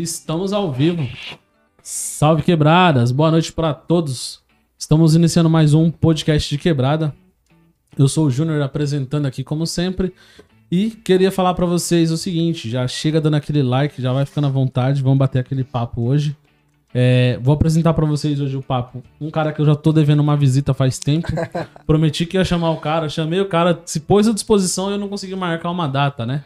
Estamos ao vivo. Salve quebradas, boa noite para todos. Estamos iniciando mais um podcast de quebrada. Eu sou o Júnior apresentando aqui como sempre e queria falar para vocês o seguinte, já chega dando aquele like, já vai ficando à vontade, vamos bater aquele papo hoje. É, vou apresentar para vocês hoje o papo. Um cara que eu já tô devendo uma visita faz tempo. Prometi que ia chamar o cara, chamei o cara, se pôs à disposição e eu não consegui marcar uma data, né?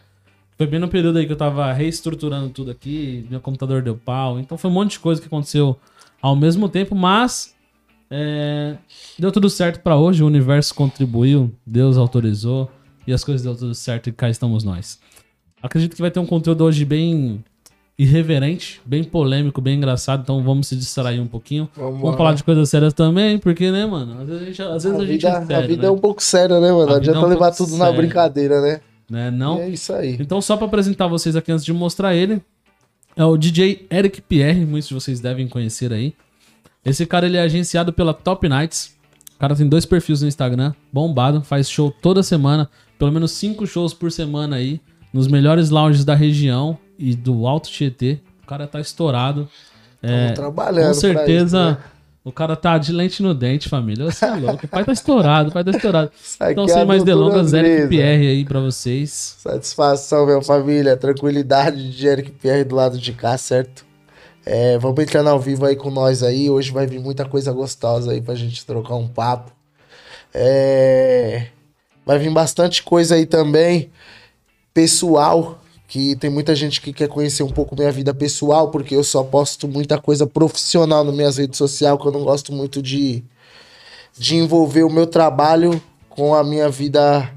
Foi bem no período aí que eu tava reestruturando tudo aqui, meu computador deu pau, então foi um monte de coisa que aconteceu ao mesmo tempo, mas é, deu tudo certo para hoje, o universo contribuiu, Deus autorizou e as coisas deu tudo certo e cá estamos nós. Acredito que vai ter um conteúdo hoje bem irreverente, bem polêmico, bem engraçado, então vamos se distrair um pouquinho. Vamos, vamos falar de coisas sérias também, porque, né, mano? Às vezes a gente, às vezes a, a gente vida, é sério, A vida né? é um pouco séria, né, mano? Não adianta é um levar tudo na sério. brincadeira, né? Né? Não. E é isso aí. Então, só pra apresentar vocês aqui antes de mostrar ele, é o DJ Eric Pierre, muitos de vocês devem conhecer aí. Esse cara ele é agenciado pela Top Nights. O cara tem dois perfis no Instagram, bombado, faz show toda semana, pelo menos cinco shows por semana aí, nos melhores lounges da região e do Alto Tietê. O cara tá estourado. É, Tamo trabalhando. com certeza, isso, né? O cara tá de lente no dente, família. Você é louco. O pai tá estourado, o pai tá estourado. Então, é sem mais delongas, Eric. Pierre aí pra vocês. Satisfação, minha família. Tranquilidade de Eric Pierre do lado de cá, certo? É, vamos entrando ao vivo aí com nós aí. Hoje vai vir muita coisa gostosa aí pra gente trocar um papo. É, vai vir bastante coisa aí também pessoal. Que tem muita gente que quer conhecer um pouco minha vida pessoal, porque eu só posto muita coisa profissional nas minhas redes sociais, que eu não gosto muito de, de envolver o meu trabalho com a minha vida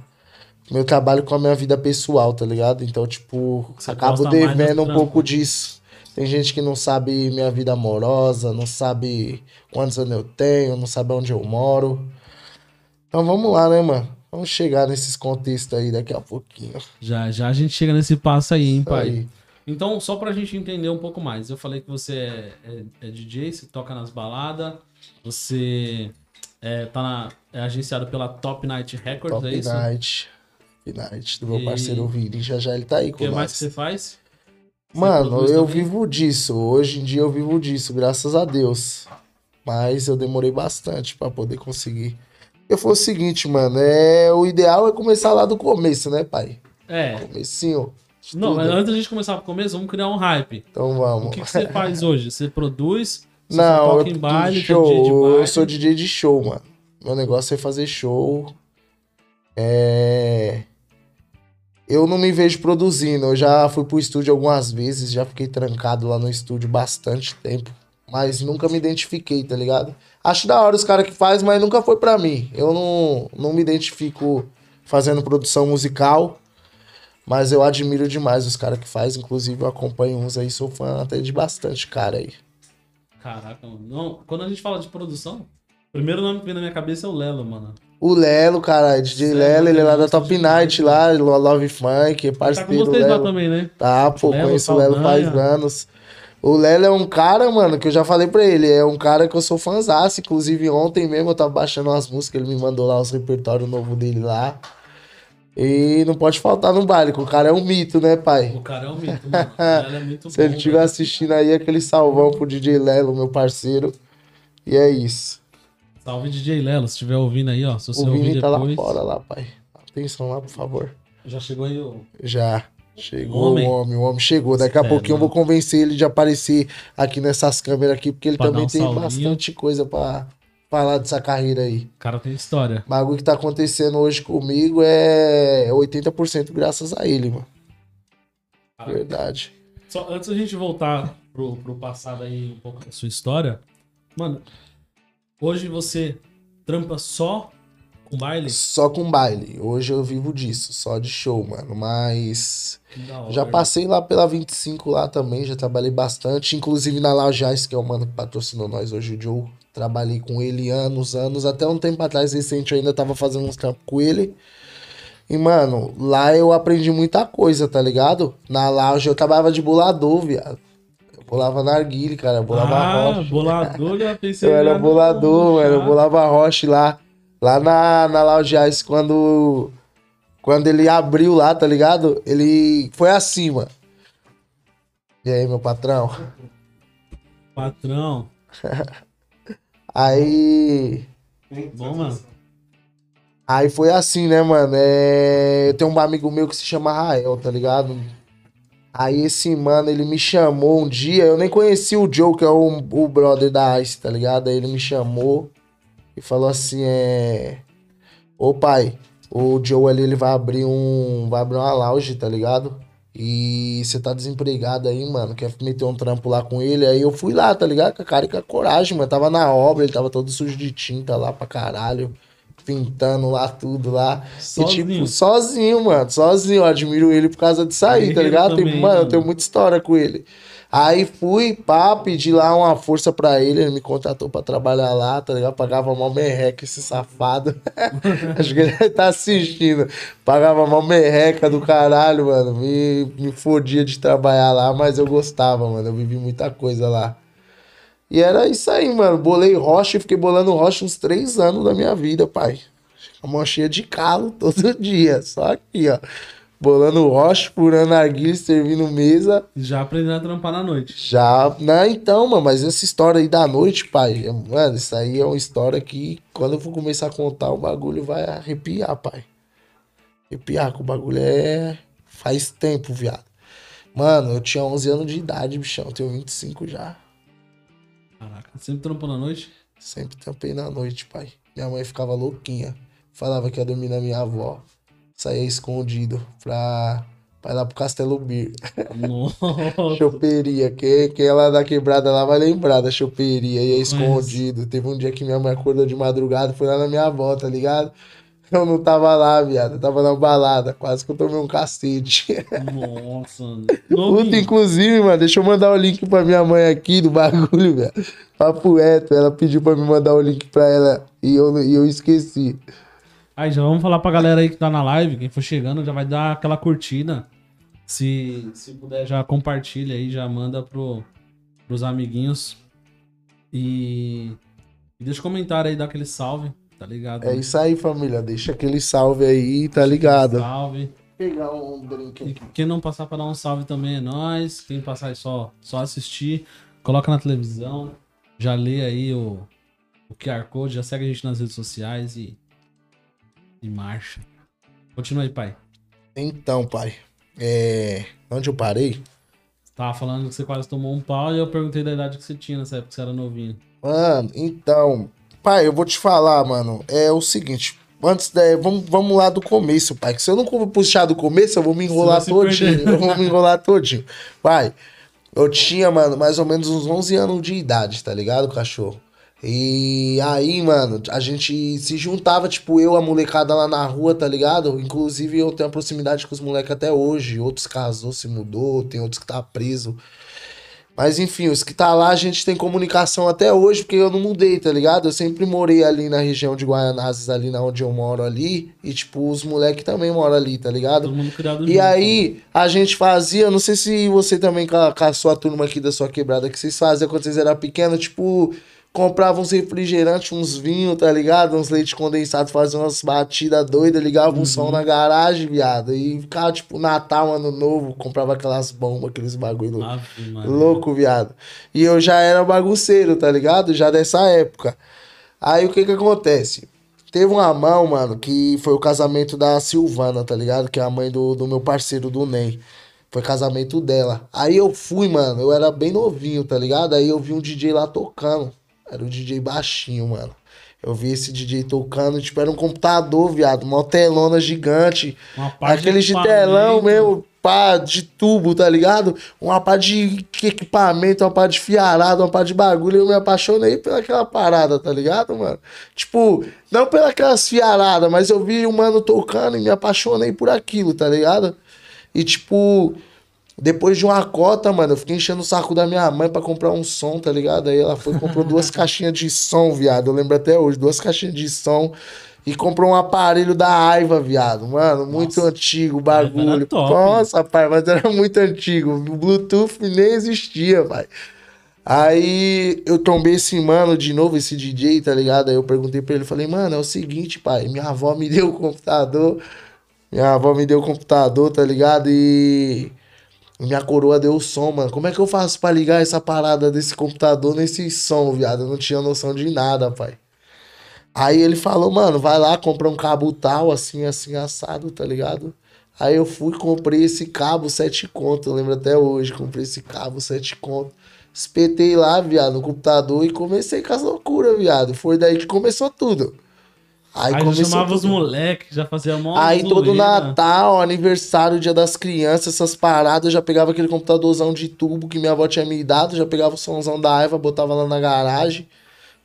meu trabalho com a minha vida pessoal, tá ligado? Então, tipo, Você acabo devendo um pouco disso. Tem gente que não sabe minha vida amorosa, não sabe quantos anos eu tenho, não sabe onde eu moro. Então vamos lá, né, mano? Vamos chegar nesses contextos aí daqui a pouquinho. Já, já a gente chega nesse passo aí, hein, pai? aí. Então, só pra gente entender um pouco mais. Eu falei que você é, é- é DJ, você toca nas baladas, você é, tá na- é agenciado pela Top Night Records, Top é isso? Night. Top Night, do meu E- parceiro Vini. Já já ele tá aí O com que mais que você faz? Mano, eu também? vivo disso. Hoje em dia eu vivo disso, graças a Deus. Mas eu demorei bastante pra poder conseguir. Eu foi o seguinte, mano, é o ideal é começar lá do começo, né, pai? É. Comecinho. de Não, mas antes da gente começar pro começo, vamos criar um hype. Então O vamos. que, que você faz hoje? Você produz? Você Não, toca eu, em baile, show. DJ de baile? eu sou DJ de show, mano. Meu negócio é fazer show. É. Eu não me vejo produzindo. Eu já fui pro estúdio algumas vezes, já fiquei trancado lá no estúdio bastante tempo. Mas nunca me identifiquei, tá ligado? Acho da hora os caras que faz, mas nunca foi pra mim. Eu não, não me identifico fazendo produção musical. Mas eu admiro demais os caras que faz. Inclusive, eu acompanho uns aí, sou fã até de bastante cara aí. Caraca, mano. Não, quando a gente fala de produção, o primeiro nome que vem na minha cabeça é o Lelo, mano. O Lelo, cara, DJ Sério, Lelo, ele é lá da Top demais, Night, lá, Love Funk, é Tá com parceiro vocês lá Lelo. também, né? Tá, pô, Lelo, conheço o Lelo faz anos. O Lelo é um cara, mano, que eu já falei pra ele, é um cara que eu sou fãzaço, inclusive ontem mesmo eu tava baixando umas músicas, ele me mandou lá os repertórios novos dele lá. E não pode faltar no baile, que o cara é um mito, né, pai? O cara é um mito, mano. O é muito Se bom. ele estiver assistindo aí, aquele salvão pro DJ Lelo, meu parceiro. E é isso. Salve DJ Lelo, se estiver ouvindo aí, ó. Se você O ouvir Vini tá lá depois. fora, lá, pai. Atenção lá, por favor. Já chegou aí o. Já. Chegou Homem. o homem, o homem chegou. Daqui a é pouquinho eu vou convencer ele de aparecer aqui nessas câmeras aqui, porque ele Pra também um tem bastante coisa pra falar dessa carreira aí. O cara tem história. O bagulho que tá acontecendo hoje comigo é 80% graças a ele, mano. Cara, Verdade. Só antes da gente voltar pro, pro passado aí, um pouco da sua história. Mano, hoje você trampa só com baile? Só com baile. Hoje eu vivo disso, só de show, mano. Mas já passei lá pela 25 lá também, já trabalhei bastante. Inclusive na Laujais, que é o mano que patrocinou nós hoje, o Joe. Trabalhei com ele anos, anos. Até um tempo atrás, recente, eu ainda tava fazendo uns trampos com ele. E, mano, lá eu aprendi muita coisa, tá ligado? Na lounge eu trabalhava de bolador, viado. Eu bolava narguile, cara. Eu bolava ah, rocha. bolador, já pensei. Eu era bolador, no- mano. Eu bolava rocha lá. Lá na, na Lounge Ice, quando, quando ele abriu lá, tá ligado? Ele foi assim, mano. E aí, meu patrão? Patrão. Aí. Bom, mano. Aí foi assim, né, mano? É... Eu tenho um amigo meu que se chama Rael, tá ligado? Aí esse mano, ele me chamou um dia, eu nem conhecia o Joe, que é o, o brother da Ice, tá ligado? Aí ele me chamou e falou assim, é... Ô pai, o Joe ali, ele vai abrir um... vai abrir uma lounge, tá ligado? E você tá desempregado aí, mano, quer meter um trampo lá com ele? Aí eu fui lá, tá ligado? Com a cara e com a coragem, mano. Tava na obra, ele tava todo sujo de tinta lá pra caralho pintando lá tudo lá. Sozinho. E, tipo, sozinho, mano. Sozinho. Eu admiro ele por causa disso aí, tá ligado? também, Tipo, mano, eu mano. tenho muita história com ele. Aí fui, pá, pedi lá uma força pra ele, ele me contratou pra trabalhar lá, tá ligado? Pagava mal merreca esse safado. Acho que ele tá assistindo. Pagava mal merreca do caralho, mano. Me, me fodia de trabalhar lá, mas eu gostava, mano. Eu vivi muita coisa lá. E era isso aí, mano. Bolei rocha e fiquei bolando rocha uns três anos da minha vida, pai. A mão cheia de calo todo dia. Só aqui, ó. Bolando rocha, furando arguilha, servindo mesa. Já aprendendo a trampar na noite. Já. Não, então, mano, mas essa história aí da noite, pai. é- Mano, isso aí é uma história que quando eu for começar a contar, o bagulho vai arrepiar, pai. Arrepiar, que o bagulho é. Faz tempo, viado. Mano, eu tinha 11 anos de idade, bichão. Eu tenho 25 já. Caraca, sempre trampou na noite? Sempre tampei na noite, pai. Minha mãe ficava louquinha. Falava que ia dormir na minha avó. Saía escondido pra, pra ir lá pro Castelo Bir. Choperia. Quem, quem é lá da quebrada lá vai lembrar da choperia. Ia escondido. Teve um dia que minha mãe acordou de madrugada foi lá na minha avó, tá ligado? Eu não tava lá, viado. Eu tava na balada. Quase que eu tomei um cacete. Nossa. Puta, inclusive, mano, deixa eu mandar o link pra minha mãe aqui do bagulho, velho. Papo reto, ela pediu pra me mandar o link pra ela e eu, e eu esqueci. Aí já vamos falar pra galera aí que tá na live, quem for chegando já vai dar aquela curtida. Se, se puder já compartilha aí, já manda pro, pros amiguinhos. E, e deixa o comentário aí, dá aquele salve, tá ligado? É isso aí, família. Deixa aquele salve aí, tá ligado? Salve. Pegar um drink E aqui. quem não passar pra dar um salve também é nós. Quem passar é só, só assistir. Coloca na televisão. Já lê aí o, o QR Code, já segue a gente nas redes sociais e, e marcha. Continua aí, pai. Então, pai. É. Onde eu parei? Tava falando que você quase tomou um pau e eu perguntei da idade que você tinha nessa época que você era novinho. Mano, então. Pai, eu vou te falar, mano. É o seguinte. Antes da. Vamos, vamos lá do começo, pai. Que se eu não puxar do começo, eu vou me enrolar Você todinho. perder. Eu vou me enrolar todinho. Pai, eu tinha, mano, mais ou menos uns 11 anos de idade, tá ligado, cachorro? E aí, mano, a gente se juntava, tipo, eu, a molecada lá na rua, tá ligado? Inclusive, eu tenho proximidade com os moleques até hoje. Outros casou, se mudou, tem outros que tá preso. Mas enfim, os que tá lá a gente tem comunicação até hoje, porque eu não mudei, tá ligado? Eu sempre morei ali na região de Guaianazes, ali na onde eu moro ali. E, tipo, os moleques também moram ali, tá ligado? Todo mundo criado E junto. aí, a gente fazia, não sei se você também com a, com a sua turma aqui da sua quebrada, que vocês faziam quando vocês eram pequenos, tipo, compravam uns refrigerantes, uns vinhos, tá ligado? Uns leite condensado, faziam umas batidas doidas, ligavam um som na garagem, viado. E ficava, tipo, Natal, Ano Novo, comprava aquelas bombas, aqueles bagulho Maria. Louco, viado. E eu já era bagunceiro, tá ligado? Já dessa época. Aí o que que acontece? Teve uma mão, mano, que foi o casamento da Silvana, tá ligado? Que é a mãe do, do meu parceiro, do Ney. Foi casamento dela. Aí eu fui, mano, eu era bem novinho, tá ligado? Aí eu vi um DJ lá tocando. Era o DJ baixinho, mano. Eu vi esse DJ tocando, tipo, era um computador, viado, uma telona gigante. Uma parte Aquele de telão mesmo, pá, de tubo, tá ligado? Uma pá de equipamento, uma pá de fiarada, uma pá de bagulho. Eu me apaixonei pelaquela parada, tá ligado, mano? Tipo, não pelas fiaradas, mas eu vi o mano tocando e me apaixonei por aquilo, tá ligado? E tipo, depois de uma cota, mano, eu fiquei enchendo o saco da minha mãe pra comprar um som, tá ligado? Aí ela foi e comprou duas caixinhas de som, viado. Eu lembro até hoje, duas caixinhas de som. E comprou um aparelho da Aiva, viado. Mano, muito Nossa. antigo o bagulho. top, Nossa, pai, mas era muito antigo. O Bluetooth nem existia, pai. Aí eu tombei esse mano de novo, esse DJ, tá ligado? Aí eu perguntei pra ele, falei, mano, é o seguinte, pai, minha avó me deu o computador, minha avó me deu o computador, tá ligado? E Minha coroa deu som, mano. Como é que eu faço pra ligar essa parada desse computador nesse som, viado? Eu não tinha noção de nada, pai. Aí ele falou, mano, vai lá, compra um cabo tal, assim, assim, assado, tá ligado? Aí eu fui, comprei esse cabo, sete conto, eu lembro até hoje, comprei esse cabo, sete conto. Espetei lá, viado, no computador e comecei com as loucuras, viado. Foi daí que começou tudo. Aí, aí já chamava tudo. os moleques, já fazia mó Aí todo Natal, aniversário, dia das crianças, essas paradas, eu já pegava aquele computadorzão de tubo que minha avó tinha me dado, já pegava o somzão da Aiva, botava lá na garagem.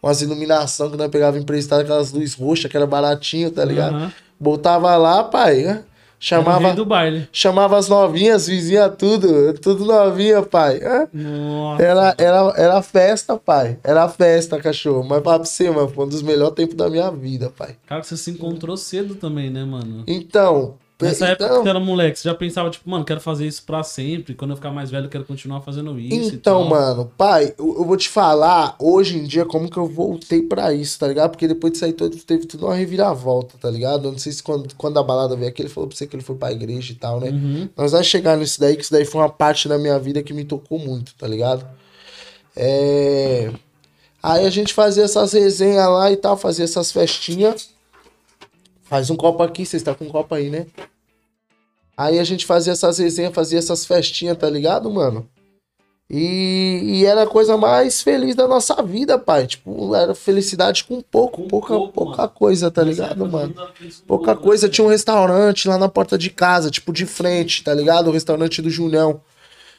Umas iluminação que nós pegava emprestado, aquelas luzes roxas, que era baratinho, tá ligado? Uhum. Botava lá, pai, né? Chamava, do baile. chamava as novinhas, vizinha, tudo, tudo novinha, pai. Nossa. Era, era, era festa, pai. Era festa, cachorro. Mas pra você, mano, foi um dos melhores tempos da minha vida, pai. Cara, você se encontrou cedo também, né, mano? Então, Nessa então, época que você era moleque, você já pensava, tipo, mano, quero fazer isso pra sempre. Quando eu ficar mais velho, eu quero continuar fazendo isso. Então, mano, pai, eu, eu, vou te falar hoje em dia como que eu voltei pra isso, tá ligado? Porque depois disso aí todo, teve tudo uma reviravolta, tá ligado? Eu não sei se quando, quando a balada veio aqui, ele falou pra você que ele foi pra igreja e tal, né? Uhum. Nós vamos chegar nisso daí, que isso daí foi uma parte da minha vida que me tocou muito, tá ligado? É. Aí a gente fazia essas resenhas lá e tal, fazia essas festinhas. Faz um copo aqui, você está com um copo aí, né? Aí a gente fazia essas resenhas, fazia essas festinhas, tá ligado, mano? E, e, era a coisa mais feliz da nossa vida, pai. Tipo, era felicidade com pouco, com pouca, pouco, pouca coisa, tá ligado, mano? Pouca coisa. Tinha um restaurante lá na porta de casa, tipo, de frente, tá ligado? O restaurante do Julião.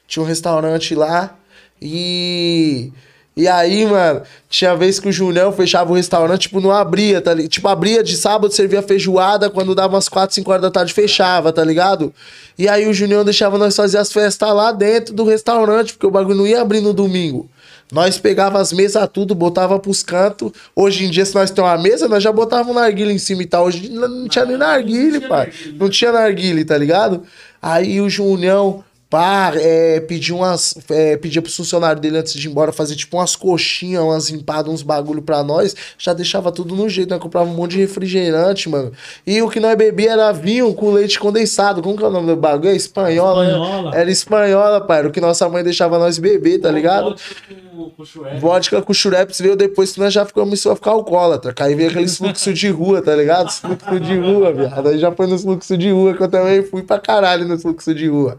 Tinha um restaurante lá e e aí, mano, tinha vez que o Julião fechava o restaurante, tipo, não abria, tá ligado? Tipo, abria de sábado, servia feijoada, quando dava umas 4, 5 horas da tarde, fechava, tá ligado? E aí o Julião deixava nós fazer as festas lá dentro do restaurante, porque o bagulho não ia abrir no domingo. Nós pegava as mesas tudo, botava pros cantos. Hoje em dia, se nós temos uma mesa, nós já botava um narguile em cima e tal. Hoje não tinha nem narguile, pai. Não tinha narguile, tá ligado? Aí o Julião pá, é, pedir umas. É, pedia pro funcionário dele antes de ir embora fazer tipo umas coxinhas, umas empadas, uns bagulho pra nós. Já deixava tudo no jeito, né? Comprava um monte de refrigerante, mano. E o que nós bebia era vinho com leite condensado. Como que é o nome do bagulho? É espanhola. Espanhola. Né? Era espanhola, pai. Era o que nossa mãe deixava nós beber, tá ligado? Vodka com, com Vodka com chureps veio depois que nós já começou a ficar alcoólatra. Aí veio aquele fluxo de rua, tá ligado? Fluxo de rua, viado. Aí já foi no fluxo de rua, que eu também fui pra caralho no fluxo de rua.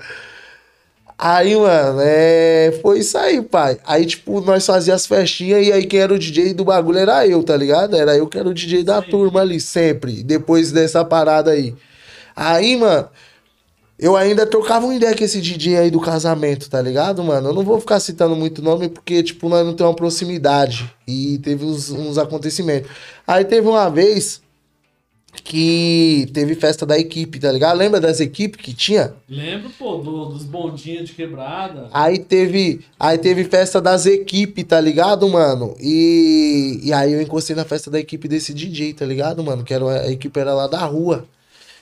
Aí, mano, é... foi isso aí, pai. Aí, tipo, nós fazíamos as festinhas e aí quem era o DJ do bagulho era eu, tá ligado? Era eu que era o DJ da Sim. turma ali, sempre, depois dessa parada aí. Aí, mano, eu ainda trocava uma ideia com esse DJ aí do casamento, tá ligado, mano? Eu não vou ficar citando muito nome porque, tipo, nós não temos uma proximidade e teve uns, uns acontecimentos. Aí teve uma vez que teve festa da equipe, tá ligado? Lembra das equipes que tinha? Lembro, pô, do, dos bondinhos de quebrada. Aí teve, aí teve festa das equipes, tá ligado, mano? E, e aí eu encostei na festa da equipe desse DJ, tá ligado, mano? Que era, a equipe era lá da rua.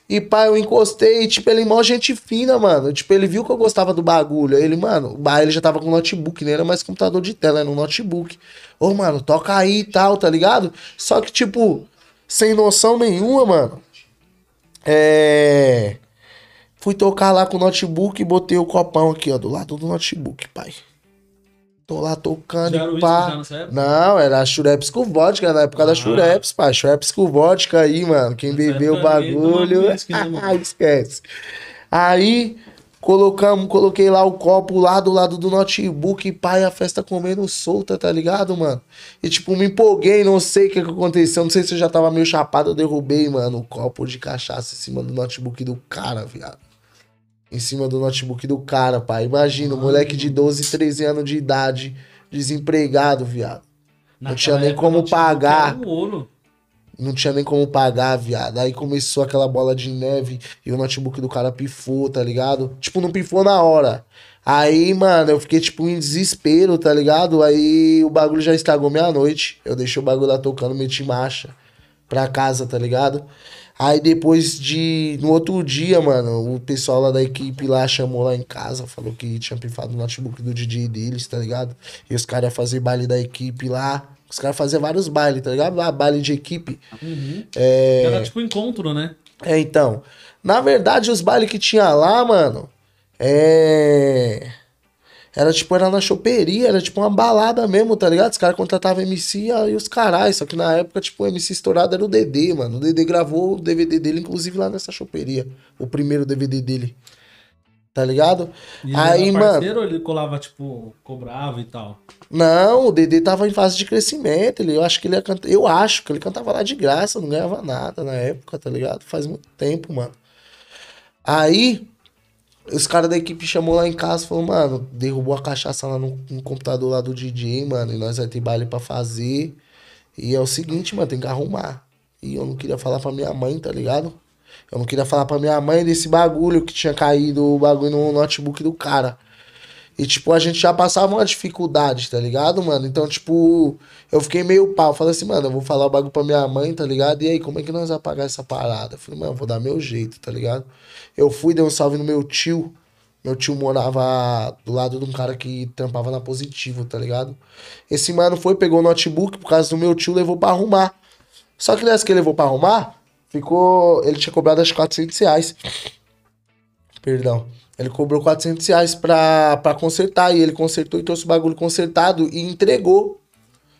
E pai, eu encostei, tipo, ele é mó gente fina, mano. Tipo, ele viu que eu gostava do bagulho. Aí ele, mano, ele já tava com notebook, nem era mais computador de tela, era um notebook. Ô, mano, toca aí e tal, tá ligado? Só que, tipo, sem noção nenhuma, mano. É. Fui tocar lá com o notebook e botei o copão aqui, ó, do lado do notebook, pai. Tô lá tocando e pá. Não, era Shureps com vodka, na época ah. da Shureps, pai. Shureps com vodka aí, mano. Quem bebeu o bagulho. Ah, esquece. Aí Colocamos, coloquei lá o copo lá do lado do notebook e pai, a festa comendo solta, tá ligado, mano? E tipo, me empolguei, não sei o que, que aconteceu, não sei se eu já tava meio chapado, eu derrubei, mano, o copo de cachaça em cima do notebook do cara, viado. Em cima do notebook do cara, pai. Imagina, um moleque de 12, 13 anos de idade, desempregado, viado. não tinha nem como pagar. Um ouro. Não tinha nem como pagar, viado. Aí começou aquela bola de neve e o notebook do cara pifou, tá ligado? Tipo, não pifou na hora. Aí, mano, eu fiquei, tipo, em desespero, tá ligado? Aí o bagulho já estragou meia-noite. Eu deixei o bagulho lá tocando, meti marcha pra casa, tá ligado? Aí depois de. No outro dia, mano, o pessoal lá da equipe lá chamou lá em casa, falou que tinha pifado o notebook do DJ deles, tá ligado? E os caras iam fazer baile da equipe lá. Os caras faziam vários bailes, tá ligado? Lá, baile de equipe. Uhum. É... Era tipo encontro, né? É, então. Na verdade, os bailes que tinha lá, mano, É. Era tipo, era na choperia, era tipo uma balada mesmo, tá ligado? Os caras contratavam MC e os caras. Só que na época, tipo, o MC estourado era o Dedê, mano. O Dedê gravou o DVD dele, inclusive, lá nessa choperia. O primeiro DVD dele. Tá ligado? E Aí, ele mano- parceiro ou ele colava, tipo, cobrava e tal? Não, o Dedê tava em fase de crescimento. Ele, eu acho que ele ia cantar. Eu acho que ele cantava lá de graça, não ganhava nada na época, tá ligado? Faz muito tempo, mano. Aí, os caras da equipe chamou lá em casa e falou, mano, derrubou a cachaça lá no, no computador lá do DJ, mano, e nós vai ter baile pra fazer. E é o seguinte, mano, tem que arrumar. E eu não queria falar pra minha mãe, tá ligado? Eu não queria falar pra minha mãe desse bagulho que tinha caído o bagulho no notebook do cara. E, tipo, a gente já passava uma dificuldade, tá ligado, mano? Então, tipo, eu fiquei meio pau. Falei assim, mano, eu vou falar o bagulho pra minha mãe, tá ligado? E aí, como é que nós vamos pagar essa parada? Eu falei, mano, vou dar meu jeito, tá ligado? Eu fui, dei um salve no meu tio. Meu tio morava do lado de um cara que trampava na Positivo, tá ligado? Esse mano foi, pegou o notebook, por causa do meu tio, levou pra arrumar. Só que nessa que ele levou pra arrumar, ficou. Ele tinha cobrado acho 400 reais. Perdão. Ele cobrou 400 reais pra, pra consertar. E ele consertou e trouxe o bagulho consertado e entregou.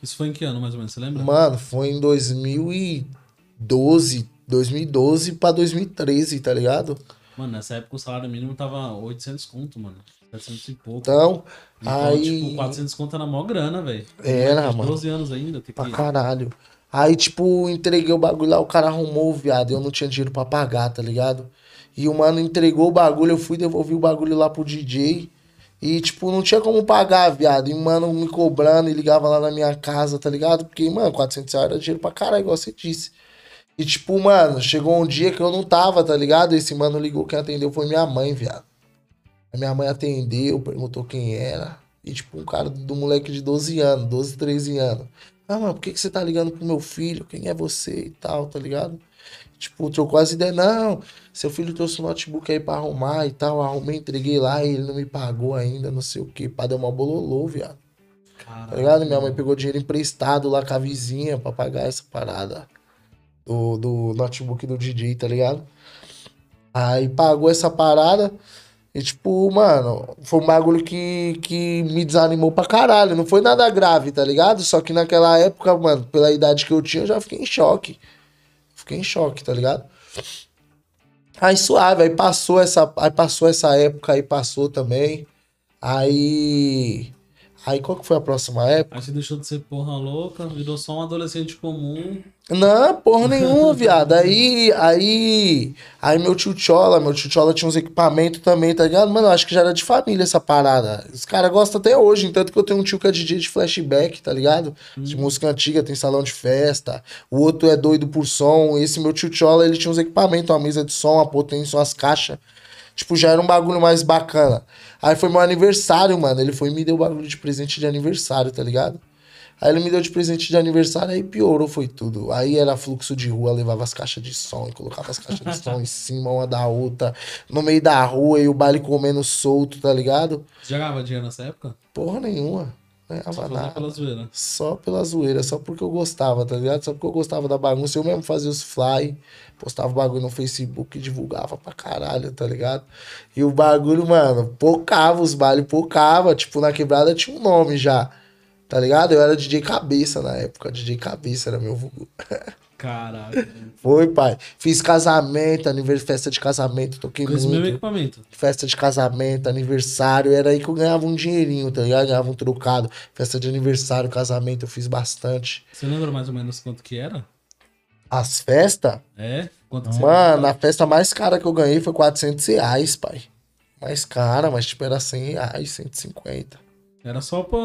Isso foi em que ano, mais ou menos? Você lembra? Mano, foi em 2012. 2012 pra 2013, tá ligado? Mano, nessa época o salário mínimo tava 800 conto, mano. 700 e pouco. Então, Então, aí. tipo, 400 conto era mó grana, velho. Era, mano. 12 anos ainda. Tem Pra que... caralho. Aí, tipo, entreguei o bagulho lá, o cara arrumou viado. Eu não tinha dinheiro pra pagar, tá ligado? E o mano entregou o bagulho, eu fui devolver o bagulho lá pro DJ. E, tipo, não tinha como pagar, viado. E mano me cobrando e ligava lá na minha casa, tá ligado? Porque, mano, 400 reais era dinheiro pra caralho, igual você disse. E, tipo, mano, chegou um dia que eu não tava, tá ligado? Esse mano ligou, quem atendeu foi minha mãe, viado. A minha mãe atendeu, perguntou quem era. E, tipo, um cara do moleque de 12 anos, 12, 13 anos. Ah, mano, por que, que você tá ligando pro meu filho? Quem é você e tal, tá ligado? Tipo, trocou as ideias. Não, seu filho trouxe um notebook aí pra arrumar e tal. Arrumei, entreguei lá e ele não me pagou ainda, não sei o que. Pá, deu uma bololô, viado. Tá Caralho. ligado? Minha mãe pegou dinheiro emprestado lá com a vizinha pra pagar essa parada do, do notebook do DJ, tá ligado? Aí pagou essa parada. E, tipo, mano, foi um bagulho que, que me desanimou pra caralho. Não foi nada grave, tá ligado? Só que naquela época, mano, pela idade que eu tinha, eu já fiquei em choque. Fiquei em choque, tá ligado? Aí suave, aí passou essa, aí passou essa época, aí passou também. Aí. Aí qual que foi a próxima época? Aí você deixou de ser porra louca, virou só um adolescente comum. Não, porra nenhuma, viado. Aí, aí, aí meu tio Chola, meu tio Chola tinha uns equipamentos também, tá ligado? Mano, eu acho que já era de família essa parada. Os caras gostam até hoje, tanto que eu tenho um tio que é DJ de flashback, tá ligado? De música antiga, tem salão de festa. O outro é doido por som. Esse meu tio Chola, ele tinha uns equipamentos, uma mesa de som, uma potência, umas caixas. Tipo, já era um bagulho mais bacana. Aí foi meu aniversário, mano. Ele foi e me deu bagulho de presente de aniversário, tá ligado? Aí ele me deu de presente de aniversário, aí piorou, foi tudo. Aí era fluxo de rua, levava as caixas de som e colocava as caixas de som em cima uma da outra, no meio da rua e o baile comendo solto, tá ligado? Você já ganhava dinheiro nessa época? Porra nenhuma. Não Só nada. pela zoeira. Só pela zoeira, só porque eu gostava, tá ligado? Só porque eu gostava da bagunça. Eu mesmo fazia os fly, postava o bagulho no Facebook divulgava pra caralho, tá ligado? E o bagulho, mano, pocava os bailes, pocava. Tipo, na quebrada tinha um nome já, tá ligado? Eu era DJ Cabeça na época, DJ Cabeça era meu vulgo. Caralho. Foi, pai. Fiz casamento, aniversário, festa de casamento, toquei Com esse mesmo muito. equipamento. Festa de casamento, aniversário, era aí que eu ganhava um dinheirinho, tá ligado? Ganhava um trocado. Festa de aniversário, casamento, eu fiz bastante. Você lembra mais ou menos quanto que era? As festas? É? Quanto que Mano, a festa mais cara que eu ganhei foi 400 reais, pai. Mais cara, mas tipo, era 100 reais, 150. Era só pra,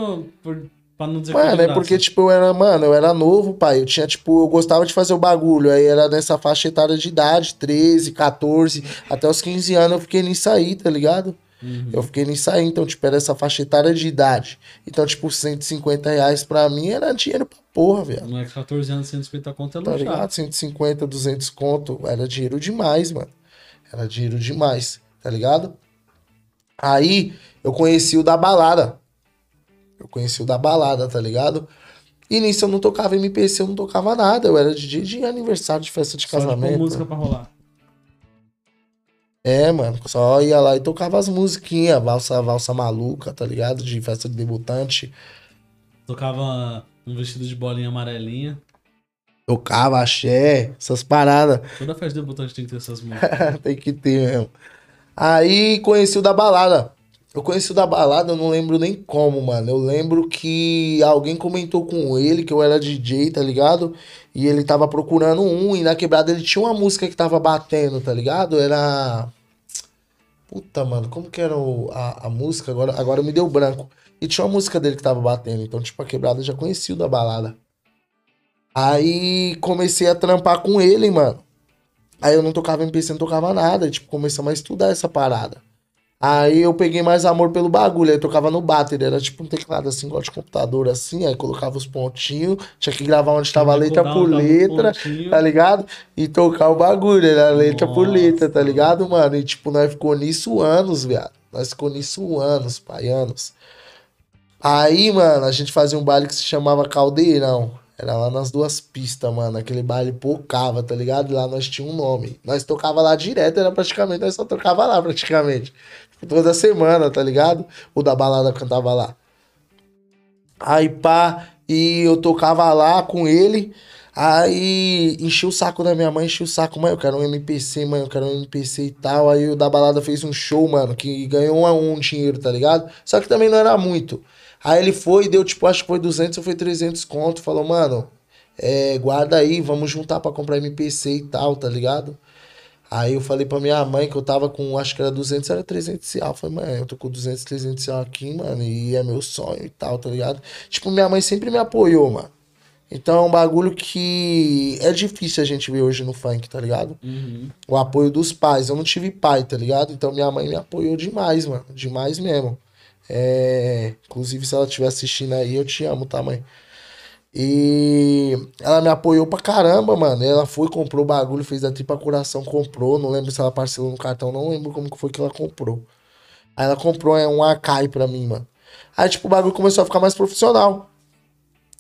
por- pra não dizer Mano, é porque, tipo, eu era, mano, eu era novo, pai. Eu tinha, tipo, eu gostava de fazer o bagulho. Aí era nessa faixa etária de idade, 13, 14, até os 15 anos eu fiquei nisso aí, tá ligado? Uhum. Eu fiquei nisso aí, então, tipo, era essa faixa etária de idade. Então, tipo, 150 reais pra mim era dinheiro pra porra, velho. Não é 14 anos, 150 conto é Tá ligado? 150, 200 conto. Era dinheiro demais, mano. Era dinheiro demais, tá ligado? Aí eu conheci o da balada. Eu conheci o da balada, tá ligado? E nisso eu não tocava MPC, eu não tocava nada. Eu era DJ de aniversário, de festa de Só casamento. música pra rolar. É, mano, só ia lá e tocava as musiquinhas, valsa, valsa maluca, tá ligado? De festa de debutante. Tocava um vestido de bolinha amarelinha. Tocava axé, essas paradas. Toda festa de debutante tem que ter essas músicas. tem que ter mesmo. Aí conheci o da balada. Eu conheci o da balada, eu não lembro nem como, mano. Eu lembro que alguém comentou com ele que eu era DJ, tá ligado? E ele tava procurando um, e na quebrada ele tinha uma música que tava batendo, tá ligado? Era. Puta, mano, como que era o, a, a música? Agora, agora me deu branco. E tinha uma música dele que tava batendo. Então, tipo, a quebrada eu já conhecia o da balada. Aí comecei a trampar com ele, mano. Aí eu não tocava MPC, não tocava nada. Tipo, começamos a estudar essa parada. Aí eu peguei mais amor pelo bagulho, aí eu tocava no bater, era tipo um teclado assim, igual de computador assim, aí colocava os pontinhos, tinha que gravar onde tava letra por letra, tá ligado? E tocar o bagulho, era letra Nossa. por letra, tá ligado, mano? E tipo, nós ficou nisso anos, viado. Nós ficou nisso anos, pai, anos. Aí, mano, a gente fazia um baile que se chamava Caldeirão. Era lá nas duas pistas, mano. Aquele baile pocava, tá ligado? Lá nós tinha um nome. Nós tocava lá direto, era praticamente, nós só tocava lá praticamente. Toda semana, tá ligado? O da balada cantava lá. Aí pá, e eu tocava lá com ele. Aí enchi o saco da minha mãe, enchi o saco, mãe, eu quero um MPC, mãe, eu quero um MPC e tal. Aí o da balada fez um show, mano, que ganhou um a um dinheiro, tá ligado? Só que também não era muito. Aí ele foi deu, tipo, acho que foi 200 ou foi 300 conto. Falou, mano, é, guarda aí, vamos juntar pra comprar MPC e tal, tá ligado? Aí eu falei pra minha mãe que eu tava com, acho que era 200, era 300 real. Eu falei, mãe, eu tô com 200, 300 real aqui, mano, e é meu sonho e tal, tá ligado? Tipo, minha mãe sempre me apoiou, mano. Então é um bagulho que é difícil a gente ver hoje no funk, tá ligado? Uhum. O apoio dos pais. Eu não tive pai, tá ligado? Então minha mãe me apoiou demais, mano. Demais mesmo. É... Inclusive, se ela estiver assistindo aí, eu te amo, tá, mãe? E ela me apoiou pra caramba, mano. Ela foi, comprou o bagulho, fez a tripa coração, comprou. Não lembro se ela parcelou no cartão, não lembro como que foi que ela comprou. Aí ela comprou é, um Akai pra mim, mano. Aí, tipo, o bagulho começou a ficar mais profissional.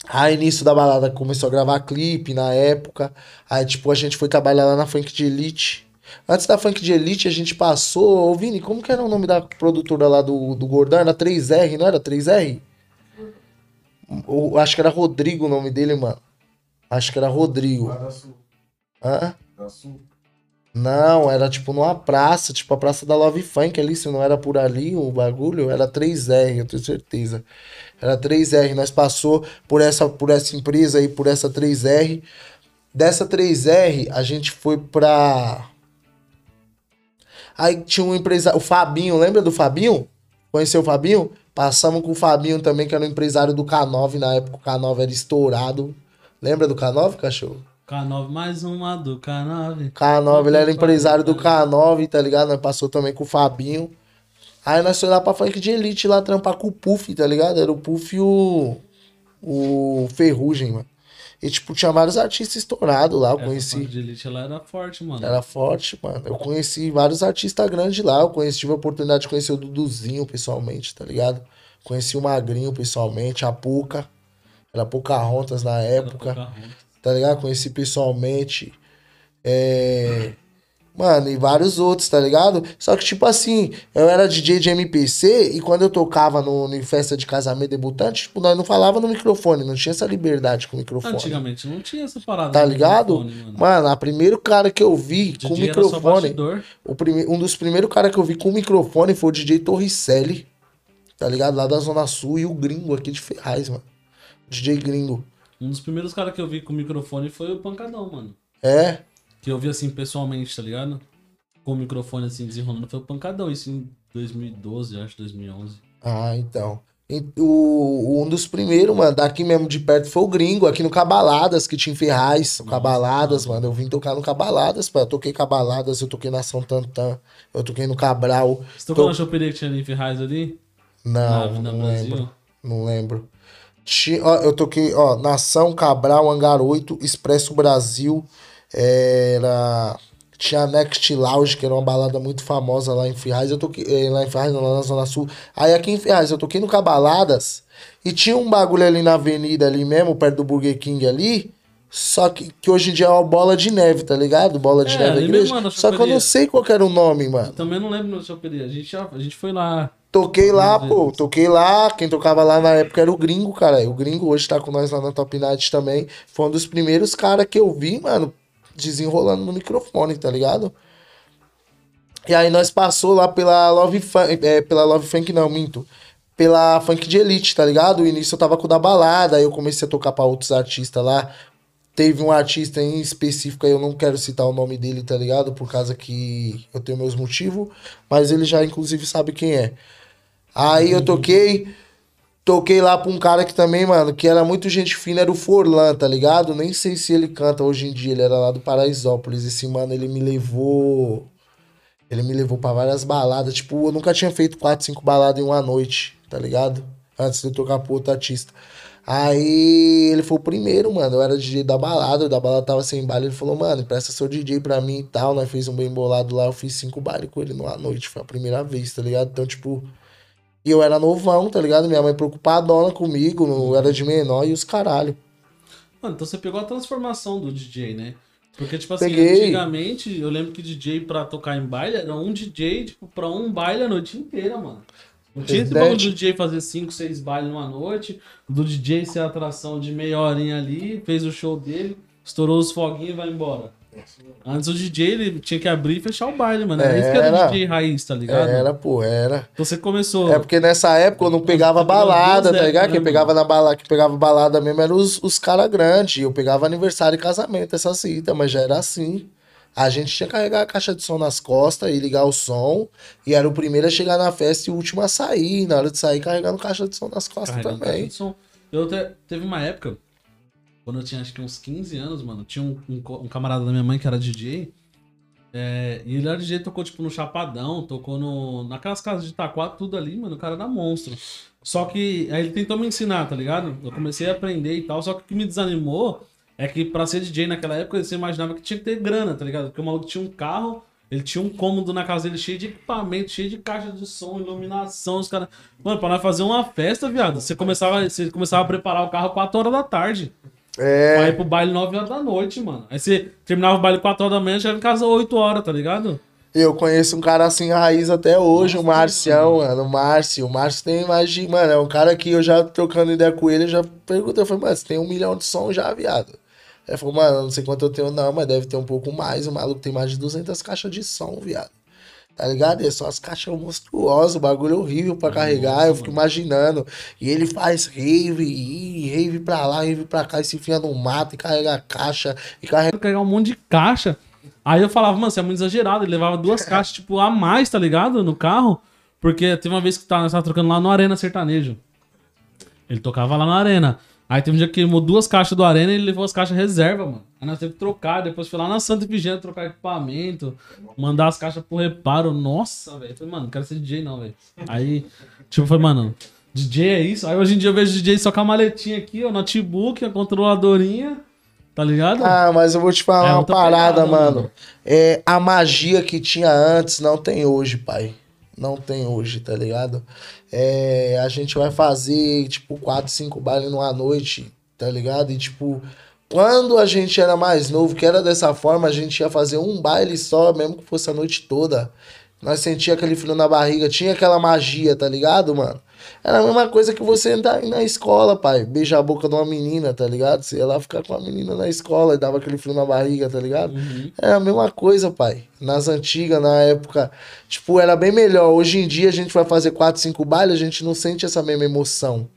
Aí, início da balada, começou a gravar clipe na época. Aí, tipo, a gente foi trabalhar lá na Funk de Elite. Antes da Funk de Elite, a gente passou. Ô, Vini, como que era o nome da produtora lá do, do Gordão? Era 3R, não era 3R? O, acho que era Rodrigo o nome dele, mano. Acho que era Rodrigo. Lá da Sul. Hã? Da Sul. Não, era tipo numa praça, tipo a praça da Love Funk ali, se não era por ali o bagulho, era 3R, eu tenho certeza. Era 3R, nós passou por essa por essa empresa aí, por essa 3R. Dessa 3R, a gente foi pra Aí tinha um empresário, o Fabinho, lembra do Fabinho? Conheceu o Fabinho? Passamos com o Fabinho também, que era um empresário do K9 na época. O K9 era estourado. Lembra do K9, cachorro? K9, mais uma do K9. K9, ele era empresário do K9, tá ligado? Nós passou também com o Fabinho. Aí nós fomos lá pra funk de elite lá trampar com o Puff, tá ligado? Era o Puff e o. O Ferrugem, mano. E, tipo, tinha vários artistas estourados lá. Eu conheci. de elite, ela era forte, mano. Era forte, mano. Eu conheci vários artistas grandes lá. Eu conheci, tive a oportunidade de conhecer o Duduzinho pessoalmente, tá ligado? Conheci o Magrinho pessoalmente, a Puca. Era Pocahontas na época, Pocahontas. tá ligado? Conheci pessoalmente. É... Mano, e vários outros, tá ligado? Só que, tipo assim, eu era DJ de MPC e quando eu tocava no, em festa de casamento debutante, tipo, nós não falava no microfone, não tinha essa liberdade com o microfone. Antigamente não tinha essa parada. Tá ligado? mano. Mano, a primeiro cara que eu vi com só microfone. O prime... Um dos primeiros caras que eu vi com microfone foi o DJ Torricelli. Tá ligado? Lá da Zona Sul e o gringo aqui de Ferraz, mano. DJ gringo. Um dos primeiros caras que eu vi com microfone foi o Pancadão, mano. É? Que eu vi assim pessoalmente, tá ligado? Com o microfone assim desenrolando. Foi o Pancadão, isso em 2012, acho, 2011. Ah, então. O, um dos primeiros, mano, daqui mesmo de perto foi o gringo, aqui no Cabaladas, que tinha em Ferraz. Nossa, Cabaladas, mano. mano. Eu vim tocar no Cabaladas, pô. Eu toquei Cabaladas, eu toquei na São Tantan, eu toquei no Cabral. Você tocou Tô- na choperia que tinha ali em Ferraz ali? Não, na Avenida não Brasil? lembro. Não lembro. Ti- ó, eu toquei, ó, Nação, Cabral, Hangar 8, Expresso Brasil, era... Tinha a Next Lounge, que era uma balada muito famosa lá em Ferraz. Eu toquei, eh, lá em Ferraz, lá na Zona Sul. Aí aqui em Ferraz, eu toquei no Cabaladas, e tinha um bagulho ali na avenida ali mesmo, perto do Burger King ali, Só que, que hoje em dia é uma bola de neve, tá ligado? Bola de É, neve da igreja. mesmo, na Só que eu não sei qual era o nome, mano. Eu também não lembro no choperia. A gente, a gente foi lá. Toquei lá, pô, Deus. toquei lá. Quem tocava lá na época era o Gringo, cara. O Gringo hoje tá com nós lá na Top Night também. Foi um dos primeiros caras que eu vi, mano, desenrolando no microfone, tá ligado? E aí nós passou lá pela Love Funk, é, pela Love Funk não, minto. Pela Funk de Elite, tá ligado? O início eu tava com o da balada, aí eu comecei a tocar pra outros artistas lá. Teve um artista em específico, aí eu não quero citar o nome dele, tá ligado? Por causa que eu tenho meus motivos, mas ele já inclusive sabe quem é. Aí eu toquei, toquei lá pra um cara que também, mano, que era muito gente fina, era o Forlan, tá ligado? Nem sei se ele canta hoje em dia, ele era lá do Paraisópolis. Esse mano, ele me levou. Ele me levou pra várias baladas. Tipo, eu nunca tinha feito quatro, cinco baladas em uma noite, tá ligado? Antes de eu tocar pro outro artista. Aí ele foi o primeiro, mano. Eu era DJ da balada, da balada tava sem baile. Ele falou, mano, presta seu DJ pra mim e tal. Nós fez um bem bolado lá. Eu fiz cinco bailes com ele numa noite. Foi a primeira vez, tá ligado? Então, tipo. E eu era novão, tá ligado? Minha mãe preocupadona comigo, não era de menor e os caralho. Mano, então você pegou a transformação do DJ, né? Porque, tipo assim, Peguei. antigamente, eu lembro que DJ pra tocar em baile era um DJ, tipo, pra um baile a noite inteira, mano. Não tinha esse bagulho do DJ fazer 5, 6 bailes numa noite, do DJ ser atração de meia horinha ali, fez o show dele, estourou os foguinhos e vai embora. Antes o DJ ele tinha que abrir e fechar o baile, mano. Era isso que era Era. DJ raiz, tá ligado? Era, pô, era. Então você começou. É porque nessa época eu não pegava balada, tá ligado? épocas, Quem né, pegava na balada, que pegava balada mesmo eram os, os caras grandes. Eu pegava aniversário e casamento, essa cita, mas já era assim. A gente tinha que carregar a caixa de som nas costas e ligar o som. E era o primeiro a chegar na festa e o último a sair. Na hora de sair, carregando caixa de som nas costas Carregando caixa também. de som. Eu te- teve uma época, quando eu tinha acho que uns 15 anos, mano, tinha um, um um camarada da minha mãe que era DJ. é, e ele era DJ, tocou tipo no Chapadão, tocou no, naquelas casas de Itaquá, tudo ali, mano, o cara era monstro. Só que aí ele tentou me ensinar, tá ligado? Eu comecei a aprender e tal, só que o que me desanimou é que pra ser DJ naquela época você imaginava que tinha que ter grana, tá ligado? Porque o maluco tinha um carro, ele tinha um cômodo na casa dele cheio de equipamento, cheio de caixa de som, iluminação, os caras. Mano, pra nós fazer uma festa, viado, você começava, você começava a preparar o carro 4 horas da tarde. Pra É, ir pro baile 9 horas da noite, mano. Aí você terminava o baile 4 horas da manhã, já ia em casa 8 horas, tá ligado? eu conheço um cara assim raiz até hoje, Nossa, o Marcião, mano. O Márcio. O Márcio tem mais de. Mano, é um cara que eu já trocando ideia com ele, eu já perguntei, eu falei, mano, você tem um milhão de som já, viado? Ele falou, mano, não sei quanto eu tenho, não, mas deve ter um pouco mais. O maluco tem mais de 200 caixas de som, viado. Tá ligado? E são as caixas monstruosas, o bagulho é horrível pra carregar. eu fico imaginando. E ele faz rave, e rave pra lá, rave pra cá, e se enfia no mato, e carrega a caixa, e carrega. Carregar um monte de caixa. Aí eu falava, mano, você é muito exagerado. Ele levava duas caixas, tipo, a mais, tá ligado? No carro. Porque teve uma vez que tá, nós tava trocando lá no Arena Sertanejo. Ele tocava lá na Arena. Aí teve um dia que queimou duas caixas do Arena e ele levou as caixas reserva, mano. Aí nós teve que trocar. Depois foi lá na Santa Efigênia trocar equipamento, mandar as caixas pro reparo. Nossa, velho. Falei, mano, não quero ser DJ não, velho. Aí, tipo, foi, mano, DJ é isso? Aí hoje em dia eu vejo DJ só com a maletinha aqui, ó, notebook, a controladorinha, tá ligado? Ah, mas eu vou te falar É uma parada, pegada, mano. mano. É, a magia que tinha antes não tem hoje, pai. Não tem hoje, tá ligado? É, a gente vai fazer, tipo, quatro, cinco bailes numa noite, tá ligado? E, tipo, quando a gente era mais novo, que era dessa forma, a gente ia fazer um baile só, mesmo que fosse a noite toda. Nós sentia aquele frio na barriga, tinha aquela magia, tá ligado, mano? Era a mesma coisa que você entrar na escola, pai. Beijar a boca de uma menina, tá ligado? Você ia lá ficar com a menina na escola e dava aquele frio na barriga, tá ligado? Uhum. É a mesma coisa, pai. Nas antigas, na época, tipo, era bem melhor. Hoje em dia a gente vai fazer quatro, cinco bailes, a gente não sente essa mesma emoção.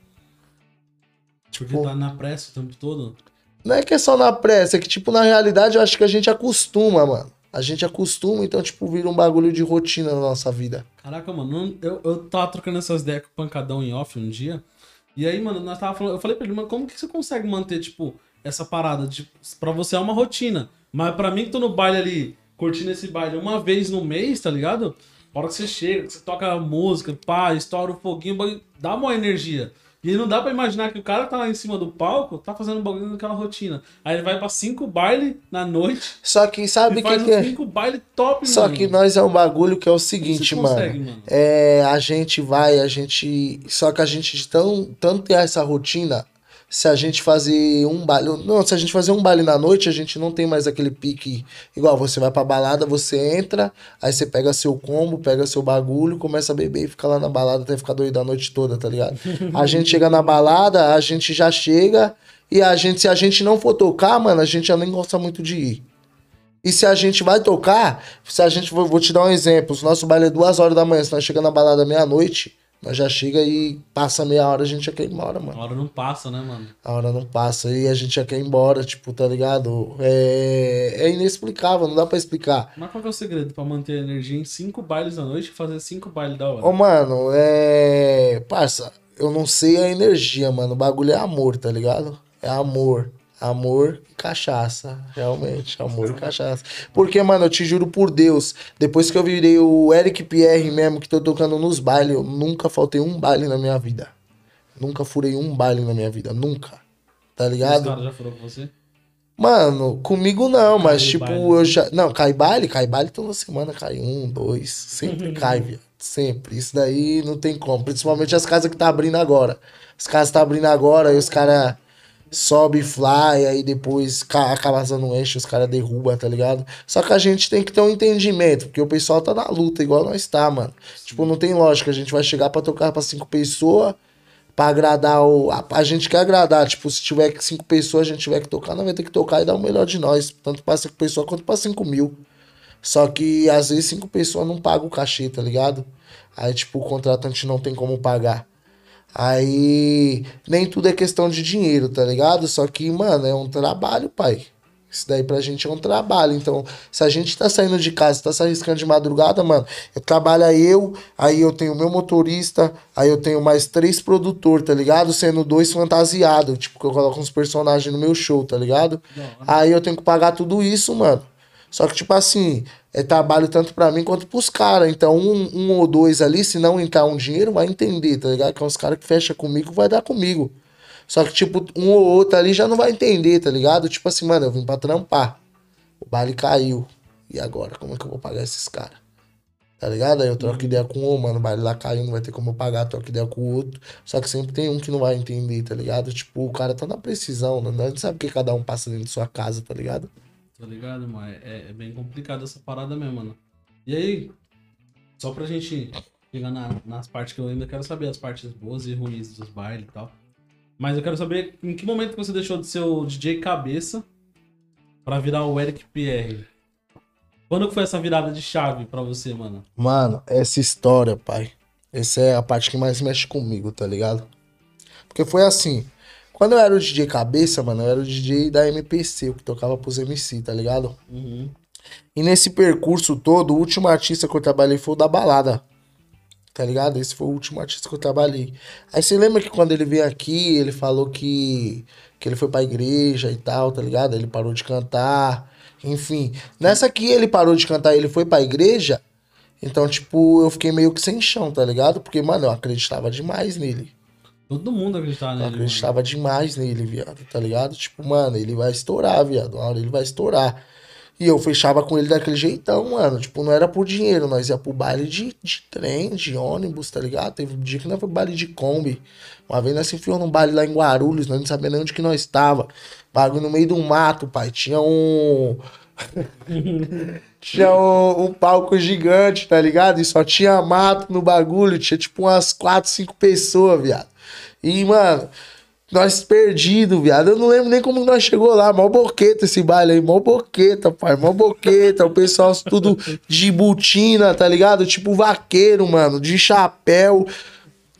Porque tá na pressa o tempo todo. Não é que é só na pressa, é que, tipo, na realidade eu acho que a gente acostuma, mano. A gente acostuma, então, tipo, vira um bagulho de rotina na nossa vida. Caraca, mano, eu, eu tava trocando essas ideias com o pancadão em off um dia. E aí, mano, nós tava falando, eu falei pra ele, mano, como que você consegue manter, tipo, essa parada? De, pra você é uma rotina. Mas pra mim que tô no baile ali, curtindo esse baile uma vez no mês, tá ligado? A hora que você chega, que você toca música, pá, estoura o foguinho, dá uma energia. E não dá pra imaginar que o cara tá lá em cima do palco tá fazendo um bagulho naquela rotina. Aí ele vai pra cinco bailes na noite. Só que sabe o que, que é? cinco top, Só mano. que nós é um bagulho que é o seguinte, consegue, mano. mano? É, a gente vai, a gente. Só que a gente tão, tanto ter essa rotina, se a gente fazer um baile. Não, se a gente fazer um baile na noite, a gente não tem mais aquele pique. Igual você vai pra balada, você entra, aí você pega seu combo, pega seu bagulho, começa a beber e fica lá na balada até ficar doido a noite toda, tá ligado? A gente chega na balada, a gente já chega e a gente, se a gente não for tocar, mano, a gente já nem gosta muito de ir. E se a gente vai tocar, se a gente. Vou, vou te dar um exemplo. Se nosso baile é duas horas da manhã, se nós chegamos na balada meia-noite, nós já chega e passa meia hora, a gente já quer ir embora, mano. A hora não passa, né, mano? A hora não passa e a gente já quer ir embora, tipo, tá ligado? É, é inexplicável, não dá pra explicar. Mas qual que é o segredo pra manter a energia em cinco bailes à noite e fazer cinco bailes da hora? Ô, mano, é. Parça, eu não sei a energia, mano. O bagulho é amor, tá ligado? É amor. Amor e cachaça, realmente, amor e cachaça. Porque, mano, eu te juro por Deus, depois que eu virei o Eric Pierre mesmo, que tô tocando nos bailes, eu nunca faltei um baile na minha vida. Nunca furei um baile na minha vida, nunca. Tá Os ligado? caras já furou com você? Mano, comigo não, mas Cai tipo, baile. eu já. Não, cai baile, cai baile toda semana, cai um, dois. Sempre cai, viado. Sempre. Isso daí não tem como. Principalmente as casas que tá abrindo agora. As casas que tá abrindo agora, e os caras sobe fly, aí depois ca- a casa não enche, os caras derrubam, tá ligado? Só que a gente tem que ter um entendimento, porque o pessoal tá na luta, igual nós tá, mano. Tipo, não tem lógica, a gente vai chegar pra tocar pra cinco pessoas, pra agradar o. A, a gente quer agradar, tipo, se tiver cinco pessoas, a gente tiver que tocar, nós vai ter que tocar e dar o melhor de nós, tanto pra cinco pessoas quanto pra cinco mil. Só que às vezes cinco pessoas não pagam o cachê, tá ligado? Aí, tipo, o contratante não tem como pagar. Aí, nem tudo é questão de dinheiro, tá ligado? Só que, mano, é um trabalho, pai. Isso daí pra gente é um trabalho. Então, se a gente tá saindo de casa, tá se arriscando de madrugada, mano, eu trabalho aí eu, aí eu tenho meu motorista, aí eu tenho mais três produtores, tá ligado? Sendo dois fantasiados, tipo, que eu coloco uns personagens no meu show, tá ligado? Aí eu tenho que pagar tudo isso, mano. Só que, tipo assim, é trabalho tanto pra mim quanto pros caras. Então, um, um ou dois ali, se não entrar um dinheiro, vai entender, tá ligado? Que é uns caras que fecham comigo, vai dar comigo. Só que, tipo, um ou outro ali já não vai entender, tá ligado? Tipo assim, mano, eu vim pra trampar. O baile caiu. E agora? Como é que eu vou pagar esses caras? Tá ligado? Aí eu troco ideia com um, mano, o baile lá caiu, não vai ter como eu pagar, troco ideia com o outro. Só que sempre tem um que não vai entender, tá ligado? Tipo, o cara tá na precisão, né? A gente sabe o que cada um passa dentro de sua casa, tá ligado? Tá ligado, mas é, é bem complicado essa parada mesmo, mano. E aí, só pra gente chegar na- nas partes que eu ainda quero saber, as partes boas e ruins dos bailes e tal. Mas eu quero saber em que momento você deixou de ser o DJ cabeça pra virar o Eric Pierre. Quando foi essa virada de chave pra você, mano? Mano, essa história, pai. Essa é a parte que mais mexe comigo, tá ligado? Porque foi assim. Quando eu era o DJ cabeça, mano, eu era o DJ da MPC, o que tocava pros MC, tá ligado? Uhum. E nesse percurso todo, o último artista que eu trabalhei foi o da balada. Tá ligado? Esse foi o último artista que eu trabalhei. Aí você lembra que quando ele veio aqui, ele falou que, que ele foi pra igreja e tal, tá ligado? Ele parou de cantar. Enfim. Nessa aqui ele parou de cantar e ele foi pra igreja. Então, tipo, eu fiquei meio que sem chão, tá ligado? Porque, mano, eu acreditava demais nele. Todo mundo acreditava Eu nele. mano. acreditava demais nele, viado, tá ligado? Tipo, mano, ele vai estourar, viado. Uma hora ele vai estourar. E eu fechava com ele daquele jeitão, mano. Tipo, não era por dinheiro, nós ia pro baile de, de trem, de ônibus, tá ligado? Teve um dia que nós foi pro baile de Kombi. Uma vez nós se enfiou num baile lá em Guarulhos, nós não sabia nem onde que nós tava. Bagulho no meio do mato, pai. Tinha um. tinha um, um palco gigante, tá ligado? E só tinha mato no bagulho. Tinha tipo umas 4, 5 pessoas, viado. E, mano, nós perdidos, viado. Eu não lembro nem como nós chegou lá. Mó boqueta esse baile aí. Mó boqueta, pai. Mó boqueta. O pessoal tudo de botina, tá ligado? Tipo vaqueiro, mano. De chapéu.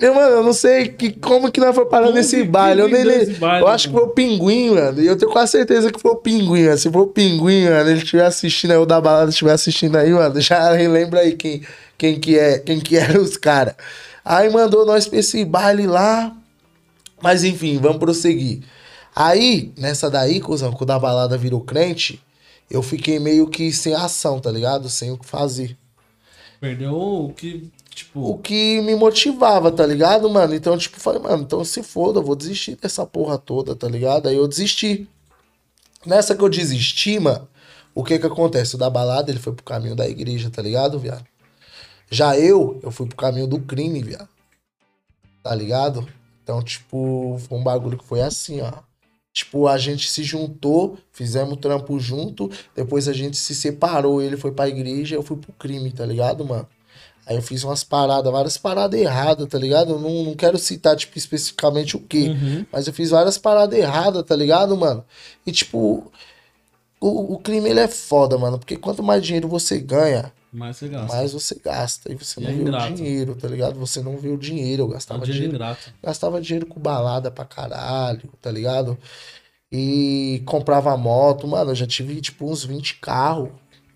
Eu, mano, eu não sei que, como que nós foi parar nesse baile. Eu, nem, baile, eu acho que foi o pinguim, mano. E eu tenho quase certeza que foi o pinguim, mano. Se for o pinguim, mano, ele estiver assistindo aí, o da balada estiver assistindo aí, mano, já relembra aí quem, quem que é, quem que eram os caras. Aí mandou nós pra esse baile lá. Mas enfim, vamos prosseguir. Aí, nessa daí, cuzão, quando a balada virou crente, eu fiquei meio que sem ação, tá ligado? Sem o que fazer. Perdeu o que, tipo... O que me motivava, tá ligado, mano? Então, tipo, falei, mano, então se foda, eu vou desistir dessa porra toda, tá ligado? Aí eu desisti. Nessa que eu desisti, mano, o que que acontece? O da balada, ele foi pro caminho da igreja, tá ligado, viado? Já eu, eu fui pro caminho do crime, viado. Tá ligado? Então, tipo, foi um bagulho que foi assim, ó. Tipo, a gente se juntou, fizemos trampo junto, depois a gente se separou, ele foi pra igreja, eu fui pro crime, tá ligado, mano? Aí eu fiz umas paradas, várias paradas erradas, tá ligado? Eu não, não quero citar, tipo, especificamente o quê, Uhum. mas eu fiz várias paradas erradas, tá ligado, mano? E, tipo, o, o crime, ele é foda, mano, porque quanto mais dinheiro você ganha, Mas você gasta. mais você gasta. E você E não é vê ingrato. o dinheiro, tá ligado? Você não vê o dinheiro. Eu É gastava dinheiro dinheiro ingrato. gastava dinheiro com balada pra caralho, tá ligado? E comprava moto, mano, eu já tive tipo uns 20 carros.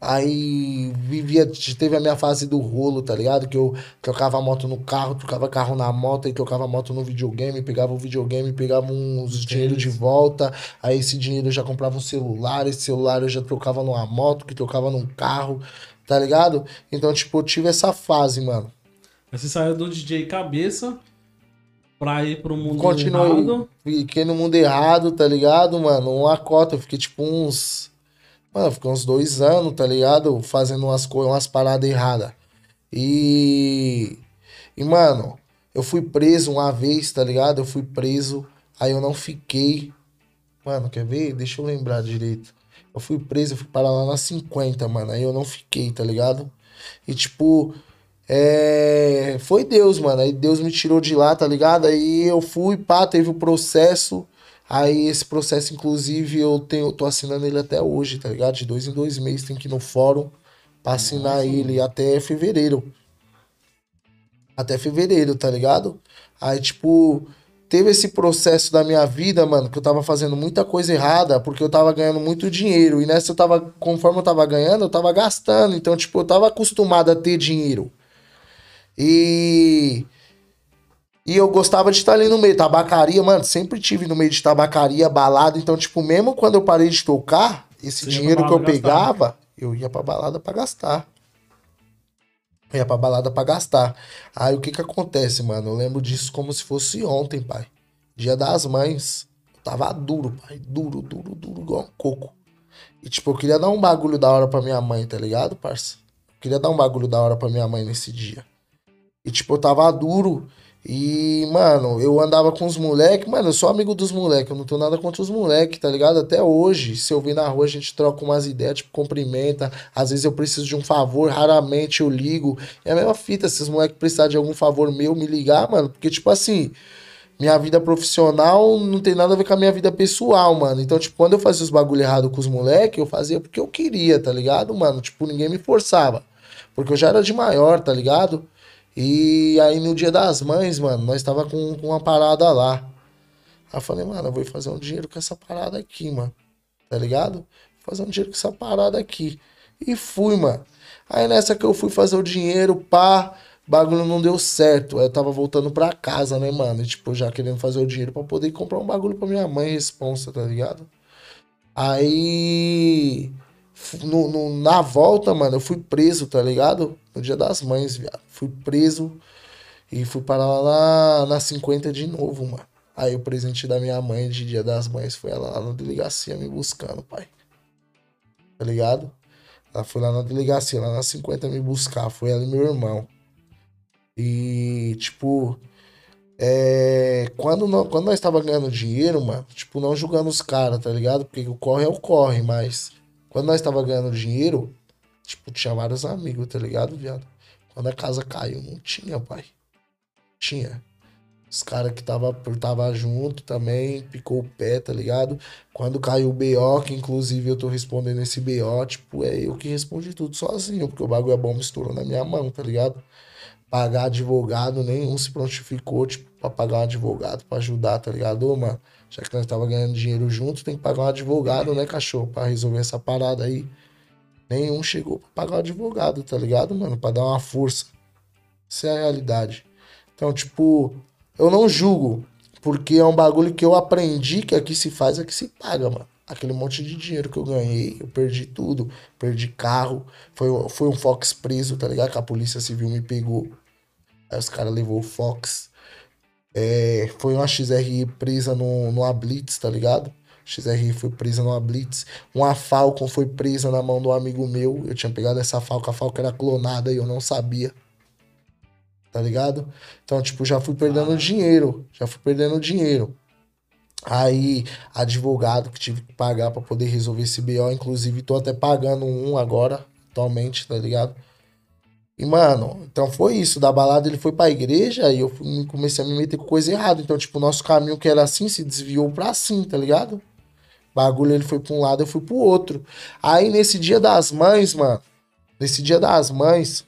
Aí vivia, teve a minha fase do rolo, tá ligado? Que eu trocava a moto no carro, trocava carro na moto, aí trocava a moto no videogame, pegava o videogame, pegava uns dinheiro de volta, aí esse dinheiro eu já comprava um celular, esse celular eu já trocava numa moto, que trocava num carro, tá ligado? Então, tipo, eu tive essa fase, mano. Aí você saiu do DJ cabeça pra ir pro mundo Continuei. errado. Fiquei no mundo errado, tá ligado, mano? Uma cota, eu fiquei tipo uns. Mano, fiquei uns dois anos, tá ligado? Fazendo umas coisas, umas paradas erradas. E. E, mano, eu fui preso uma vez, tá ligado? Eu fui preso, aí eu não fiquei. Mano, quer ver? Deixa eu lembrar direito. Eu fui preso, eu fui parar lá na 50, mano. Aí eu não fiquei, tá ligado? E tipo. É... Foi Deus, mano. Aí Deus me tirou de lá, tá ligado? Aí eu fui, pá, teve o processo. Aí esse processo, inclusive, eu tenho, eu tô assinando ele até hoje, tá ligado? De dois em dois meses tem que ir no fórum pra assinar Nossa, ele até fevereiro. Até fevereiro, tá ligado? Aí, tipo, teve esse processo da minha vida, mano, que eu tava fazendo muita coisa errada, porque eu tava ganhando muito dinheiro. E nessa eu tava, conforme eu tava ganhando, eu tava gastando. Então, tipo, eu tava acostumado a ter dinheiro. E. E eu gostava de estar ali no meio. Tabacaria, mano, sempre tive no meio de tabacaria, balada. Então, tipo, mesmo quando eu parei de tocar, esse Você dinheiro que eu gastar. pegava, eu ia pra balada pra gastar. Eu ia pra balada pra gastar. Aí o que que acontece, mano? Eu lembro disso como se fosse ontem, pai. Dia das mães. Eu tava duro, pai. Duro, duro, duro, igual um coco. E, tipo, eu queria dar um bagulho da hora pra minha mãe, tá ligado, parça? Eu queria dar um bagulho da hora pra minha mãe nesse dia. E, tipo, eu tava duro. E, mano, eu andava com os moleques. Mano, eu sou amigo dos moleques. Eu não tenho nada contra os moleques, tá ligado? Até hoje. Se eu vir na rua, a gente troca umas ideias, tipo, cumprimenta. Às vezes eu preciso de um favor, raramente eu ligo. É a mesma fita. Se os moleques precisarem de algum favor meu, me ligar, mano. Porque, tipo assim, minha vida profissional não tem nada a ver com a minha vida pessoal, mano. Então, tipo, quando eu fazia os bagulho errado com os moleques, eu fazia porque eu queria, tá ligado, mano? Tipo, ninguém me forçava. Porque eu já era de maior, tá ligado? E aí no dia das mães, mano, nós tava com, com uma parada lá. Aí eu falei, mano, eu vou fazer um dinheiro com essa parada aqui, mano. Tá ligado? Vou fazer um dinheiro com essa parada aqui. E fui, mano. Aí nessa que eu fui fazer o dinheiro, pá, bagulho não deu certo. Eu tava voltando pra casa, né, mano? E, tipo, já querendo fazer o dinheiro pra poder comprar um bagulho pra minha mãe, responsa, tá ligado? Aí. No, no- na volta, mano, eu fui preso, tá ligado? No dia das mães, viado. Fui preso e fui parar lá na, na 50 de novo, mano. Aí o presente da minha mãe de dia das mães foi ela lá na delegacia me buscando, pai. Tá ligado? Ela foi lá na delegacia, lá na 50 me buscar. Foi ela e meu irmão. E, tipo, é, quando, quando nós tava ganhando dinheiro, mano, tipo, não julgando os caras, tá ligado? Porque o corre é o corre, mas quando nós tava ganhando dinheiro, tipo, tinha vários amigos, tá ligado, viado? Quando a casa caiu, não tinha, pai. Tinha. Os caras que tava, tava junto também, picou o pé, tá ligado? Quando caiu o BO, que inclusive eu tô respondendo esse BO, tipo, é eu que respondi tudo sozinho, porque o bagulho é bom misturou na minha mão, tá ligado? Pagar advogado, nenhum se prontificou, tipo, pra pagar um advogado, pra ajudar, tá ligado? Ô, mano, já que nós tava ganhando dinheiro junto, tem que pagar um advogado, né, cachorro, pra resolver essa parada aí. Nenhum chegou pra pagar o advogado, tá ligado, mano? Pra dar uma força. Essa é a realidade. Então, tipo, eu não julgo, porque é um bagulho que eu aprendi que aqui se faz, aqui se paga, mano. Aquele monte de dinheiro que eu ganhei, eu perdi tudo, perdi carro. Foi, foi um Fox preso, tá ligado? Que a polícia civil me pegou. Aí os caras levou o Fox. É, foi uma XRI presa no, numa Blitz, tá ligado? XRI foi presa numa Blitz. Uma Falcon foi presa na mão de um amigo meu. Eu tinha pegado essa Falcon, a Falcon era clonada e eu não sabia. tá ligado? Então, tipo, já fui perdendo dinheiro, já fui perdendo dinheiro. Aí, advogado que tive que pagar para poder resolver esse BO, inclusive tô até pagando um agora, atualmente, tá ligado? E, mano, então foi isso. Da balada ele foi pra igreja e eu comecei a me meter com coisa errada. Então, tipo, o nosso caminho que era assim se desviou pra assim, tá ligado? Bagulho ele foi pra um lado, eu fui pro outro. Aí, nesse dia das mães, mano, nesse dia das mães,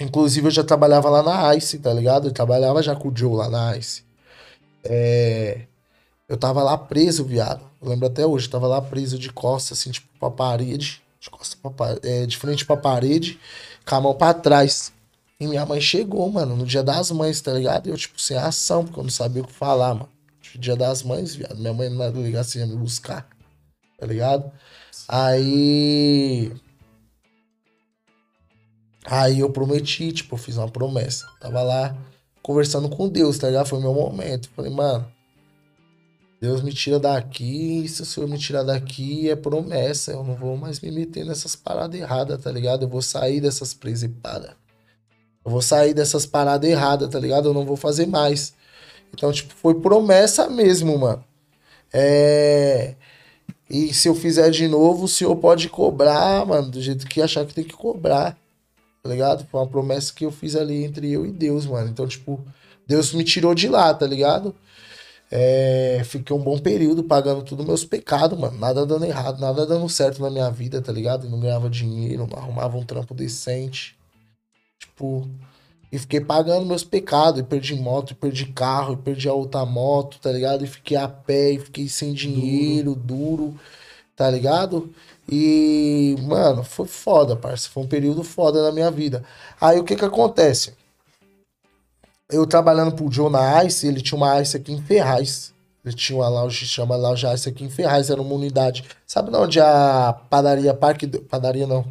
inclusive eu já trabalhava lá na ICE, tá ligado? Eu trabalhava já com o Joe lá na ICE. É. Eu tava lá preso, viado. Eu lembro até hoje, eu tava lá preso de costas, assim, tipo, pra parede. De costas pra, é, de frente pra parede com a mão pra trás. E minha mãe chegou, mano, no dia das mães, tá ligado? E eu, tipo, sem ação, porque eu não sabia o que falar, mano. Dia das mães, viado. Minha mãe não ia ligar assim, ia me buscar, tá ligado? Aí. Aí eu prometi, tipo, eu fiz uma promessa. Tava lá conversando com Deus, tá ligado? Foi meu momento. Falei, mano, Deus me tira daqui, se o Senhor me tirar daqui, é promessa. Eu não vou mais me meter nessas paradas erradas, tá ligado? Eu vou sair dessas presepadas. Eu vou sair dessas paradas erradas, tá ligado? Eu não vou fazer mais. Então, tipo, foi promessa mesmo, mano. É. E se eu fizer de novo, o senhor pode cobrar, mano, do jeito que achar que tem que cobrar. Tá ligado? Foi uma promessa que eu fiz ali entre eu e Deus, mano. Então, tipo, Deus me tirou de lá, tá ligado? É, fiquei um bom período pagando tudo meus pecados, mano. Nada dando errado, nada dando certo na minha vida, tá ligado? não ganhava dinheiro, não arrumava um trampo decente. Tipo, e fiquei pagando meus pecados. E perdi moto, e perdi carro, e perdi a outra moto, tá ligado? E fiquei a pé, e fiquei sem dinheiro, duro, duro tá ligado? E, mano, foi foda, parça. Foi um período foda na minha vida. Aí o que que acontece? eu trabalhando pro Joe na Ice, ele tinha uma Ice aqui em Ferraz. Ele tinha uma loja, chama loja Ice aqui em Ferraz, era uma unidade. Sabe onde a padaria Parque... Do, padaria não.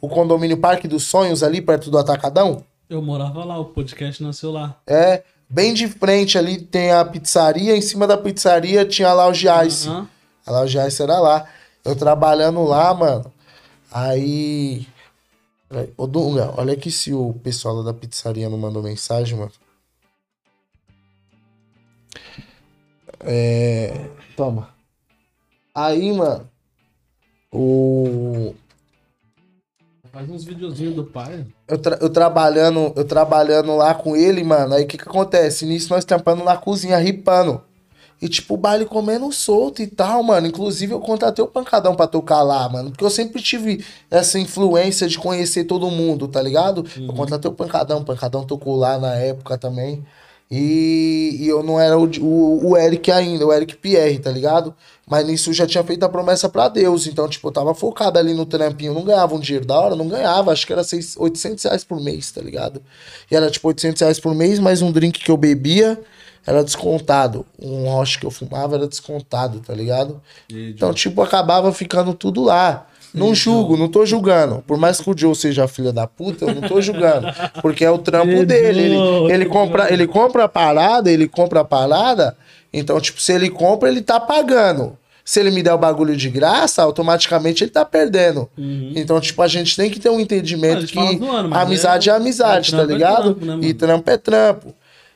O condomínio Parque dos Sonhos ali, perto do Atacadão? Eu morava lá, o podcast nasceu lá. É, bem de frente ali tem a pizzaria, em cima da pizzaria tinha a loja Ice. Uhum. A loja Ice era lá. Eu trabalhando lá, mano. Aí Ô Dunga, olha aqui se o pessoal da pizzaria não mandou mensagem, mano. É. Toma. Aí, mano. O. Faz uns videozinhos do pai. Eu, tra eu, trabalhando, eu trabalhando lá com ele, mano. Aí o que que acontece? Nisso nós tampando na cozinha, ripando. E, tipo, o baile comendo solto e tal, mano. Inclusive, eu contratei o Pancadão pra tocar lá, mano. Porque eu sempre tive essa influência de conhecer todo mundo, tá ligado? Uhum. Eu contratei o Pancadão. O Pancadão tocou lá na época também. E, e eu não era o, o, o, Eric ainda, o Eric Pierre, tá ligado? Mas nisso eu já tinha feito a promessa para Deus. Então, tipo, eu tava focado ali no trampinho. Não ganhava um dinheiro da hora, não ganhava. Acho que era 6, 800 reais por mês, tá ligado? E era tipo 800 reais por mês, mais um drink que eu bebia era descontado. Um roche que eu fumava era descontado, tá ligado? então, tipo, acabava ficando tudo lá. Não julgo, não tô julgando. Por mais que o Joe seja filha da puta, eu não tô julgando. Porque é o trampo dele. Ele, ele, compra, ele compra a parada, ele compra a parada. Então, tipo, se ele compra, ele tá pagando. Se ele me der o bagulho de graça, automaticamente ele tá perdendo. Uhum. Então, tipo, a gente tem que ter um entendimento que zoando, amizade é, é amizade, é, tá é ligado? É trampo, né, e trampo é trampo.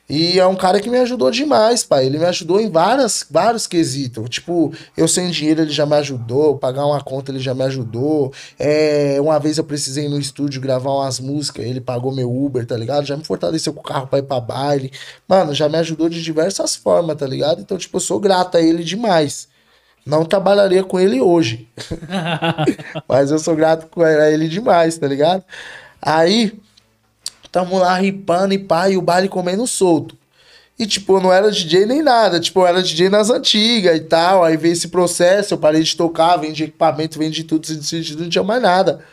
E é um cara que me ajudou demais, pai. Ele me ajudou em várias, vários quesitos. Tipo, eu sem dinheiro ele já me ajudou, pagar uma conta ele já me ajudou. É, uma vez eu precisei ir no estúdio gravar umas músicas, ele pagou meu Uber, tá ligado? Já me fortaleceu com o carro pra ir pra baile. Mano, já me ajudou de diversas formas, tá ligado? Então, tipo, eu sou grato a ele demais. Não trabalharia com ele hoje. Mas eu sou grato a ele demais, tá ligado? Aí, Tamo lá ripando e pá, e o baile comendo solto. E, tipo, eu não era DJ nem nada. Tipo, eu era DJ nas antigas e tal. Aí veio esse processo, eu parei de tocar, vendi equipamento, vendi tudo, não tinha mais nada.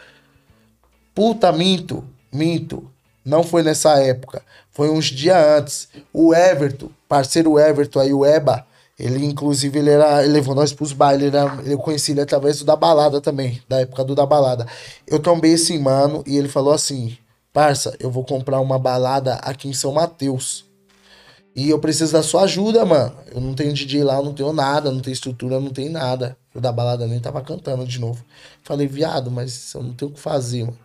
Puta, minto, minto. Não foi nessa época. Foi uns dias antes. O Everton, parceiro Everton aí, o Eba, ele, inclusive, ele, era, ele levou nós pros bailes. Eu conheci ele através do da balada também, da época do da balada. Eu tombei esse mano e ele falou assim: Parça, eu vou comprar uma balada aqui em São Mateus. E eu preciso da sua ajuda, mano. Eu não tenho DJ lá, eu não tenho nada, não tenho estrutura, não tenho nada. Eu da balada nem tava cantando de novo. Falei, viado, mas eu não tenho o que fazer, mano.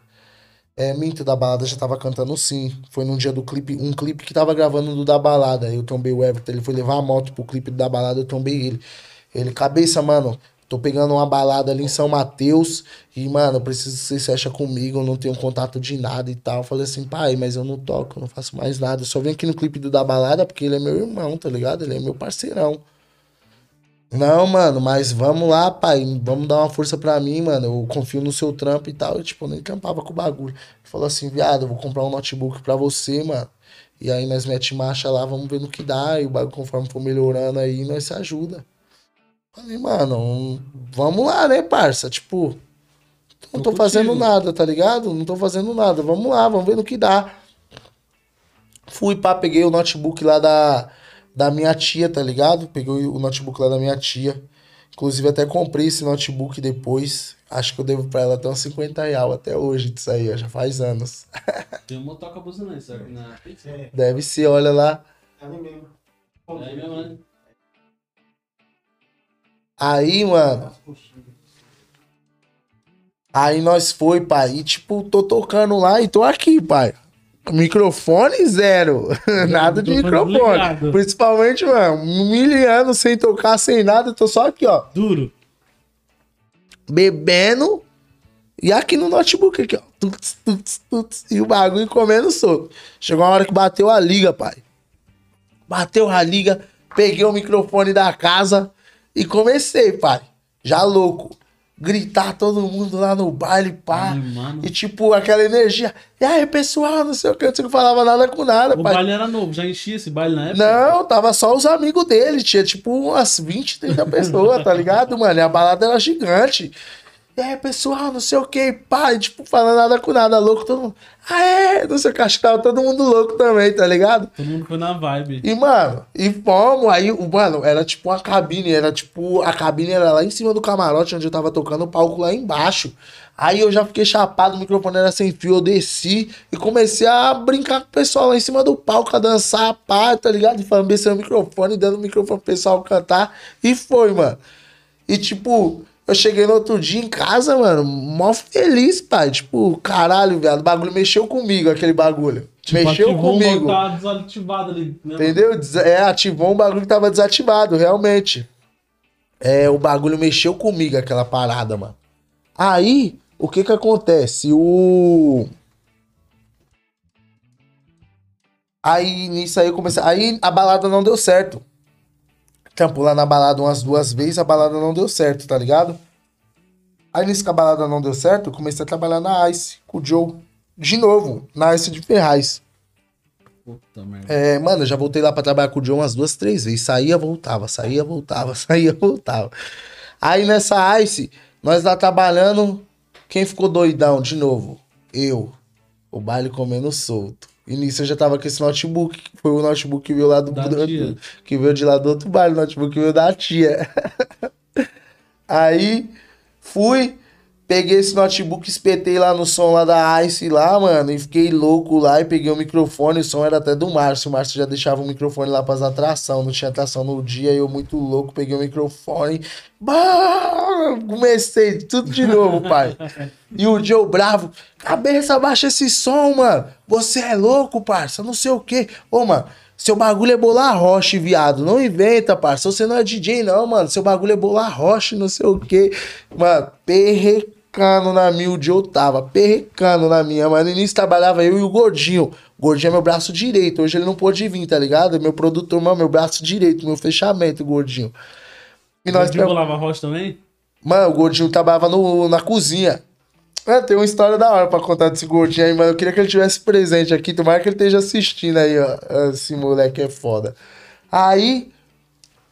É, Minto da balada já tava cantando sim. Foi num dia do clipe, um clipe que tava gravando do da balada. Eu tombei o Everton, ele foi levar a moto pro clipe da balada, eu tombei ele. Ele, cabeça, mano, tô pegando uma balada ali em São Mateus e, mano, eu preciso que você se acha comigo, eu não tenho contato de nada e tal. Eu falei assim, pai, mas eu não toco, eu não faço mais nada. Eu só venho aqui no clipe do da balada porque ele é meu irmão, tá ligado? Ele é meu parceirão. Não, mano, mas vamos lá, pai. Vamos dar uma força pra mim, mano. Eu confio no seu trampo e tal. Eu, tipo, nem trampava com o bagulho. Ele falou assim, viado, eu vou comprar um notebook pra você, mano. E aí nós mete marcha lá, vamos ver no que dá. E o bagulho, conforme for melhorando aí, nós se ajuda. Falei, mano, vamos lá, né, parça? Tipo, não tô, Tô fazendo nada, tá ligado? Não tô fazendo nada. Vamos lá, vamos ver no que dá. Fui, pá, peguei o notebook lá da, da minha tia, tá ligado? Peguei o notebook lá da minha tia. Inclusive, até comprei esse notebook depois. Acho que eu devo pra ela até uns 50 reais até hoje disso aí, ó, já faz anos. Tem uma toca buzinante, será que na É, Deve ser, olha lá. ali mesmo. É aí mesmo, né? Aí, mano, aí nós foi, pai. E tipo, tô tocando lá e tô aqui, pai. Microfone zero. nada de microfone desligado. Principalmente, mano, mil anos sem tocar, sem nada. Tô só aqui, ó. Duro. bebendo e aqui no notebook aqui, ó. Tuts, tuts, tuts, e o bagulho comendo solto. Chegou uma hora que bateu a liga, pai. Bateu a liga, peguei o microfone da casa e comecei, pai. Já louco. Gritar todo mundo lá no baile, pá. Ai. E tipo, aquela energia. E aí, pessoal, não sei o que, eu não falava nada com nada, O pai. baile era novo, já enchia esse baile na época? Não, tava só os amigos dele. Tinha tipo umas 20, 30 pessoas, tá ligado, mano? E a balada era gigante. E aí, pessoal, não sei o que, pai, tipo, falando nada com nada, louco, todo mundo. Ah, é, não sei o que, acho que tava todo mundo louco também, tá ligado? Todo mundo foi na vibe. E, mano, e fomos, aí, mano, era tipo uma cabine, era tipo, a cabine era lá em cima do camarote onde eu tava tocando, o palco lá embaixo. Aí eu já fiquei chapado, o microfone era sem fio, eu desci e comecei a brincar com o pessoal lá em cima do palco, a dançar, pá, tá ligado? E falando o microfone, dando o microfone pro pessoal cantar, e foi, mano. E tipo, eu cheguei no outro dia em casa, mano, mó feliz, pai. Tipo, caralho, viado, o bagulho mexeu comigo, aquele bagulho. Tipo, mexeu comigo. tava desativado ali. Né, Entendeu? É, ativou um bagulho que tava desativado, realmente. É, o bagulho mexeu comigo, aquela parada, mano. Aí, o que que acontece? O. Aí, nisso aí eu comecei. Aí a balada não deu certo. Campo lá na balada umas duas vezes, a balada não deu certo, tá ligado? Aí nisso que a balada não deu certo, eu comecei a trabalhar na Ice, com o Joe. De novo, na Ice de Ferraz. Puta merda. É, mano, eu já voltei lá pra trabalhar com o John umas duas, três vezes. Saía, voltava, saía, voltava, saía, voltava. Aí nessa Ice, nós lá trabalhando, quem ficou doidão de novo? Eu. O baile comendo solto. E nisso eu já tava com esse notebook, que foi o notebook que veio lá do, do- que veio de lá do outro baile, o notebook que veio da tia. Aí fui, peguei esse notebook, espetei lá no som lá da Ice lá, mano, e fiquei louco lá e peguei o microfone, o som era até do Márcio, o Márcio já deixava o microfone lá pras atração, não tinha atração no dia, eu muito louco, peguei o microfone, bah, comecei tudo de novo, pai. E o Joe bravo, cabeça, baixa esse som, mano, você é louco, parça, não sei o que, ô, mano, seu bagulho é bolar roche, viado. Não inventa, parça. Você não é DJ, não, mano. Seu bagulho é bolar roche, não sei o quê. Mano, perrecando na minha, o Joe tava. Perrecando na minha. Mas no início trabalhava eu e o Gordinho. O Gordinho é meu braço direito. Hoje ele não pôde vir, tá ligado? Meu produtor, mano, meu braço direito, meu fechamento, o Gordinho. E nós Gordinho bolava rocha também? Mano, o gordinho trabalhava no, na cozinha. É, tem uma história da hora pra contar desse gordinho aí, mas eu queria que ele tivesse presente aqui. Tomara que ele esteja assistindo aí, ó. Esse moleque é foda. Aí,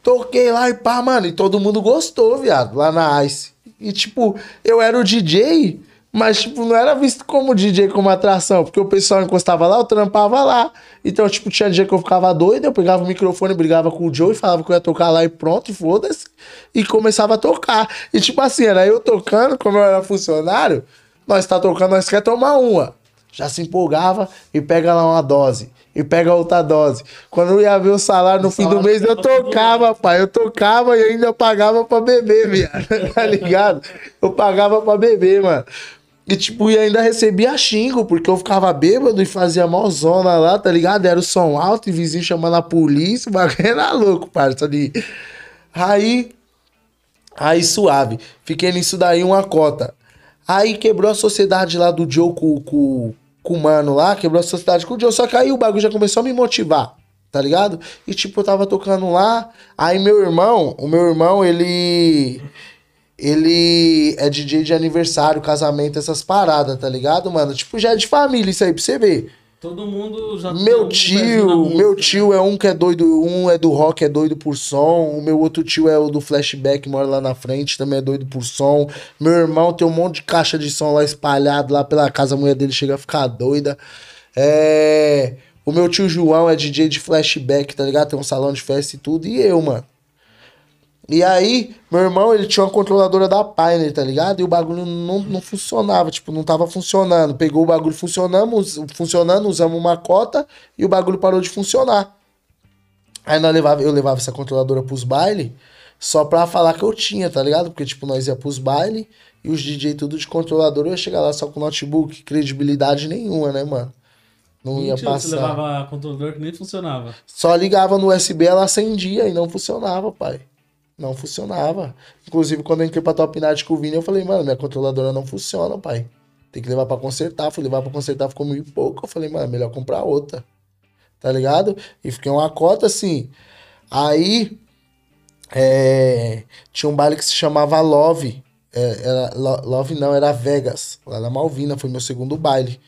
toquei lá e pá, mano, e todo mundo gostou, viado, lá na Ice. E, tipo, eu era o DJ, mas, tipo, não era visto como DJ, como atração, porque o pessoal encostava lá, eu trampava lá. Então, tipo, tinha dia que eu ficava doido, eu pegava o microfone, brigava com o Joe e falava que eu ia tocar lá e pronto, e foda-se. E começava a tocar. E, tipo assim, era eu tocando, como eu era funcionário, nós tá tocando, nós quer tomar uma. Já se empolgava e pega lá uma dose. E pega outra dose. Quando eu ia ver o salário no fim do salário mês, eu tocava, pai. Eu tocava e ainda pagava pra beber, viado. tá ligado? Eu pagava pra beber, mano. E, tipo, e ainda recebia xingo, porque eu ficava bêbado e fazia mozona lá, tá ligado? Era o som alto e vizinho chamando a polícia, o bagulho era louco, parça. Ali. Aí, aí suave. Fiquei nisso daí uma cota. Aí quebrou a sociedade lá do Joe com, com, com o mano lá, quebrou a sociedade com o Joe. Só que aí o bagulho já começou a me motivar, tá ligado? E tipo, eu tava tocando lá. Aí meu irmão, o meu irmão, ele ele é DJ de aniversário, casamento, essas paradas, tá ligado, mano? Tipo, já é de família isso aí, pra você ver. Todo mundo já Meu tio, meu tio é um que é doido, um é do rock, é doido por som. O meu outro tio é o do flashback, mora lá na frente, também é doido por som. Meu irmão tem um monte de caixa de som lá espalhado lá pela casa, a mulher dele chega a ficar doida. É. O meu tio João é DJ de flashback, tá ligado? Tem um salão de festa e tudo. E eu, mano. E aí, meu irmão, ele tinha uma controladora da Pioneer, tá ligado? E o bagulho não, não funcionava, tipo, não tava funcionando. Pegou o bagulho funcionando, funcionando, usamos uma cota e o bagulho parou de funcionar. Aí nós levava, eu levava essa controladora pros bailes só pra falar que eu tinha, tá ligado? Porque, tipo, nós ia pros bailes e os DJ tudo de controlador, eu ia chegar lá só com notebook, credibilidade nenhuma, né, mano? Não Mentira, ia passar. Você levava controlador que nem funcionava. Só ligava no USB, ela acendia e não funcionava, pai. Não funcionava. Inclusive, quando eu entrei pra Top Night com o Vini, eu falei, mano, minha controladora não funciona, pai. Tem que levar pra consertar. Fui levar pra consertar, ficou e pouco. Eu falei, mano, melhor comprar outra. Tá ligado? E fiquei uma cota assim. Aí, é, tinha um baile que se chamava Love. É, era, Love não, era Vegas. Lá na Malvina, foi meu segundo baile.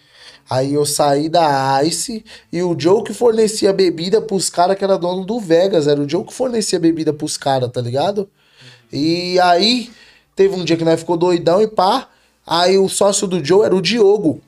Aí eu saí da Ice e o Joe que fornecia bebida pros caras que era dono do Vegas. Era o Joe que fornecia bebida pros caras, tá ligado? E aí teve um dia que nós ficou doidão e pá. Aí o sócio do Joe era o Diogo.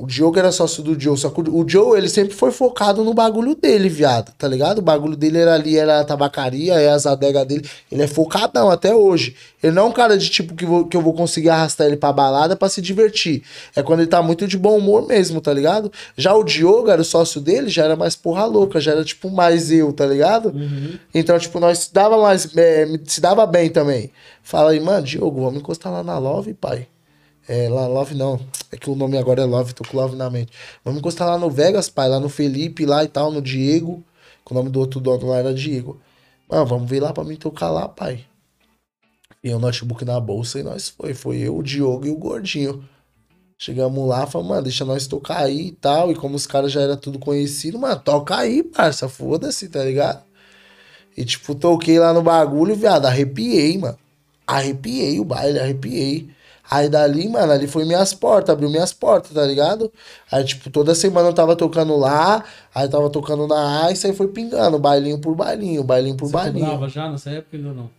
O Diogo era sócio do Joe, só que o Joe, ele sempre foi focado no bagulho dele, viado, tá ligado? O bagulho dele era ali, era a tabacaria, é as adegas dele. Ele é focadão até hoje. Ele não é um cara de tipo que, vou, que eu vou conseguir arrastar ele pra balada pra se divertir. É quando ele tá muito de bom humor mesmo, tá ligado? Já o Diogo era o sócio dele, já era mais porra louca, já era tipo mais eu, tá ligado? Uhum. Então, tipo, nós se dava mais, é, se dava bem também. Fala aí, mano, Diogo, vamos encostar lá na Love, pai. É, lá, Love não. É que o nome agora é Love, tô com Love na mente. Vamos encostar lá no Vegas, pai, lá no Felipe, lá e tal, no Diego. Que o nome do outro dono lá era Diego. Mano, vamos ver lá pra mim tocar lá, pai. E o notebook na bolsa e nós foi. Foi eu, o Diogo e o Gordinho. Chegamos lá, falamos, mano, deixa nós tocar aí e tal. E como os caras já era tudo conhecido, mano, toca aí, parça, foda-se, tá ligado? E tipo, toquei lá no bagulho, viado, arrepiei, mano. Arrepiei o baile, arrepiei. Aí dali, mano, ali foi minhas portas, abriu minhas portas, tá ligado? Aí, tipo, toda semana eu tava tocando lá, aí tava tocando na Ice, aí foi pingando, bailinho por bailinho, bailinho por Você bailinho. Você já nessa época ainda não?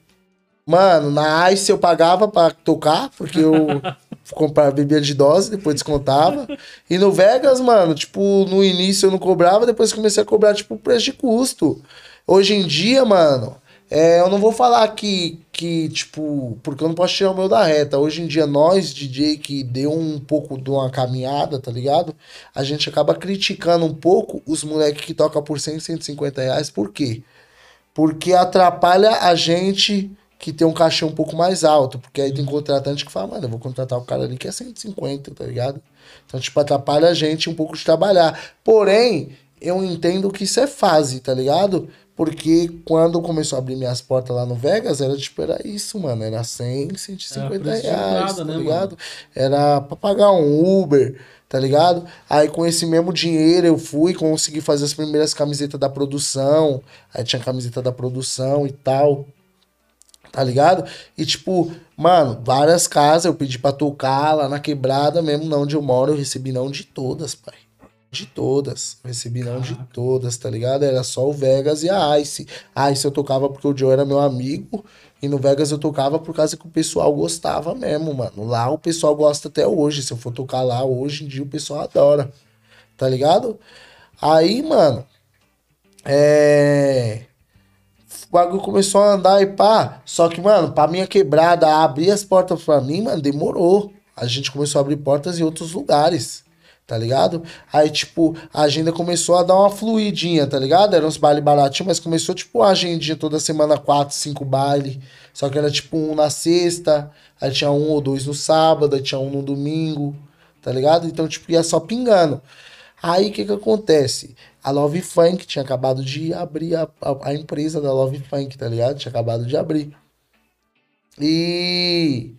Mano, na Ice eu pagava pra tocar, porque eu comprava bebida de dose, depois descontava. E no Vegas, mano, tipo, no início eu não cobrava, depois comecei a cobrar, tipo, preço de custo. Hoje em dia, mano, é, eu não vou falar que, que, tipo, porque eu não posso tirar o meu da reta. Hoje em dia, nós, DJ, que deu um pouco de uma caminhada, tá ligado? A gente acaba criticando um pouco os moleques que tocam por 100, 150 reais. Por quê? Porque atrapalha a gente que tem um cachê um pouco mais alto. Porque aí tem contratante que fala, mano, eu vou contratar o cara ali que é 150, tá ligado? Então, tipo, atrapalha a gente um pouco de trabalhar. Porém, eu entendo que isso é fase, tá ligado? Porque quando começou a abrir minhas portas lá no Vegas, era tipo, era isso, mano. Era 100, 150 era reais, nada, tá né, ligado? Mano? Era pra pagar um Uber, tá ligado? Aí com esse mesmo dinheiro eu fui, consegui fazer as primeiras camisetas da produção. Aí tinha camiseta da produção e tal. Tá ligado? E tipo, mano, várias casas eu pedi pra tocar lá na quebrada mesmo, não onde eu moro, eu recebi não de todas, pai de todas. Recebi não de todas, tá ligado? Era só o Vegas e a Ice. A Ice eu tocava porque o Joe era meu amigo. E no Vegas eu tocava por causa que o pessoal gostava mesmo, mano. Lá o pessoal gosta até hoje. Se eu for tocar lá hoje em dia, o pessoal adora. Tá ligado? Aí, mano. É. O bagulho começou a andar e pá. Só que, mano, pra minha quebrada abrir as portas pra mim, mano, demorou. A gente começou a abrir portas em outros lugares tá ligado? Aí, tipo, a agenda começou a dar uma fluidinha, tá ligado? Eram uns bailes baratinhos, mas começou, tipo, a agendinha toda semana, quatro, cinco bailes. Só que era, tipo, um na sexta, aí tinha um ou dois no sábado, aí tinha um no domingo, tá ligado? Então, tipo, ia só pingando. Aí, o que que acontece? A Love Funk tinha acabado de abrir a, a, a empresa da Love Funk, tá ligado? Tinha acabado de abrir. E...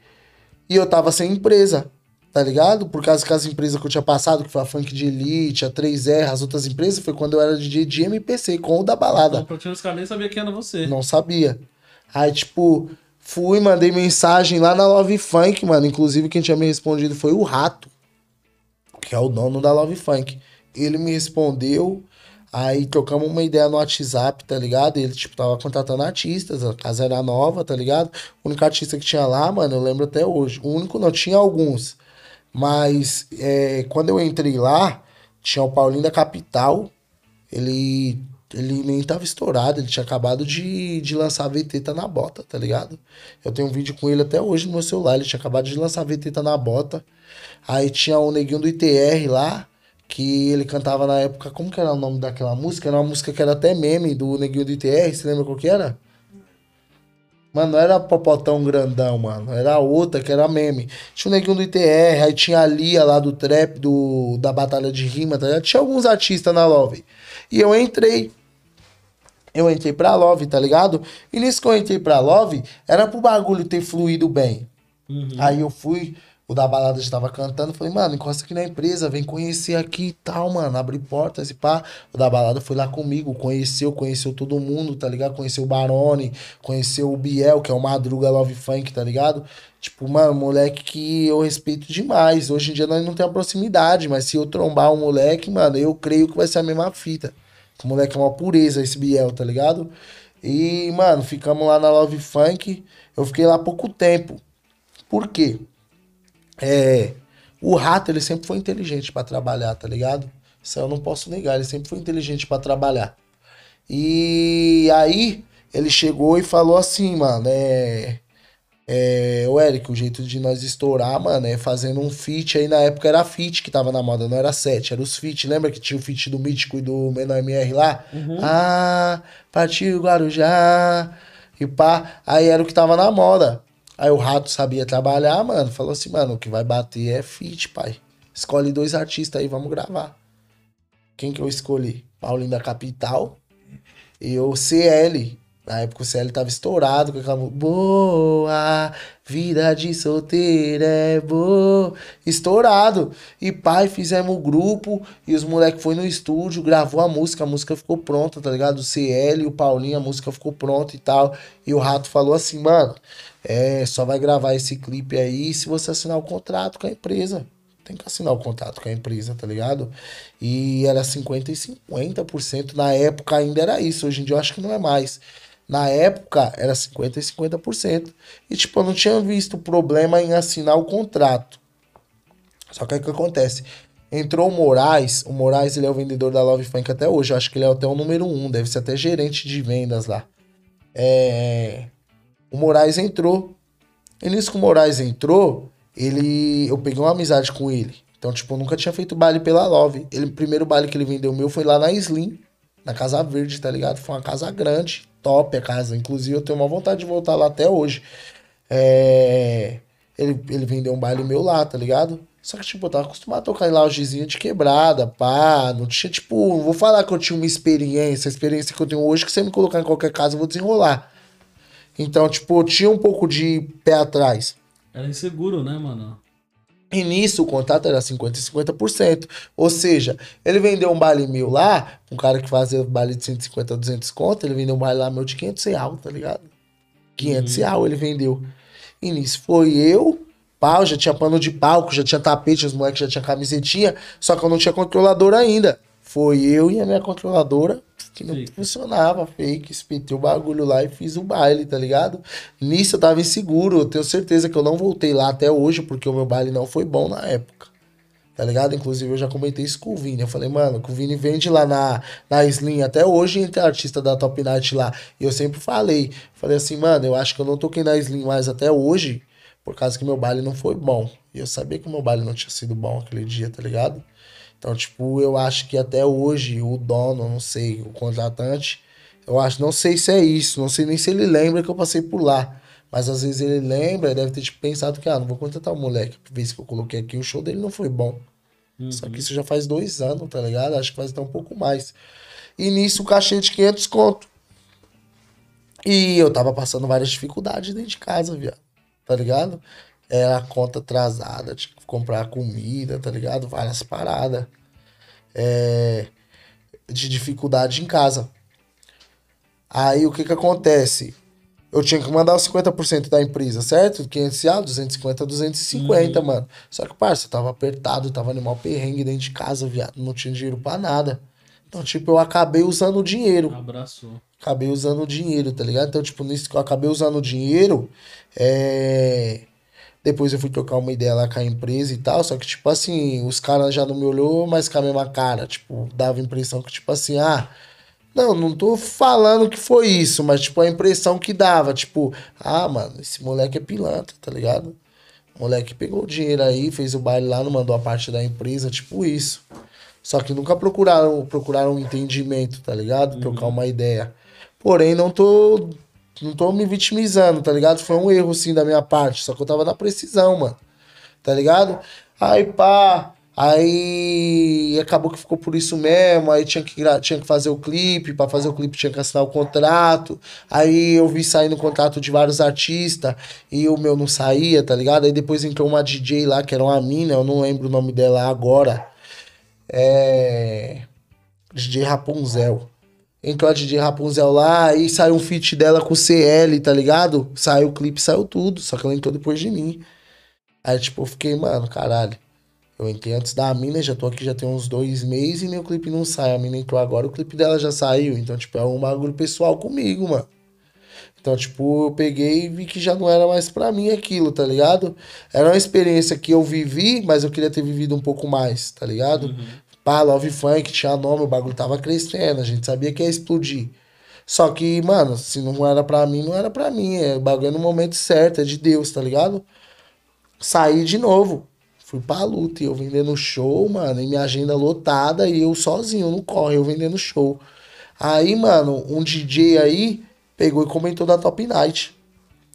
E eu tava sem empresa, tá ligado? Por causa que as empresas que eu tinha passado, que foi a Funk de Elite, a 3R, as outras empresas, foi quando eu era DJ de MPC, com o da balada. Então, praticamente nem sabia quem era você. Não sabia. Aí, tipo, fui, mandei mensagem lá na Love Funk, mano. Inclusive, quem tinha me respondido foi o Rato, que é o dono da Love Funk. Ele me respondeu, aí trocamos uma ideia no WhatsApp, tá ligado? Ele, tipo, tava contratando artistas, a casa era nova, tá ligado? O único artista que tinha lá, mano, eu lembro até hoje. O único não, tinha alguns. Mas é, quando eu entrei lá, tinha o Paulinho da Capital. Ele, ele nem tava estourado, ele tinha acabado de, de lançar a VT tá na bota, tá ligado? Eu tenho um vídeo com ele até hoje no meu celular. Ele tinha acabado de lançar a VT tá na bota. Aí tinha o neguinho do ITR lá, que ele cantava na época. Como que era o nome daquela música? Era uma música que era até meme do neguinho do ITR. Você lembra qual que era? Mano, não era Popotão Grandão, mano. Era outra que era meme. Tinha o Neguinho do ITR, aí tinha a Lia lá do trap, do, da Batalha de Rima, tá ligado? Tinha alguns artistas na Love. E eu entrei. Eu entrei pra Love, tá ligado? E nisso que eu entrei pra Love, era pro bagulho ter fluído bem. Uhum. Aí eu fui, o da balada estava cantando, falei, mano, encosta aqui na empresa, vem conhecer aqui e tal, mano, abre portas e pá. O da balada foi lá comigo, conheceu, conheceu todo mundo, tá ligado? Conheceu o Barone, conheceu o Biel, que é o Madruga Love Funk, tá ligado? Tipo, mano, moleque que eu respeito demais. Hoje em dia nós não temos proximidade, mas se eu trombar um moleque, mano, eu creio que vai ser a mesma fita. O moleque é uma pureza, esse Biel, tá ligado? E, mano, ficamos lá na Love Funk. Eu fiquei lá pouco tempo. Por quê? É, o rato, ele sempre foi inteligente pra trabalhar, tá ligado? Isso eu não posso negar, ele sempre foi inteligente pra trabalhar. E aí, ele chegou e falou assim, mano, é. É, o Eric, o jeito de nós estourar, mano, é fazendo um feat aí na época era feat que tava na moda, não era set, era os feat. Lembra que tinha o feat do Mítico e do Menor MR lá? Ah, partiu Guarujá e pá. Aí era o que tava na moda. Aí o Rato sabia trabalhar, mano. Falou assim, mano, o que vai bater é feat, pai. Escolhe dois artistas aí, vamos gravar. Quem que eu escolhi? Paulinho da Capital e o CL. Na época o CL tava estourado com aquela Boa, vida de solteira é boa. Estourado. E pai, fizemos o grupo e os moleques foi no estúdio, gravou a música, a música ficou pronta, tá ligado? O CL o Paulinho, a música ficou pronta e tal. E o Rato falou assim, mano, é, só vai gravar esse clipe aí se você assinar o contrato com a empresa. Tem que assinar o contrato com a empresa, tá ligado? E era 50% e 50%. Na época ainda era isso. Hoje em dia eu acho que não é mais. Na época era 50% e 50%. E tipo, eu não tinha visto problema em assinar o contrato. Só que aí o que acontece? Entrou o Moraes. O Moraes ele é o vendedor da Love Funk até hoje. Eu acho que ele é até o número um. Deve ser até gerente de vendas lá. É o Moraes entrou. E nisso que o Moraes entrou, ele. Eu peguei uma amizade com ele. Então, tipo, eu nunca tinha feito baile pela Love. Ele, o primeiro baile que ele vendeu meu foi lá na Slim, na Casa Verde, tá ligado? Foi uma casa grande, top a casa. Inclusive, eu tenho uma vontade de voltar lá até hoje. É... Ele, ele vendeu um baile meu lá, tá ligado? Só que, tipo, eu tava acostumado a tocar em loungezinha de quebrada, pá. Não tinha, tipo, vou falar que eu tinha uma experiência, a experiência que eu tenho hoje, que se você me colocar em qualquer casa, eu vou desenrolar. Então, tipo, tinha um pouco de pé atrás. Era inseguro, né, mano? E nisso o contrato era 50% e 50%. Ou seja, ele vendeu um baile mil lá, um cara que fazia baile de 150 a 200 conto, ele vendeu um baile lá meu de 500 real, tá ligado? 500 real ele vendeu. E nisso foi eu, pau, já tinha pano de palco, já tinha tapete, os moleques já tinha camisetinha, só que eu não tinha controlador ainda. Foi eu e a minha controladora que não Fake. funcionava, fake, espetei o bagulho lá e fiz o baile, tá ligado? Nisso eu tava inseguro, eu tenho certeza que eu não voltei lá até hoje, porque o meu baile não foi bom na época. Tá ligado? Inclusive eu já comentei isso com o Vini. Eu falei, mano, que o Vini vende lá na, na Slim até hoje entre artista da Top Night lá. E eu sempre falei, falei assim, mano, eu acho que eu não toquei na Slim mais até hoje, por causa que meu baile não foi bom. E eu sabia que o meu baile não tinha sido bom aquele dia, tá ligado? Então, tipo, eu acho que até hoje o dono, não sei, o contratante, eu acho, não sei se é isso, não sei nem se ele lembra que eu passei por lá. Mas às vezes ele lembra, deve ter tipo, pensado que, ah, não vou contratar o moleque. Por vez que eu coloquei aqui, o show dele não foi bom. Só que isso já faz dois anos, tá ligado? Acho que faz até um pouco mais. E nisso o cachê de 500 conto. E eu tava passando várias dificuldades dentro de casa, viado. Tá ligado? Era a conta atrasada, tinha que comprar comida, tá ligado? Várias paradas. É, de dificuldade em casa. Aí o que que acontece? Eu tinha que mandar os 50% da empresa, certo? 500 reais, 250, 250, Uhum. mano. Só que, parça, tava apertado, tava animal perrengue dentro de casa, viado. Não tinha dinheiro pra nada. Então, tipo, eu acabei usando o dinheiro Abraçou. acabei usando o dinheiro, tá ligado? Então, tipo, nisso que eu acabei usando o dinheiro, é... Depois eu fui trocar uma ideia lá com a empresa e tal, só que, tipo assim, os caras já não me olhou mais com a mesma cara, tipo, dava a impressão que, tipo assim, ah, não, não tô falando que foi isso, mas, tipo, a impressão que dava, tipo, ah, mano, esse moleque é pilantra, tá ligado? O moleque pegou o dinheiro aí, fez o baile lá, não mandou a parte da empresa, tipo isso. Só que nunca procuraram, procuraram um entendimento, tá ligado? Trocar uma ideia. Porém, não tô, não tô me vitimizando, tá ligado? Foi um erro, sim, da minha parte. Só que eu tava na precisão, mano. Tá ligado? Aí, pá. Aí acabou que ficou por isso mesmo. Aí tinha que, tinha que fazer o clipe. Pra fazer o clipe tinha que assinar o contrato. Aí eu vi saindo contrato de vários artistas. E o meu não saía, tá ligado? Aí depois entrou uma DJ lá, que era uma mina. Eu não lembro o nome dela agora. É. DJ Rapunzel. Entrou a DJ Rapunzel lá, aí saiu um feat dela com o CL, tá ligado? Saiu o clipe, saiu tudo. Só que ela entrou depois de mim. Aí, tipo, eu fiquei, mano, caralho. Eu entrei antes da mina, já tô aqui já tem uns dois meses e meu clipe não sai. A mina entrou agora, o clipe dela já saiu. Então, tipo, é um bagulho pessoal comigo, mano. Então, tipo, eu peguei e vi que já não era mais pra mim aquilo, tá ligado? Era uma experiência que eu vivi, mas eu queria ter vivido um pouco mais, tá ligado? Pá, Love Funk tinha nome, o bagulho tava crescendo, a gente sabia que ia explodir. Só que, mano, se não era pra mim, não era pra mim. É o bagulho é no momento certo, é de Deus, tá ligado? Saí de novo. Fui pra luta e eu vendendo show, mano, e minha agenda lotada e eu sozinho no corre, eu vendendo show. Aí, mano, um DJ aí pegou e comentou da Top Night.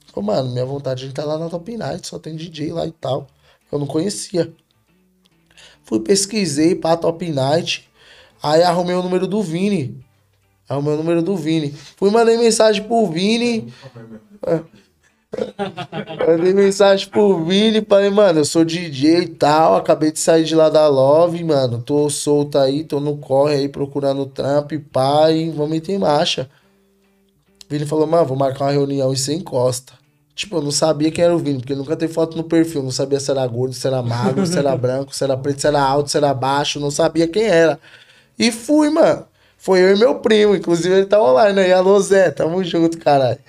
Falou, mano, minha vontade de entrar lá na Top Night, só tem DJ lá e tal. Eu não conhecia. Fui pesquisei pra Top Night. Aí arrumei o número do Vini. Arrumei o número do Vini. Fui mandei mensagem pro Vini. Mandei mensagem pro Vini, falei, mano, eu sou DJ e tal, acabei de sair de lá da Love, mano, tô solto aí, tô no corre aí procurando trampo pá, e vamos meter marcha. Vini falou, mano, vou marcar uma reunião e você encosta. Tipo, eu não sabia quem era o Vini, porque nunca teve foto no perfil, não sabia se era gordo, se era magro, se era branco, se era preto, se era alto, se era baixo, não sabia quem era. E fui, mano. Foi eu e meu primo, inclusive ele tá online aí, alô Zé, tamo junto, caralho.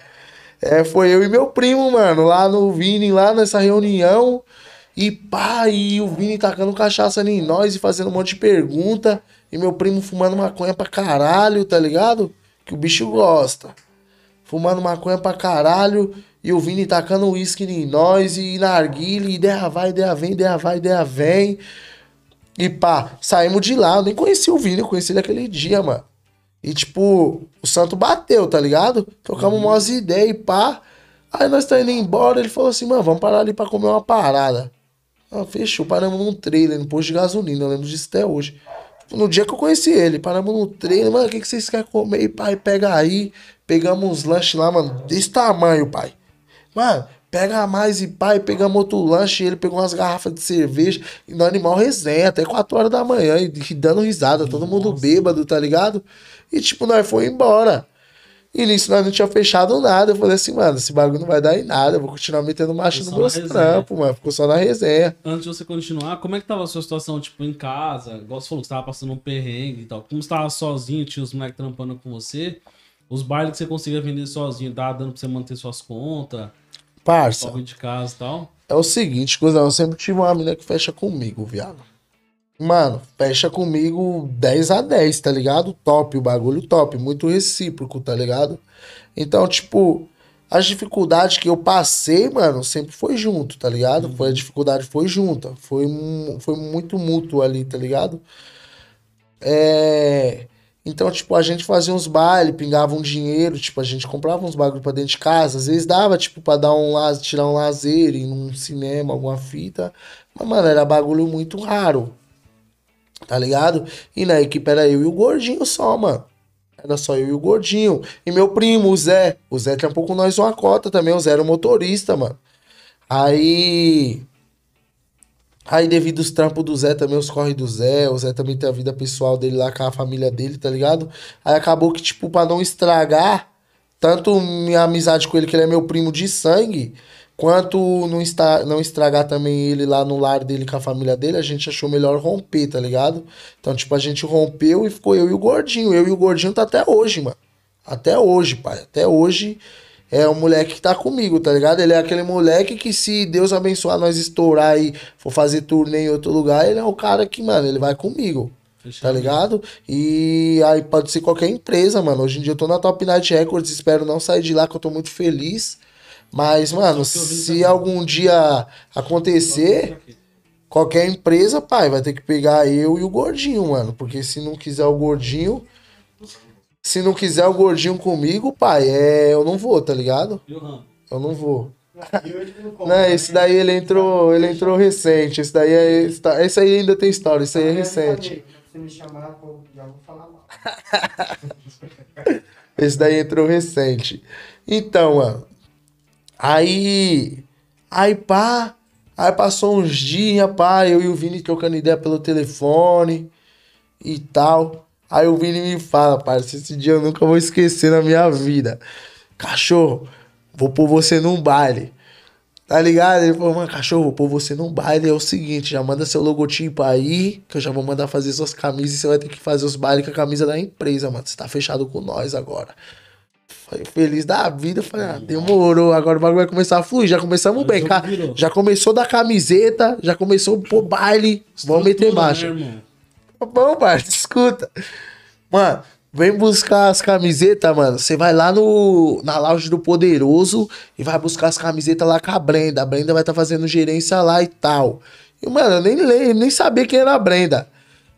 É, foi eu e meu primo, mano, lá no Vini, lá nessa reunião. E pá, e o Vini tacando cachaça em nós e fazendo um monte de pergunta. E meu primo fumando maconha pra caralho, tá ligado? Que o bicho gosta. Fumando maconha pra caralho. E o Vini tacando uísque em nós e na arguilha. Ideia vai, ideia vem, ideia vai, ideia vem. E pá, saímos de lá. Eu nem conheci o Vini, eu conheci ele aquele dia, mano. E tipo, o santo bateu, tá ligado? Trocamos umas ideias e pá. Aí nós tá indo embora, ele falou assim, mano, vamos parar ali pra comer uma parada. Ah, fechou, paramos num trailer, no posto de gasolina, eu lembro disso até hoje. No dia que eu conheci ele, paramos no trailer, mano, o que, que vocês querem comer? E pai, pega aí. Pegamos uns lanches lá, mano, desse tamanho, pai. Mano, pega mais e pai, pegamos outro lanche, ele pegou umas garrafas de cerveja e no animal resenha até 4 horas da manhã e e dando risada, todo mundo bêbado, tá ligado? E tipo, nós foi embora. E nisso nós não tinha fechado nada. Eu falei assim, mano, esse bagulho não vai dar em nada. Eu vou continuar metendo Ficou no resenha. trampos, mano. Ficou só na resenha. Antes de você continuar, como é que tava a sua situação, tipo, em casa? Igual você falou que você tava passando um perrengue e tal. Como você tava sozinho, tinha os moleques trampando com você? Os bailes que você conseguia vender sozinho, tava dando pra você manter suas contas, Parça, corre de casa e tal? é o seguinte, coisa, eu sempre tive uma mina que fecha comigo, viado. Mano, fecha comigo 10 a 10, tá ligado? Top, o bagulho top, muito recíproco, tá ligado? Então, tipo, as dificuldades que eu passei, mano, sempre foi junto, tá ligado? Foi a dificuldade foi junta, foi foi muito mútuo ali, tá ligado? É, Então, tipo, a gente fazia uns bailes, pingava um dinheiro, tipo, a gente comprava uns bagulho pra dentro de casa. Às vezes dava, tipo, pra dar um lazer, tirar um lazer, ir num cinema, alguma fita. Mas, mano, era bagulho muito raro. Tá ligado? E na equipe era eu e o gordinho só, mano. Era só eu e o gordinho. E meu primo, o Zé. O Zé trampou com nós uma cota também. O Zé era o motorista, mano. Aí. Aí, devido aos trampos do Zé, também os corre do Zé, o Zé também tem a vida pessoal dele lá com a família dele, tá ligado? Aí acabou que, tipo, pra não estragar tanto minha amizade com ele, que ele é meu primo de sangue, quanto não, está, não estragar também ele lá no lar dele com a família dele, a gente achou melhor romper, tá ligado? Então, tipo, a gente rompeu e ficou eu e o Gordinho. Eu e o Gordinho tá até hoje, mano. Até hoje, pai. Até hoje é o moleque que tá comigo, tá ligado? Ele é aquele moleque que se Deus abençoar nós estourar e for fazer turnê em outro lugar, ele é o cara que, mano, ele vai comigo. Tá ligado? E aí pode ser qualquer empresa, mano. Hoje em dia eu tô na Top Night Records, espero não sair de lá, que eu tô muito feliz. Mas, mano, se algum dia acontecer, qualquer empresa, pai, vai ter que pegar eu e o gordinho, mano. Porque se não quiser o gordinho, se não quiser o gordinho comigo, pai, é, eu não vou, tá ligado? Eu não vou. Não, esse daí ele entrou, ele entrou recente. Esse daí é, esse aí ainda tem história, esse aí é recente. Se me chamar, já vou falar mal. esse daí entrou recente. Então, mano. Aí, aí pá, aí passou uns dias, pá, eu e o Vini trocando ideia pelo telefone e tal. Aí o Vini me fala, parceiro, esse dia eu nunca vou esquecer na minha vida. Cachorro, vou pôr você num baile. Tá ligado? Ele falou, mano, cachorro, vou pôr você num baile. É o seguinte, já manda seu logotipo aí, que eu já vou mandar fazer suas camisas e você vai ter que fazer os bailes com a camisa da empresa, mano. Você tá fechado com nós agora. Falei, feliz da vida. Falei, ah, demorou. Agora o bagulho vai começar a fluir. Já começamos bem. Já começou da camiseta, já começou o baile. Vamos meter marcha. Né, Bom, parça, escuta. Mano, vem buscar as camisetas, mano. Você vai lá no, na loja do Poderoso e vai buscar as camisetas lá com a Brenda. A Brenda vai estar tá fazendo gerência lá e tal. E, mano, eu nem lembro, nem sabia quem era a Brenda.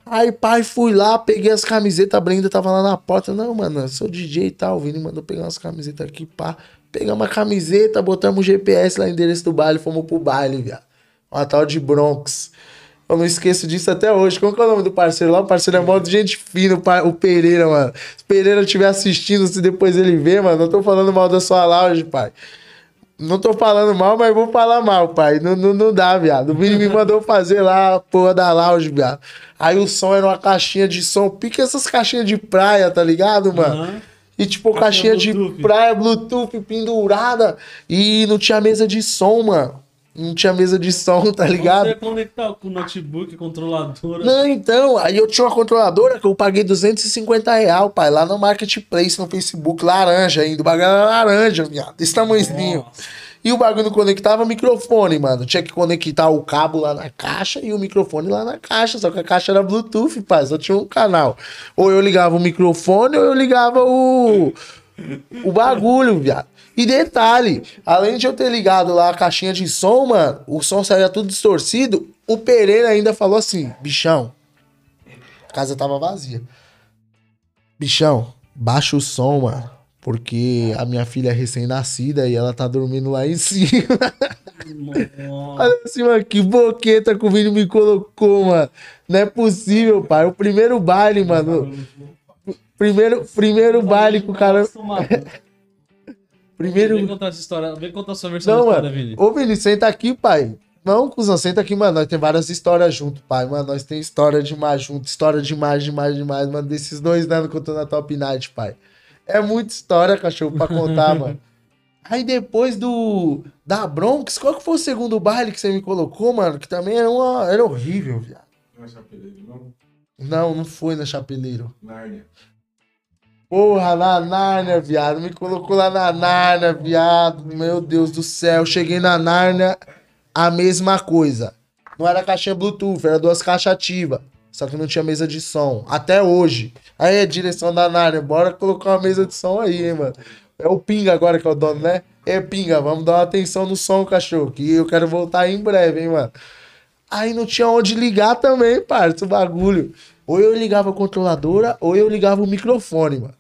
Aí, pai, fui lá, peguei as camisetas, a Brenda tava lá na porta. Não, mano, sou DJ e tal. O Vini mandou pegar umas camisetas aqui, pá. Pegamos uma camiseta, botamos o GPS lá, endereço do baile, fomos pro baile, viado. Uma tal de Bronx. Eu não esqueço disso até hoje. Qual que é o nome do parceiro lá? O parceiro é mó de gente fina, o Pereira, mano. Se o Pereira estiver assistindo, se depois ele ver, mano, não tô falando mal da sua lounge, pai. Não tô falando mal, mas vou falar mal, pai. Não, não, não dá, viado. O Vini me mandou fazer lá a porra da lounge, viado. Aí o som era uma caixinha de som. Pica essas caixinhas de praia, tá ligado, mano? Uhum. E tipo, caixinha, caixinha de praia, Bluetooth pendurada. E não tinha mesa de som, mano. Não tinha mesa de som, tá ligado? Você conectar com notebook, controladora. Não, então, aí eu tinha uma controladora que eu paguei 250 real, pai, lá no Marketplace, no Facebook, laranja ainda. O bagulho era laranja, viado, desse tamanhozinho. E o bagulho não conectava microfone, mano. Tinha que conectar o cabo lá na caixa e o microfone lá na caixa. Só que a caixa era Bluetooth, pai. Só tinha um canal. Ou eu ligava o microfone ou eu ligava o. O bagulho, viado. E detalhe, além de eu ter ligado lá a caixinha de som, mano, o som saía tudo distorcido. O Pereira ainda falou assim: bichão, a casa tava vazia. Bichão, baixa o som, mano. Porque a minha filha é recém-nascida e ela tá dormindo lá em cima. Olha assim, mano, que boqueta que o Vini me colocou, mano. Não é possível, pai. O primeiro baile, mano. Primeiro, primeiro baile com o cara. Primeiro. Vem contar essa história. Vem contar a sua versão não, da história, mano. Vini. Ô, Vini, senta aqui, pai. Não, cuzão, senta aqui, mano. Nós tem várias histórias junto, pai. Mano, nós tem história demais junto. História demais, demais, demais, mano. Desses dois anos que eu tô na Top Night, pai. É muita história, cachorro, pra contar, mano. Aí depois do. Da Bronx, qual que foi o segundo baile que você me colocou, mano? Que também era, uma, era horrível, viado. Não é Chapeleiro, não? Não, não foi na Chapeleiro. Nárnia. Porra, na Nárnia, viado. Me colocou lá na Nárnia, viado. Meu Deus do céu. Cheguei na Nárnia, a mesma coisa. Não era caixinha Bluetooth, era duas caixas ativas. Só que não tinha mesa de som. Até hoje. Aí, a direção da Nárnia, bora colocar uma mesa de som aí, hein, mano. É o Pinga agora que é o dono, né? É, Pinga, vamos dar uma atenção no som, cachorro. Que eu quero voltar em breve, hein, mano. Aí não tinha onde ligar também, parça, o bagulho. Ou eu ligava a controladora, ou eu ligava o microfone, mano.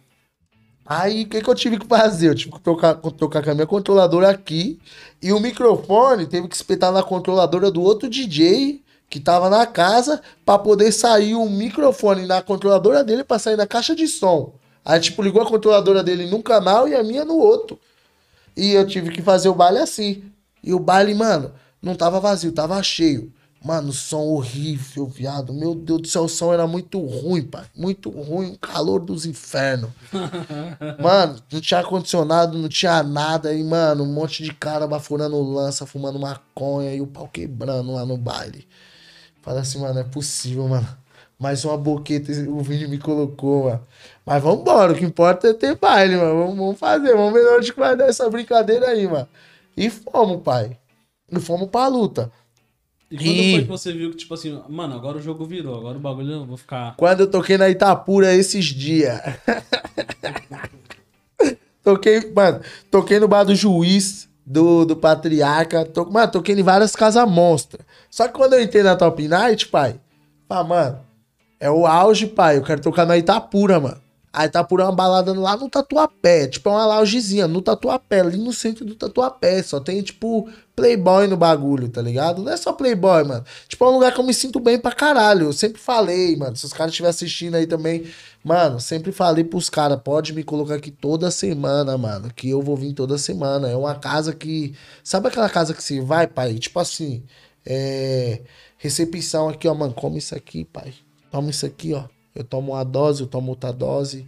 Aí, o que, que eu tive que fazer? Eu tive que trocar, trocar com a minha controladora aqui. E o microfone teve que espetar na controladora do outro DJ que tava na casa pra poder sair o microfone na controladora dele pra sair na caixa de som. Aí, tipo, ligou a controladora dele num canal e a minha no outro. E eu tive que fazer o baile assim. E o baile, mano, não tava vazio, tava cheio. Mano, som horrível, viado. Meu Deus do céu, o som era muito ruim, pai. Muito ruim, o calor dos infernos. mano, não tinha ar-condicionado, não tinha nada. E, mano, um monte de cara bafurando lança, fumando maconha e o pau quebrando lá no baile. Fala assim, mano, é possível, mano. Mais uma boqueta o Vini me colocou, mano. Mas vambora, o que importa é ter baile, mano. Vamos, vamos fazer, vamos ver onde que vai dar essa brincadeira aí, mano. E fomos, pai. E fomos pra luta. E quando foi que você viu que, tipo assim, mano, agora o jogo virou, agora o bagulho eu vou ficar. Quando eu toquei na Itapura esses dias. toquei, mano, toquei no bar do juiz, do, do patriarca. To, mano, toquei em várias casas monstras. Só que quando eu entrei na Top Night, pai, pá, mano, é o auge, pai. Eu quero tocar na Itapura, mano. A Itapura é uma balada lá no Tatuapé. Tipo, é uma loungezinha no Tatuapé, ali no centro do Tatuapé. Só tem, tipo, playboy no bagulho, tá ligado? Não é só playboy, mano. Tipo, é um lugar que eu me sinto bem pra caralho. Eu sempre falei, mano. Se os caras estiverem assistindo aí também, mano, sempre falei pros caras, pode me colocar aqui toda semana, mano. Que eu vou vir toda semana. É uma casa que. Sabe aquela casa que você vai, pai? Tipo assim, é. Recepção aqui, ó, mano. Come isso aqui, pai. Toma isso aqui, ó. Eu tomo uma dose, eu tomo outra dose.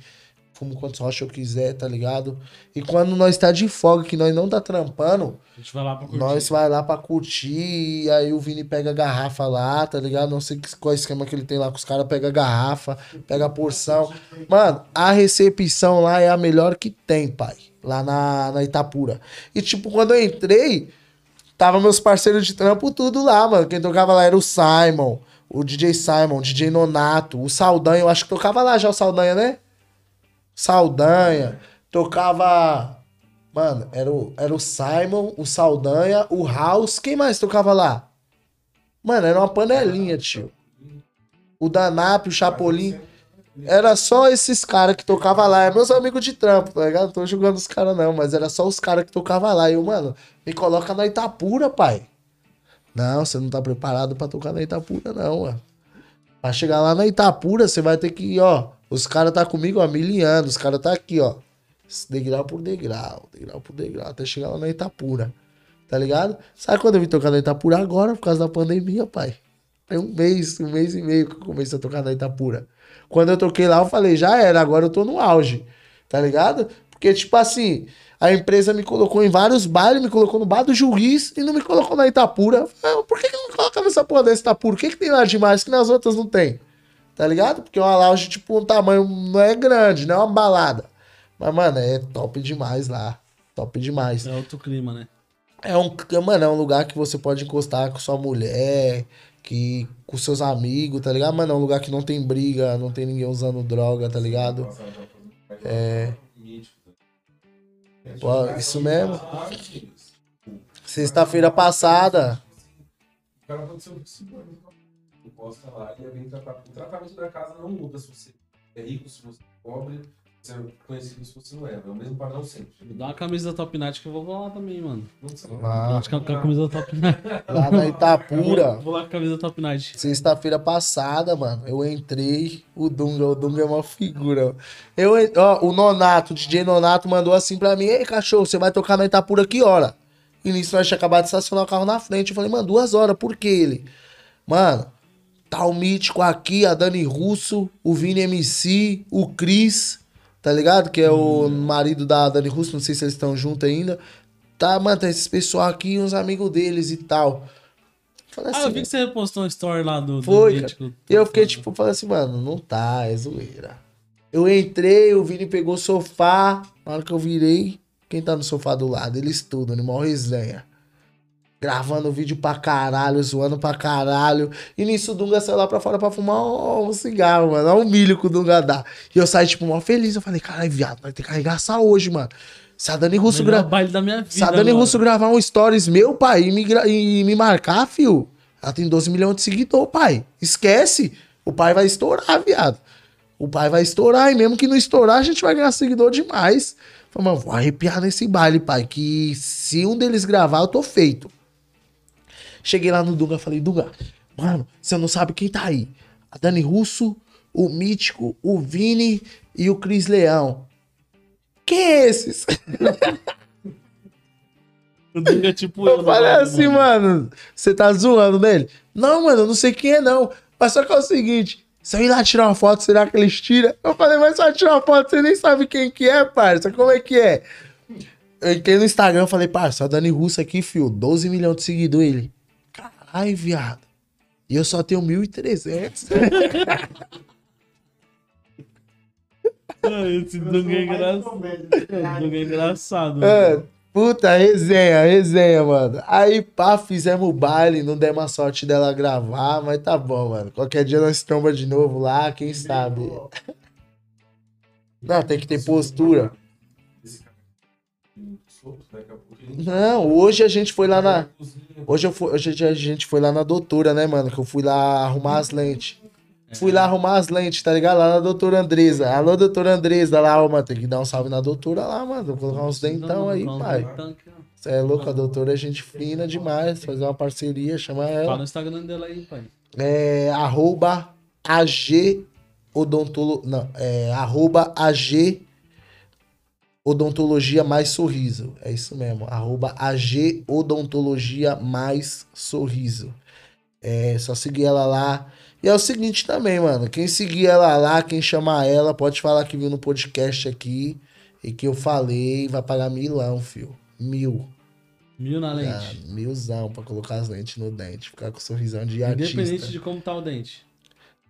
Fumo quantos rochas eu quiser, tá ligado? E quando nós tá de folga, que nós não tá trampando, A gente vai lá pra curtir. nós vai lá pra curtir, e aí o Vini pega a garrafa lá, tá ligado? Não sei qual esquema que ele tem lá com os caras, pega a garrafa, pega a porção. Mano, a recepção lá é a melhor que tem, pai. Lá na, na Itapura. E tipo, quando eu entrei, tava meus parceiros de trampo tudo lá, mano. Quem tocava lá era o Simon, o DJ Simon, o DJ Nonato, o Saldanha, eu acho que tocava lá já o Saldanha, né? Saldanha, tocava. Mano, era o, era o Simon, o Saldanha, o House. Quem mais tocava lá? Mano, era uma panelinha, tio. O Danap, o Chapolin. Era só esses caras que tocavam lá. É meus amigos de trampo, tá ligado? Não tô julgando os caras, não, mas era só os caras que tocavam lá. E eu, mano, me coloca na Itapura, pai. Não, você não tá preparado pra tocar na Itapura, não, mano. Pra chegar lá na Itapura, você vai ter que, ó. Os caras tá comigo há mil anos. Os caras tá aqui, ó. Degrau por degrau, degrau por degrau, até chegar lá na Itapura. Tá ligado? Sabe quando eu vim tocar na Itapura? Agora, por causa da pandemia, pai. Tem um mês, um mês e meio que eu comecei a tocar na Itapura. Quando eu toquei lá, eu falei, já era, agora eu tô no auge. Tá ligado? Porque, tipo assim, a empresa me colocou em vários bailes, me colocou no bar do juiz e não me colocou na Itapura. Falei, Por que, que não coloca nessa porra dessa Itapura? O que, que tem lá demais que nas outras não tem? Tá ligado? Porque uma lounge, tipo, um tamanho não é grande, não é uma balada. Mas, mano, é top demais lá. Top demais. É outro clima, né? É um, mano, é um lugar que você pode encostar com sua mulher, que com seus amigos, tá ligado? Mano, é um lugar que não tem briga, não tem ninguém usando droga, tá ligado? É. Pô, isso mesmo. Sexta-feira passada, O cara pode ser um psicólogo. Tu posta lá e bem tratado. O tratamento da casa não muda se você é rico, se você é pobre, se você é conhecido, se você não é. É o mesmo padrão sempre. Dá uma camisa da Top Night que eu vou lá também, mano. Não sei. lá, Acho que é a camisa da Top Night. lá na Itapura, Vou lá com a camisa da Top Night. sexta-feira passada, mano, eu entrei, o Dunga, o Dunga é uma figura. Eu, ó, o Nonato, o DJ Nonato mandou assim pra mim, ei, cachorro, você vai tocar na Itapura que hora? E nisso nós tinha acabado de estacionar o carro na frente. Eu falei, mano, duas horas, por que ele? Mano, tá o Mítico aqui, a Dani Russo, o Vini MC, o Cris, tá ligado? Que é o marido da Dani Russo, não sei se eles estão juntos ainda. Tá, mano, tem esses pessoal aqui, uns amigos deles e tal. Falei Ah, assim, eu vi que você postou uma story lá do. do Foi, Mítico. e eu fiquei tipo, falei assim, mano, não tá, é zoeira. Eu entrei, o Vini pegou o sofá. Na hora que eu virei, quem tá no sofá do lado? Eles tudo, animal resenha. Gravando vídeo pra caralho, zoando pra caralho. E nisso o Dunga saiu lá pra fora pra fumar um, cigarro, mano. Olha o milho que o Dunga dá. E eu saí, tipo, mó feliz. Eu falei, caralho, viado, nós tem que arregaçar hoje, mano. Se a Dani Russo Melhor grava. baile da minha vida. Se a Dani. Russo gravar um stories meu, pai, e me, gra- e me marcar, fio, Ela tem 12 milhões de seguidores, pai. Esquece. O pai vai estourar, viado. O pai vai estourar, e mesmo que não estourar, a gente vai ganhar seguidor demais. Falei, mano, vou arrepiar nesse baile, pai. Que se um deles gravar, eu tô feito. Cheguei lá no Dunga, falei, Dunga, mano, você não sabe quem tá aí. A Dani Russo, o Mítico, o Vini e o Cris Leão. Quem é esses? O Dunga é tipo Eu no falei assim, mano, você tá zoando nele? Não, mano, eu não sei quem é, não. Mas só que é o seguinte, se eu ir lá tirar uma foto, será que eles tiram? Eu falei, mas só tirar uma foto, você nem sabe quem que é, parça. Como é que é? Eu entrei no Instagram, falei, parça, a Dani Russo aqui, fio, 12 milhões de seguidores. Ele, caralho, viado. E eu só tenho 1.300. Ah, Esse Dunga é engraçado. Dunga é engraçado. É, puta, resenha, resenha, mano. Aí, pá, fizemos o baile, não demos a sorte dela gravar, mas tá bom, mano. Qualquer dia nós tromba de novo lá, quem sabe. Não, tem que ter postura. Não, hoje a gente foi lá na. Hoje, eu fui, hoje a gente foi lá na doutora, né, mano? Que eu fui lá arrumar as lentes. Fui lá arrumar as lentes, tá ligado? Lá na doutora Andresa. Alô, doutora Andresa, lá, ó, mano. Tem que dar um salve na doutora lá, mano. Vou colocar uns dentão aí, pai. Você é louco, a doutora é gente fina demais. Fazer uma parceria, chamar Fala ela. no Instagram dela aí, pai. É arroba AG odontolo... Não, é arroba AG odontologia mais sorriso. É isso mesmo. Arroba AG odontologia mais sorriso. É só seguir ela lá. E é o seguinte também, mano. Quem seguir ela lá, quem chamar ela, pode falar que viu no podcast aqui e que eu falei, vai pagar milão, fio. Mil. Mil na Ah, lente. milzão pra colocar as lentes no dente. Ficar com sorrisão de Independente artista. de como tá o dente.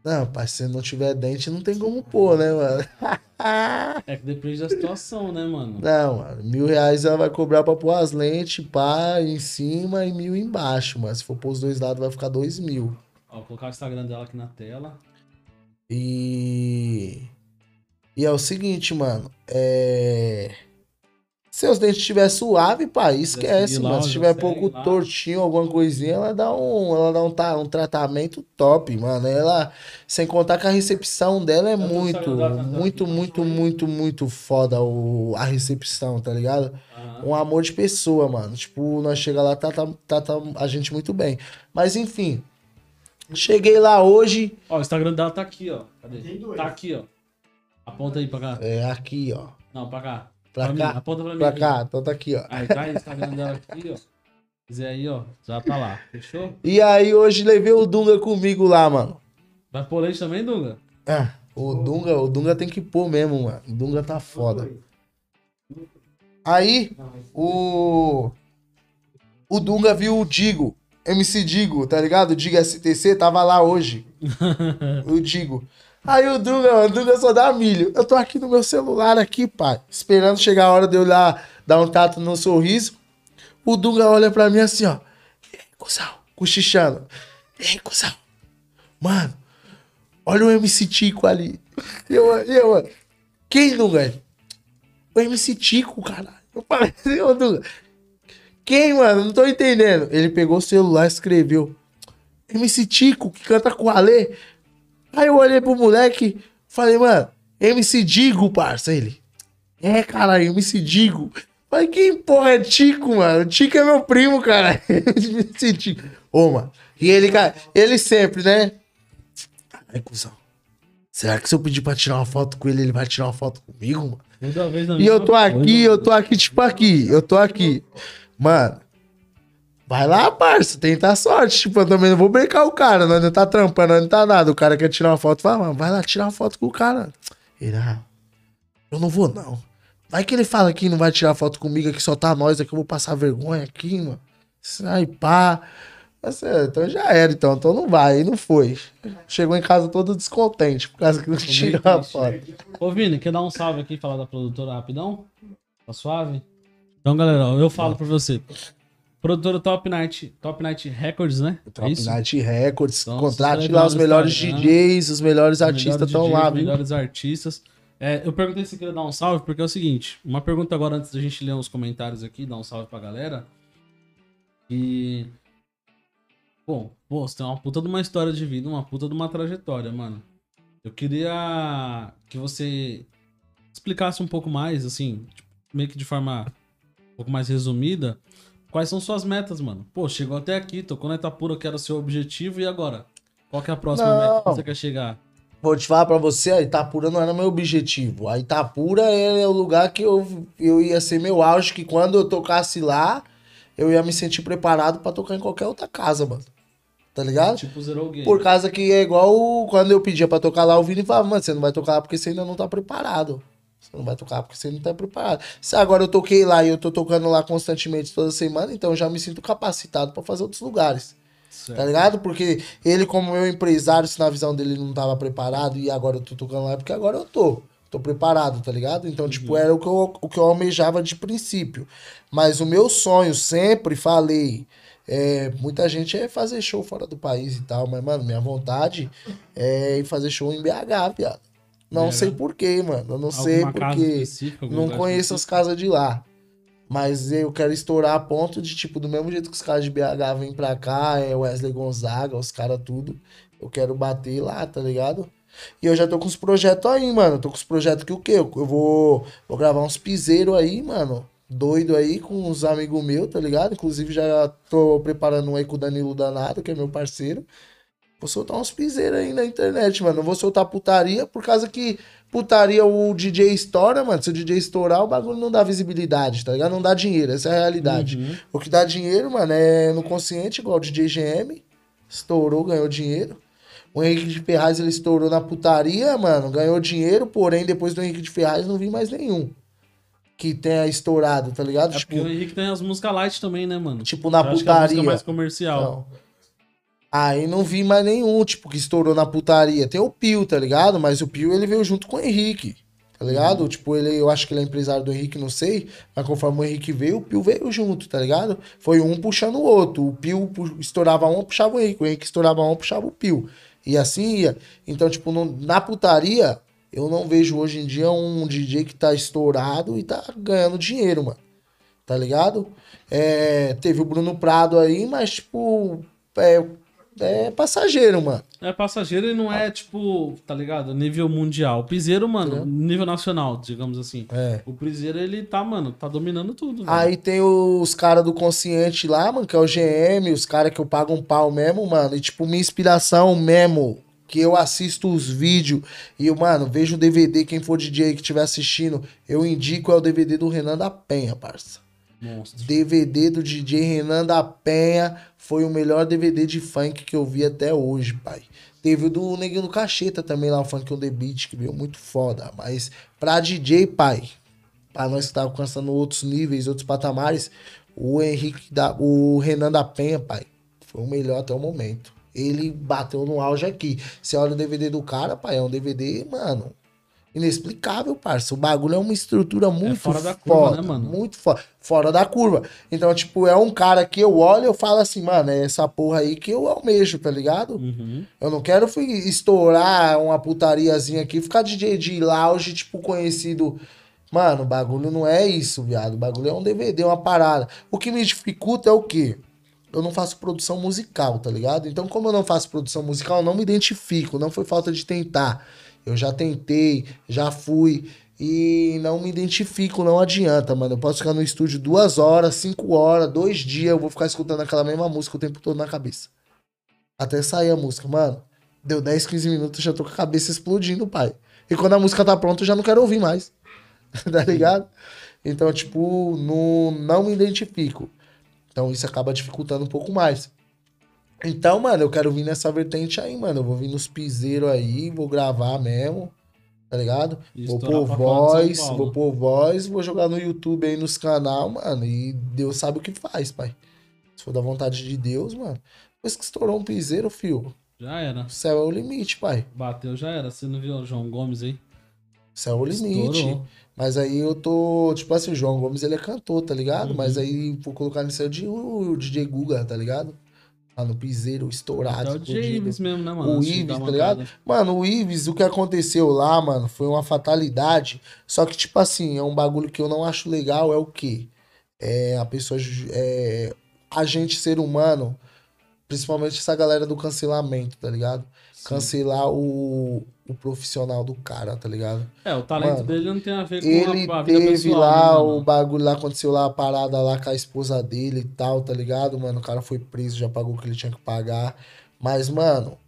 Não, pai, se não tiver dente, não tem como pôr, né, mano? É que depende da situação, né, mano? Não, mano. Mil reais ela vai cobrar pra pôr as lentes, pá, em cima e mil embaixo, mas se for pôr os dois lados, vai ficar dois mil. Ó, vou colocar o Instagram dela aqui na tela. E. E é o seguinte, mano. É. Se os dentes estiver suave, pai, esquece, lá, mano. Se tiver pouco lá. tortinho, alguma coisinha, ela dá um, ela dá um, ta- um tratamento top, mano. Ela, sem contar que a recepção dela é tô muito, tá- tá muito, muito, muito, muito foda o, a recepção, tá ligado? Um amor de pessoa, mano. Tipo, nós chega lá, tá, tá, tá, tá a gente muito bem. Mas enfim, cheguei lá hoje, Ó, o Instagram dela tá aqui, ó. Cadê? Tem dois. Tá aqui, ó. Aponta aí pra cá. é aqui, ó. Não, pra cá. Pra mim, cá, Aponta pra mim. pra aqui. cá, então tá aqui, ó. Aí tá o Instagram dela aqui, ó. Se quiser aí, ó. Já tá lá. Fechou? E aí hoje levei o Dunga comigo lá, mano. Vai pôr leite também, Dunga? Ah, o Dunga, o Dunga tem que pôr mesmo, mano. O Dunga tá foda. Aí, o. O Dunga viu o Digo, MC Digo, tá ligado? O Digo STC tava lá hoje. o Digo. Aí o mano, o Dunga só dá milho. Eu tô aqui no meu celular aqui, pai, esperando chegar a hora de eu lá dar um tato no sorriso. O Dunga olha pra mim assim, ó. E aí, cuzão? Cochichando. E aí, cuzão? Mano, olha o MC Tico ali. Eu, eu, quem, Dunga? O MC Tico, caralho. Eu falei assim, ô Dunga. Quem, mano? Não tô entendendo. Ele pegou o celular e escreveu. MC Tico, que canta com o Alê. Aí eu olhei pro moleque, falei, mano, MC Digo, parça. Ele, é, caralho, MC Digo. Falei, quem porra é Tico, mano? Tico é meu primo, cara. MC Tico. Ô, mano. E ele, cara, ele sempre, né? Ai, cuzão. Será que se eu pedir pra tirar uma foto com ele, ele vai tirar uma foto comigo, mano? E eu tô aqui, eu tô aqui, tipo aqui. Eu tô aqui. Mano, vai lá, parça, tenta a sorte. Tipo, eu também não vou brincar o cara, nós não tá trampando, nós não tá nada. O cara quer tirar uma foto, fala, mano, vai lá tirar uma foto com o cara. Ele, ah, eu não vou não. Vai que ele fala que não vai tirar foto comigo, aqui só tá nós, aqui eu vou passar vergonha aqui, mano. Aí, pá. Mas, é, então já era, então. Então não vai, e não foi. Chegou em casa todo descontente, por causa que não tirou a foto. Ô, Vini, quer dar um salve aqui e falar da produtora rapidão? Tá suave? Então, galera, eu falo pra você. Produtora Top Night, Top Night Records, né? É Top isso? Night Records, Então, contrate segue lá lá os melhores. DJs, os melhores Os artistas estão lá, os viu? melhores artistas. É, eu perguntei se queria dar um salve, porque é o seguinte: uma pergunta agora antes da gente ler os comentários aqui, dar um salve pra galera. E Bom, pô, você tem uma puta de uma história de vida, uma puta de uma trajetória, mano. Eu queria que você explicasse um pouco mais, assim, tipo, meio que de forma um pouco mais resumida, quais são suas metas, mano. Pô, chegou até aqui, tocou na Itapura, que era o seu objetivo, e agora? Qual que é a próxima Não. meta que você quer chegar? Vou te falar pra você, a Itapura não era meu objetivo. A Itapura é o lugar que eu, eu ia ser meu auge, que quando eu tocasse lá, eu ia me sentir preparado pra tocar em qualquer outra casa, mano. Tá ligado? Tipo Zero Game. Por causa que é igual quando eu pedia pra tocar lá, o Vini falava, mano, você não vai tocar lá porque você ainda não tá preparado. Você não vai tocar porque você não tá preparado. Se agora eu toquei lá e eu tô tocando lá constantemente toda semana, então eu já me sinto capacitado pra fazer outros lugares. Certo. Tá ligado? Porque ele, como meu empresário, se na visão dele não tava preparado e agora eu tô tocando lá, é porque agora eu tô. Tô preparado, tá ligado? Então, tipo, era o que, eu, o que eu almejava de princípio. Mas o meu sonho, sempre falei, é, muita gente é fazer show fora do país e tal, mas, mano, minha vontade é ir fazer show em BH, viado. Não BH? sei porquê, mano. Eu não sei Alguma casa porque. Não conheço as casas de lá. Mas eu quero estourar a ponto de, tipo, do mesmo jeito que os caras de BH vêm pra cá, é Wesley Gonzaga, os caras tudo. Eu quero bater lá, tá ligado? E eu já tô com os projetos aí, mano. Tô com os projetos que o quê? Eu eu vou, vou gravar uns piseiros aí, mano. Doido aí com uns amigos meus, tá ligado? Inclusive já tô preparando um aí com o Danilo Danado, que é meu parceiro. Vou soltar uns piseiros aí na internet, mano. Não vou soltar putaria por causa que putaria o DJ estoura, mano. Se o DJ estourar, o bagulho não dá visibilidade, tá ligado? Não dá dinheiro, essa é a realidade. Uhum. O que dá dinheiro, mano, é no consciente, igual o DJ GM. Estourou, ganhou dinheiro. O Henrique de Ferraz, ele estourou na putaria, mano. Ganhou dinheiro, porém, depois do Henrique de Ferraz, não vi mais nenhum. Que tenha estourado, tá ligado? É tipo, porque o Henrique tem as músicas light também, né, mano? tipo, na Eu acho que é putaria. mais comercial. Não. Aí não vi mais nenhum, tipo, que estourou na putaria. Tem o Pio, tá ligado? Mas o Pio, ele veio junto com o Henrique, tá ligado? Tipo, ele, eu acho que ele é empresário do Henrique, não sei. Mas conforme o Henrique veio, o Pio veio junto, tá ligado? Foi um puxando o outro. O Pio estourava um, puxava o Henrique. O Henrique estourava um, puxava o Pio. E assim ia. Então, tipo, na putaria, eu não vejo hoje em dia um DJ que tá estourado e tá ganhando dinheiro, mano tá ligado? É, teve o Bruno Prado aí, mas, tipo, é, é passageiro, mano. É passageiro e não é, tipo, tá ligado? Nível mundial. O Piseiro, mano, Entendeu? nível nacional, digamos assim. É. O Piseiro, ele tá, mano, tá dominando tudo. Aí tem os caras do Consciente lá, mano, que é o GM, os caras que eu pago um pau mesmo, mano. E, tipo, minha inspiração mesmo, que eu assisto os vídeos e, mano, vejo o DVD, quem for DJ que estiver assistindo, eu indico é o DVD do Renan da Penha, parça. Monstro. DVD do DJ Renan da Penha foi o melhor DVD de funk que eu vi até hoje, pai. Teve o do Neguinho do Cacheta também lá, o Funk on the Beat, que veio muito foda. Mas pra DJ, pai, pra nós que tá alcançando outros níveis, outros patamares, o Henrique da, o Renan da Penha, pai, foi o melhor até o momento. Ele bateu no auge aqui. Você olha o DVD do cara, pai, é um DVD, mano, inexplicável, parça. O bagulho é uma estrutura muito fora da curva, foda, né, mano? Muito foda. Fora da curva. Então, tipo, é um cara que eu olho e eu falo assim, mano, é essa porra aí que eu almejo, tá ligado? Uhum. Eu não quero estourar uma putariazinha aqui, ficar DJ de lounge, tipo, conhecido. Mano, o bagulho não é isso, viado. O bagulho é um DVD, uma parada. O que me dificulta é o quê? Eu não faço produção musical, tá ligado? Então, como eu não faço produção musical, eu não me identifico. Não foi falta de tentar. Eu já tentei, já fui. E não me identifico, não adianta, mano. Eu posso ficar no estúdio duas horas, cinco horas, dois dias, eu vou ficar escutando aquela mesma música o tempo todo na cabeça. Até sair a música, mano. Deu 10, 15 minutos, já tô com a cabeça explodindo, pai. E quando a música tá pronta, eu já não quero ouvir mais. tá ligado? Então, tipo, não, não me identifico. Então isso acaba dificultando um pouco mais. Então, mano, eu quero vir nessa vertente aí, mano. Eu vou vir nos piseiros aí, vou gravar mesmo. Tá ligado? E Vou pôr voz, vou pôr voz, vou jogar no YouTube aí nos canal, mano. E Deus sabe o que faz, pai. Se for da vontade de Deus, mano. Depois que estourou um piseiro, fio, Já era. o céu é o limite, pai. Bateu, já era. Você não viu o João Gomes aí? O céu é o limite. Estourou. Mas aí eu tô, tipo assim, o João Gomes ele é cantor, tá ligado? Uhum. Mas aí vou colocar nisso aí de, o DJ Guga, tá ligado? Lá no piseiro, estourado. É o. James mesmo, né, mano? O Ives, tá ligado? cara. Mano, o Ives, o que aconteceu lá, mano, foi uma fatalidade. Só que, tipo assim, é um bagulho que eu não acho legal, é o quê? É a pessoa. É, a gente, ser humano, Principalmente essa galera do cancelamento, tá ligado? Sim. Cancelar o, o profissional do cara, tá ligado? É, o talento Mano, dele não tem a ver com Ele a, a vida teve pessoal. lá né, o bagulho lá, aconteceu lá a parada lá com a esposa dele e tal, tá ligado, mano? O cara foi preso, já pagou o que ele tinha que pagar. Mas, mano,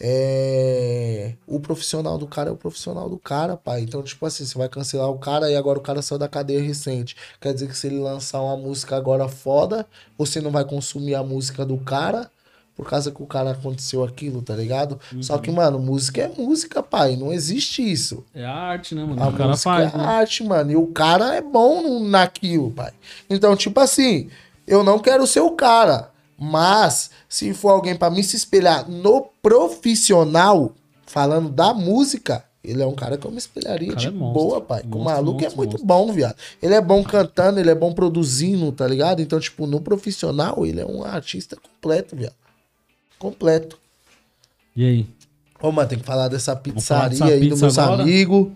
é... o profissional do cara é o profissional do cara, pai. Então, tipo assim, você vai cancelar o cara e agora o cara saiu da cadeia recente. Quer dizer que se ele lançar uma música agora foda, você não vai consumir a música do cara por causa que o cara aconteceu aquilo, tá ligado? Só que, mano, música é música, pai. Não existe isso. É a arte, né, mano? A o cara música faz, é né? arte, mano. E o cara é bom naquilo, pai. Então, tipo assim, eu não quero ser o cara. Mas, se for alguém pra me se espelhar no profissional, falando da música, ele é um cara que eu me espelharia O de é boa, pai. o Monstro, maluco é monstro, muito monstro. bom, viado. Ele é bom cantando, ele é bom produzindo, tá ligado? Então, tipo, no profissional, ele é um artista completo, viado. Completo. E aí? Ô, mano, tem que falar dessa falar pizzaria dessa aí dos pizza meus agora? amigos.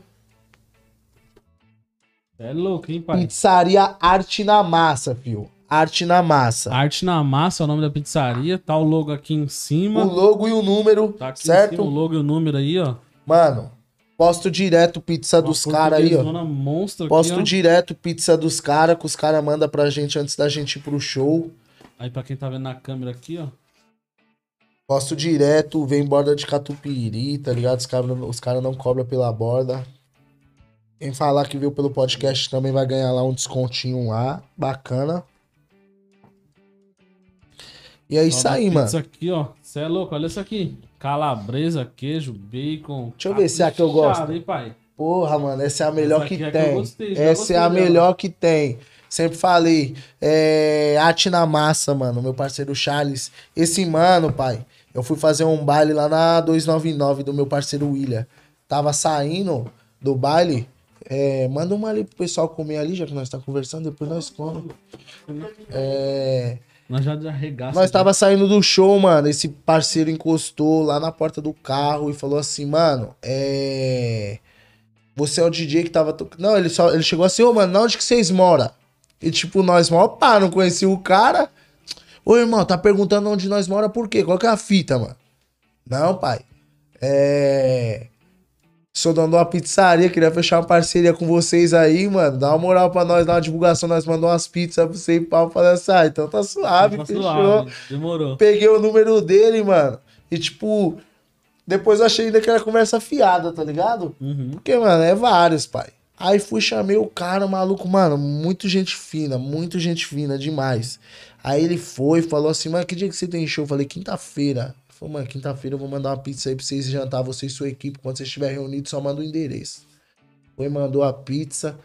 É louco, hein, pai? Pizzaria Arte na Massa, fio. Arte na Massa. Arte na Massa é o nome da pizzaria. Tá o logo aqui em cima. O logo e o número, Tá aqui em certo? cima o logo e o número aí, ó. Mano, posto direto pizza dos caras aí, ó. Monstro Posto aqui, ó. direto pizza dos caras, que os caras mandam pra gente antes da gente ir pro show. Aí pra quem tá vendo na câmera aqui, ó. Posto direto, vem borda de catupiry, tá ligado? Os caras os cara não cobram pela borda. Quem falar que viu pelo podcast também vai ganhar lá um descontinho lá. Bacana. E é isso aí, mano. Pizza aqui, ó. Você é louco, olha isso aqui. Calabresa, queijo, bacon. Deixa eu ver se é a que eu gosto. hein, pai? Porra, mano, essa é a melhor que é que tem. gostei, essa gostei é a melhor que tem. Sempre falei. É, arte na massa, mano. Meu parceiro Charles. Esse mano, pai. Eu fui fazer um baile lá na 299 do meu parceiro William. Tava saindo do baile. É, manda uma ali pro pessoal comer ali, já que nós tá conversando, depois nós comemos. É, Nós já arregaçamos. nós tava saindo do show, mano. Esse parceiro encostou lá na porta do carro e falou assim, mano, é. Você é o DJ que tava tocando. Não, ele só. Ele chegou assim, ô, mano, onde que vocês moram? E tipo, nós mó pá, não conhecia o cara. Ô, irmão, tá perguntando onde nós mora por quê? Qual que é a fita, mano? Não, pai. É. Sou dono de uma pizzaria, queria fechar uma parceria com vocês aí, mano. Dá uma moral pra nós, dá uma divulgação, nós mandamos umas pizzas pra você e pau. Assim, ah, então tá suave, Tá fechou. suave, Demorou. Peguei o número dele, mano. E tipo, depois eu achei ainda que era conversa fiada, tá ligado? Uhum. Porque, mano, é vários, pai. Aí fui, chamei o cara, maluco, mano, muito gente fina, muito gente fina, demais. Aí ele foi, falou assim, mano, que dia que você tem show? Eu falei, quinta-feira. Falou, mano, quinta-feira eu vou mandar uma pizza aí pra vocês jantar, você e sua equipe. Quando vocês estiverem reunidos, só manda o endereço. Foi, mandou a pizza.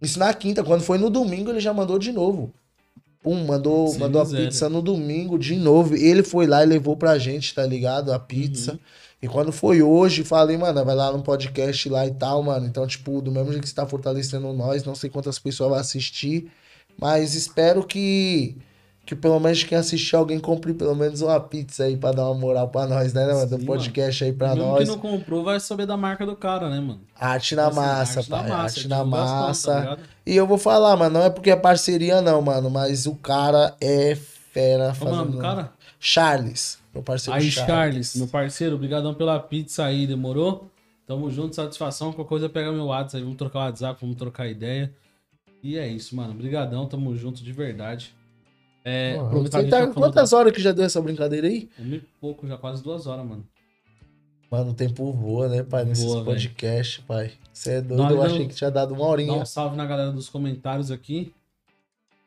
Isso na quinta, quando foi no domingo, ele já mandou de novo. Pum, mandou, Sem mandou a pizza no domingo de novo. Ele foi lá e levou pra gente, tá ligado? A pizza. Uhum. E quando foi hoje, falei, mano, vai lá no podcast lá e tal, mano. Então, tipo, do mesmo jeito que você tá fortalecendo nós, não sei quantas pessoas vão assistir, mas espero que, que pelo menos quem assistir alguém compre pelo menos uma pizza aí pra dar uma moral pra nós, né, mano? Do podcast aí pra Mesmo nós. que não comprou, vai saber da marca do cara, né, mano? Arte na Assim, massa, arte na pai. massa, arte na tá massa. ligado? e eu vou falar, mano, não é porque é parceria, não, mano, mas o cara é fera fazendo. do cara? Charles, meu parceiro Aí, Charles. Charles, meu parceiro, obrigadão pela pizza aí, demorou? Tamo junto, satisfação. Qualquer coisa pega meu WhatsApp aí, vamos trocar o WhatsApp, vamos trocar ideia. E é isso, mano. Obrigadão, tamo junto de verdade. É, Porra, você tá- falou quantas horas que já deu essa brincadeira aí? da- um e pouco, já quase duas horas, mano. Mano, o tempo voa, né, pai? Nesses podcasts, pai. Você é doido, Nós eu não- achei que tinha dado uma Dá horinha. um salve na galera dos comentários aqui.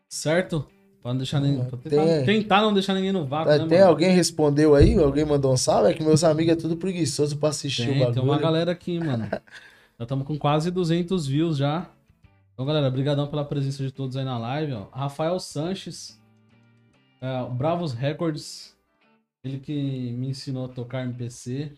Certo? Pra não deixar ninguém. pra Tem- tentar, tentar não deixar ninguém no vácuo, Tá, né, tem mano? alguém respondeu aí? Alguém mandou um salve? É que meus amigos é tudo preguiçoso pra assistir o Tem, bagulho. tem uma galera aqui, mano. Já estamos com quase 200 views já. Então, galera, brigadão pela presença de todos aí na live, ó. Rafael Sanches, é, o Bravos Records, ele que me ensinou a tocar MPC.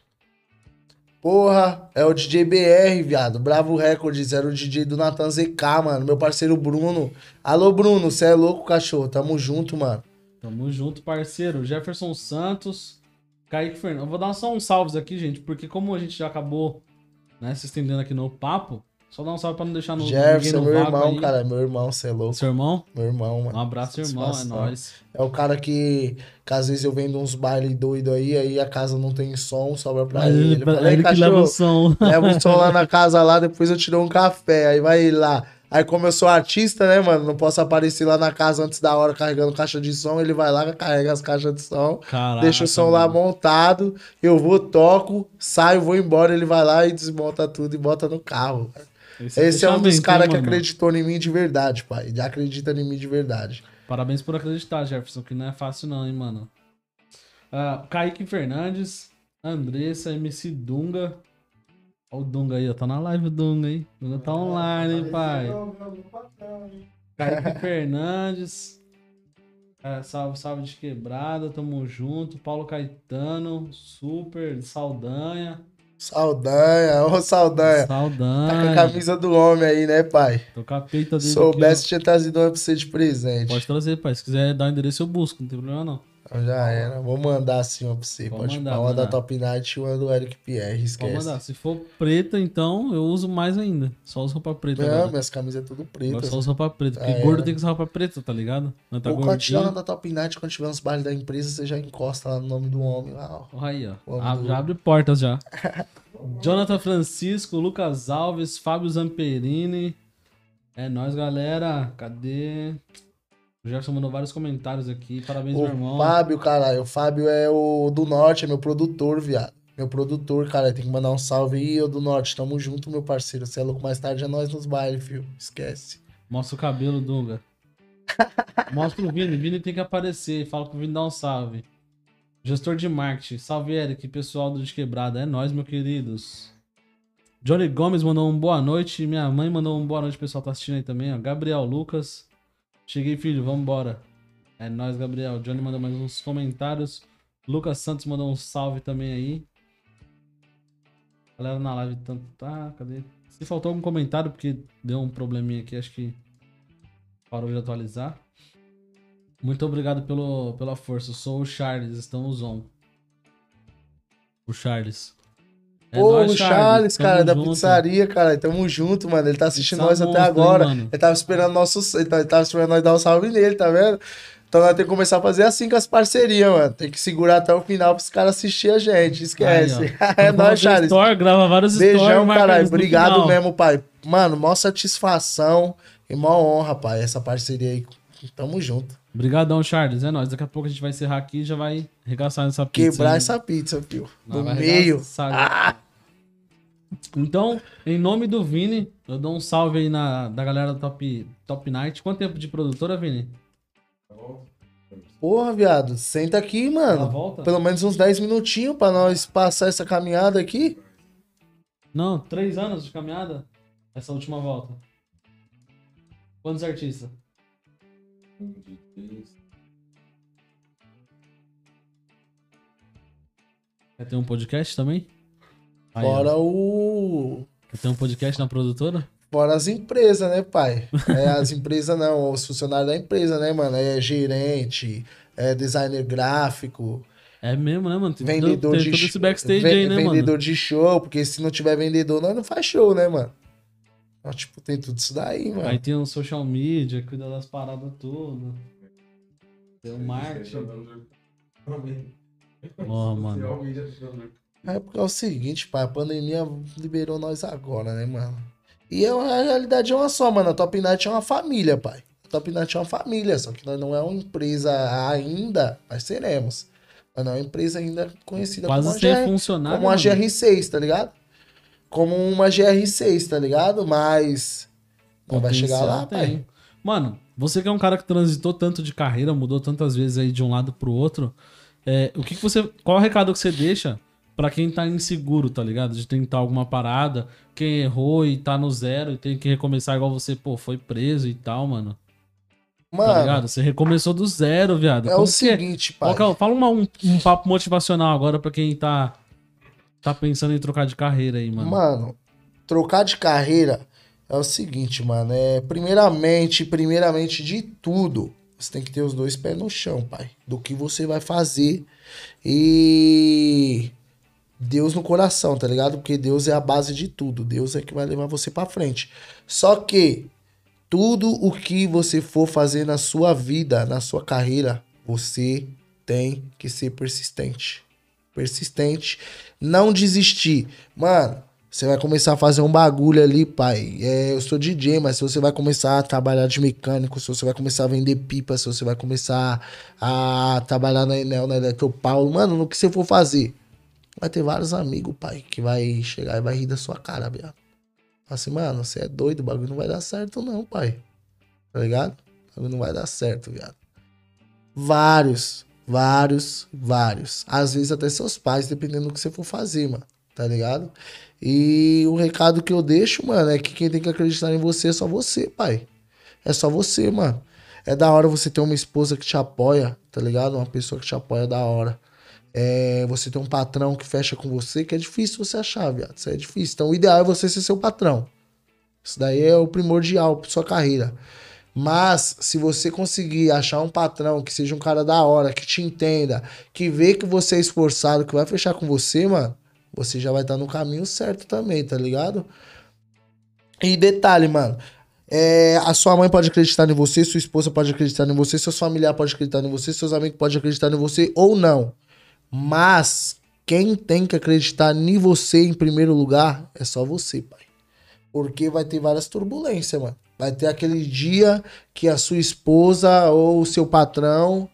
Porra, é o DJ BR, viado. Bravo Records, era o DJ do Nathan ZK, mano. Meu parceiro Bruno. Alô, Bruno, você é louco, cachorro? Tamo junto, mano. Tamo junto, parceiro. Jefferson Santos, Kaique Fernandes. Eu vou dar só uns salves aqui, gente, porque como a gente já acabou né, se estendendo aqui no papo, Só dá um salve pra não deixar no Jefferson, no meu irmão, aí. cara. Meu irmão, você é louco. Seu irmão? Meu irmão, Um mano. abraço, irmão. É nóis. É o cara que, que às vezes eu vendo uns bailes doidos aí, aí a casa não tem som, sobra pra Mas ele. ele, Ele fala, ele "Ei, que leva o som. Leva um som lá na casa lá, depois eu dou um café. Aí vai ele lá. Aí, como eu sou artista, né, mano? Não posso aparecer lá na casa antes da hora carregando caixa de som. Ele vai lá, carrega as caixas de som, Caraca, deixa o som lá mano. montado. Eu vou, toco, saio, vou embora. Ele vai lá e desmonta tudo e bota no carro. Esse, Esse é um dos caras que mano? acreditou em mim de verdade, pai. Ele acredita em mim de verdade. Parabéns por acreditar, Jefferson, que não é fácil não, hein, mano. Ah, Kaique Fernandes, Andressa, MC Dunga. Ó o Dunga aí, ó. Tá na live o Dunga, hein? Dunga tá online, hein, pai? Kaique Fernandes. É, salve, salve de quebrada, tamo junto. Paulo Caetano, super, Saldanha. Saldanha, ô Saldanha. Tá com a Saldanha. camisa do homem aí, né, pai? Tô com a peita dele Soubesse, aqui, tinha trazido uma pra você de presente. Pode trazer, pai. Se quiser dar o endereço, eu busco, não tem problema não. Então já era. Vou mandar assim uma pra você. Pode Pode mandar, mandar uma da. Top Night e uma do Eric Pierre. Esquece. mandar. Se for preta, então eu uso mais ainda. Só uso roupa preta Não, agora. minhas camisas é tudo Agora preto. só uso roupa preta. Porque Ah, é. gordo tem que usar roupa preta, tá ligado? Não tá Ou quando tiver da Top Night, quando tiver uns bailes da empresa, você já encosta lá no nome do homem lá, ó. Aí, ó. Ah, do- já abre portas já. Jonathan Francisco, Lucas Alves, Fábio Zamperini. É nóis, galera. Cadê? O Jefferson mandou vários comentários aqui. Parabéns, meu irmão. O Fábio, caralho. O Fábio é o do Norte, é meu produtor, viado. Meu produtor, cara, tem que mandar um salve aí, ô do Norte. Tamo junto, meu parceiro. Você é louco, mais tarde é nós nos bailes, filho. Esquece. Mostra o cabelo, Dunga. Mostra pro Vini. Vini tem que aparecer. Fala pro Vini dar um salve. Gestor de marketing. Salve, Eric. Pessoal do De Quebrada. É nóis, meus queridos. Johnny Gomes mandou um boa noite. Minha mãe mandou um boa noite. O pessoal tá assistindo aí também, ó. Gabriel Lucas. Cheguei, filho. Vambora. É nóis, Gabriel. Johnny mandou mais uns comentários. Lucas Santos mandou um salve também aí. Galera na live tanto. Tá, cadê? Se faltou algum comentário, porque deu um probleminha aqui, acho que parou de atualizar. Muito obrigado pelo, pela força. Eu sou o Charles, estamos on. O Charles. É Pô, nóis, o Charles, cara, da junto. pizzaria, cara. Tamo junto, mano. Ele tá assistindo nós até agora. ele tava esperando nosso. Ele ele tava esperando nós dar um salve nele, tá vendo? Então nós temos que começar a fazer assim com as parcerias, mano. Tem que segurar até o final pros caras assistir a gente. Esquece. Aí, é nóis, Charles. Store, grava vários. Beijão, caralho. Obrigado final. mesmo, pai. Mano, mó satisfação e mó honra, pai. Essa parceria aí. Tamo junto. Obrigadão, Charles. É nóis. Daqui a pouco a gente vai encerrar aqui e já vai arregaçar nessa pizza. Quebrar hein? essa pizza. Nós Do meio. arregaçar. Então, em nome do Vini, eu dou um salve aí na, da galera do Top, Top Night. Quanto tempo de produtora, Vini? Porra, viado. Senta aqui, mano. volta? Pelo menos uns 10 minutinhos pra nós passar essa caminhada aqui. Não, três anos de caminhada? Essa última volta. Quantos artistas? Quer ter um podcast também? Aí, ó. Fora o. Quer ter um podcast na produtora? Fora as empresas, né, pai? É, as empresas não, os funcionários da empresa, né, mano? É gerente, é designer gráfico, É mesmo, né, mano? Tem vendedor de todo show. esse backstage aí, né, vendedor mano? de show, porque se não tiver vendedor, nós não faz show, né, mano? Então, tipo, tem tudo isso daí, mano. Aí tem um social media, cuida das paradas tudo. Tem o marketing. Ó, mano. É porque é o seguinte, pai, a pandemia liberou nós agora, né, mano? E é, a realidade é uma só, mano. A Top Night é uma família, pai. A Top Night é uma família, só que nós não é uma empresa ainda, nós seremos. Mas não é uma empresa ainda conhecida Quase como a, sem funcionário. como uma mano. GR6, tá ligado? Como uma GR6, tá ligado? Mas não vai chegar lá, Potencial pai. tem. Mano, você que é um cara que transitou tanto de carreira, mudou tantas vezes aí de um lado pro outro, é, o que, que você. Qual é o recado que você deixa pra quem tá inseguro, tá ligado? De tentar alguma parada, quem errou e tá no zero e tem que recomeçar igual você, pô, foi preso e tal, mano. Tá Mano, ligado? Você recomeçou do zero, viado. é Como o é? seguinte, pai. É o- Fala uma- um, um papo motivacional agora pra quem tá, tá pensando em trocar de carreira aí, mano. Mano, trocar de carreira é o seguinte, mano. É primeiramente, primeiramente de tudo, você tem que ter os dois pés no chão, pai. Do que você vai fazer e Deus no coração, tá ligado? Porque Deus é a base de tudo. Deus é que vai levar você pra frente. Só que tudo o que você for fazer na sua vida, na sua carreira, você tem que ser persistente. Persistente. Não desistir. Mano, você vai começar a fazer um bagulho ali, pai. É, eu sou DJ, mas se você vai começar a trabalhar de mecânico, se você vai começar a vender pipa, se você vai começar a trabalhar na Enel, na Eletropaulo, mano, no que você for fazer, vai ter vários amigos, pai, que vai chegar e vai rir da sua cara, viado. Fala assim, mano, você é doido, o bagulho não vai dar certo, não, pai. Tá ligado? O bagulho não vai dar certo, viado. Vários, vários, vários. Às vezes até seus pais, dependendo do que você for fazer, mano. Tá ligado? E o recado que eu deixo, mano, é que quem tem que acreditar em você é só você, pai. É só você, mano. É da hora você ter uma esposa que te apoia, tá ligado? Uma pessoa que te apoia é da hora. É, você ter um patrão que fecha com você, que é difícil você achar, viado. Isso é difícil. Então, o ideal é você ser seu patrão. Isso daí é o primordial pra sua carreira. Mas, se você conseguir achar um patrão que seja um cara da hora, que te entenda, que vê que você é esforçado, que vai fechar com você, mano, você já vai estar tá no caminho certo também, tá ligado? E detalhe, mano. É, a sua mãe pode acreditar em você, sua esposa pode acreditar em você, seus familiares podem acreditar em você, seus amigos podem acreditar em você ou não. Mas quem tem que acreditar em você em primeiro lugar é só você, pai. Porque vai ter várias turbulências, mano. Vai ter aquele dia que a sua esposa ou o seu patrão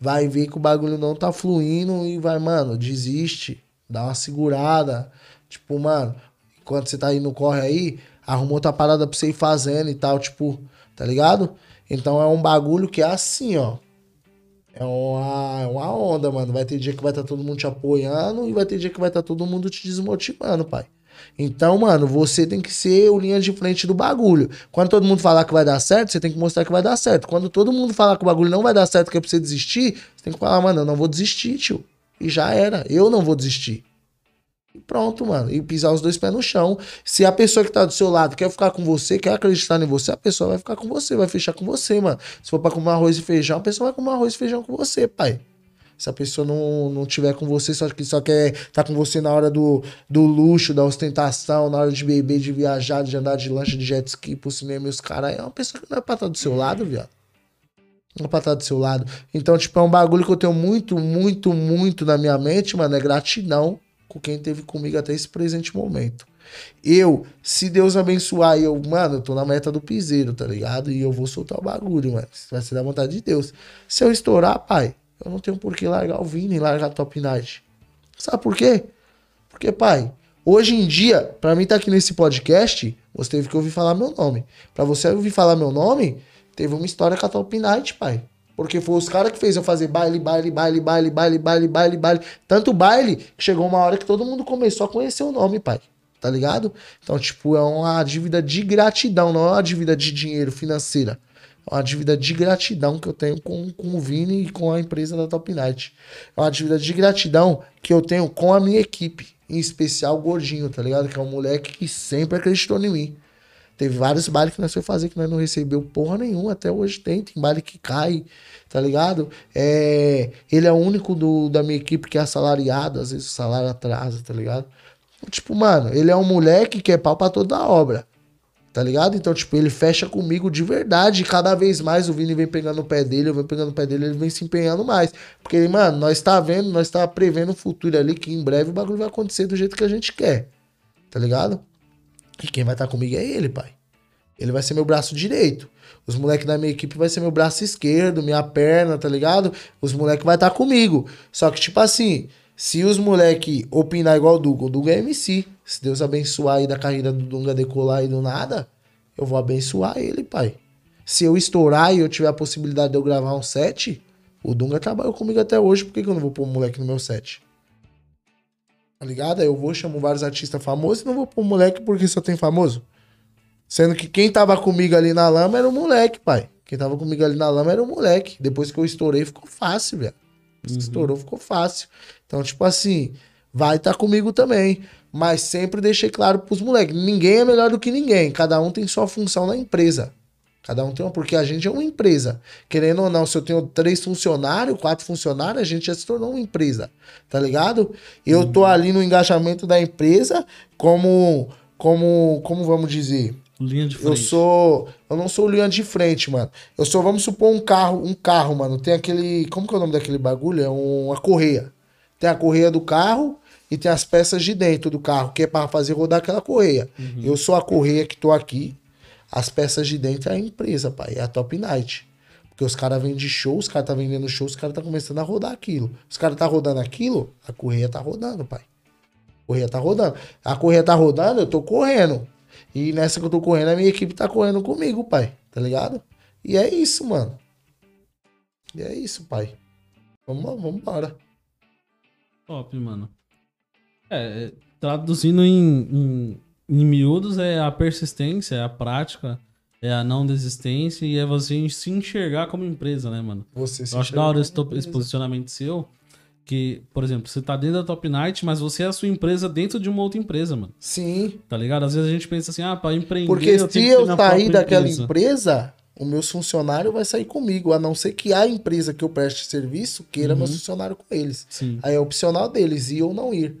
vai ver que o bagulho não tá fluindo e vai, mano, desiste dá uma segurada. Tipo, mano, enquanto você tá aí no corre aí, arrumou outra parada pra você ir fazendo e tal, tipo, tá ligado? Então é um bagulho que é assim, ó. É uma, é uma onda, mano. Vai ter dia que vai estar tá todo mundo te apoiando e vai ter dia que vai estar tá todo mundo te desmotivando, pai. Então, mano, você tem que ser o linha de frente do bagulho. Quando todo mundo falar que vai dar certo, você tem que mostrar que vai dar certo. Quando todo mundo falar que o bagulho não vai dar certo, que é pra você desistir, você tem que falar, mano, eu não vou desistir, tio. E já era. Eu não vou desistir. E pronto, mano. E pisar os dois pés no chão. Se a pessoa que tá do seu lado quer ficar com você, quer acreditar em você, a pessoa vai ficar com você, vai fechar com você, mano. Se for pra comer arroz e feijão, a pessoa vai comer arroz e feijão com você, pai. Se a pessoa não, não tiver com você, só que só quer tá com você na hora do, do luxo, da ostentação, na hora de beber, de viajar, de andar de lancha, de jet ski pro cinema e os caras, é uma pessoa que não é pra estar do seu lado, viado pra estar do seu lado. Então, tipo, é um bagulho que eu tenho muito, muito, muito na minha mente, mano. É gratidão com quem teve comigo até esse presente momento. Eu, se Deus abençoar, eu, mano, eu tô na meta do piseiro, tá ligado? E eu vou soltar o bagulho, mano. Vai ser da vontade de Deus. Se eu estourar, pai, eu não tenho por que largar o Vini e largar a Top Night. Sabe por quê? Porque, pai, hoje em dia, para mim tá aqui nesse podcast, você teve que ouvir falar meu nome. Para você ouvir falar meu nome, Teve uma história com a Top Night, pai. Porque foi os caras que fez eu fazer baile, baile, baile, baile, baile, baile, baile, baile. Tanto baile que chegou uma hora que todo mundo começou a conhecer o nome, pai. Tá ligado? Então, tipo, é uma dívida de gratidão, não é uma dívida de dinheiro financeira. É uma dívida de gratidão que eu tenho com, com o Vini e com a empresa da Top Night. É uma dívida de gratidão que eu tenho com a minha equipe. Em especial o Gordinho, tá ligado? Que é um moleque que sempre acreditou em mim. Teve vários bailes que nós foi fazer que nós não recebeu porra nenhuma, até hoje tem. Tem baile que cai, tá ligado? É, ele é o único do, da minha equipe que é assalariado, às vezes o salário atrasa, tá ligado? Tipo, mano, ele é um moleque que é pau pra toda a obra. Tá ligado? Então, tipo, ele fecha comigo de verdade. E cada vez mais o Vini vem pegando o pé dele, eu venho pegando o pé dele, ele vem se empenhando mais. Porque, mano, nós tá vendo, nós tá prevendo o futuro ali, que em breve o bagulho vai acontecer do jeito que a gente quer. Tá ligado? E quem vai estar tá comigo é ele, pai. Ele vai ser meu braço direito. Os moleques da minha equipe vai ser meu braço esquerdo, minha perna, tá ligado? Os moleques vai estar tá comigo. Só que, tipo assim, se os moleques opinar igual o Duga, o Duga é MC. Se Deus abençoar aí da carreira do Dunga decolar aí do nada, eu vou abençoar ele, pai. Se eu estourar e eu tiver a possibilidade de eu gravar um set, o Dunga trabalhou comigo até hoje, por que, que eu não vou pôr um moleque no meu set? Tá ligado? Aí eu vou, chamo vários artistas famosos e não vou pôr um moleque porque só tem famoso. Sendo que quem tava comigo ali na lama era o moleque, pai. Quem tava comigo ali na lama era o moleque. Depois que eu estourei, ficou fácil, velho. Uhum. Estourou, ficou fácil. Então, tipo assim, vai estar tá comigo também. Mas sempre deixei claro pros moleques: ninguém é melhor do que ninguém. Cada um tem sua função na empresa. Cada um tem uma, porque a gente é uma empresa. Querendo ou não, se eu tenho três funcionários, quatro funcionários, a gente já se tornou uma empresa, tá ligado? Eu tô ali no engajamento da empresa como, como, como vamos dizer, Linha de eu frente. sou. Eu não sou linha de frente, mano. Eu sou, vamos supor, um carro, um carro, mano. Tem aquele. Como que é o nome daquele bagulho? É uma correia. Tem a correia do carro e tem as peças de dentro do carro, que é para fazer rodar aquela correia. Uhum. Eu sou a correia que tô aqui. As peças de dentro é a empresa, pai. É a Top Night. Porque os caras vendem show, os caras tá vendendo show, os caras tá começando a rodar aquilo. Os caras tá rodando aquilo, a correia tá rodando, pai. A correia tá rodando. A correia tá rodando, eu tô correndo. E nessa que eu tô correndo, a minha equipe tá correndo comigo, pai. Tá ligado? E é isso, mano. E é isso, pai. Vamos, vamos embora. Top, mano. É, é, traduzindo em, em, em miúdos, é a persistência, é a prática, é a não desistência e é você se enxergar como empresa, né, mano? Você se Eu acho da hora esse, to- esse posicionamento seu. Que, por exemplo, você tá dentro da Top Night, mas você é a sua empresa dentro de uma outra empresa, mano. Sim. Tá ligado? Às vezes a gente pensa assim, ah, pra empreender. Porque eu se eu sair daquela empresa. empresa, o meu funcionário vai sair comigo. A não ser que a empresa que eu preste serviço queira Uhum. meu funcionário com eles. Sim. Aí é opcional deles, ir ou não ir.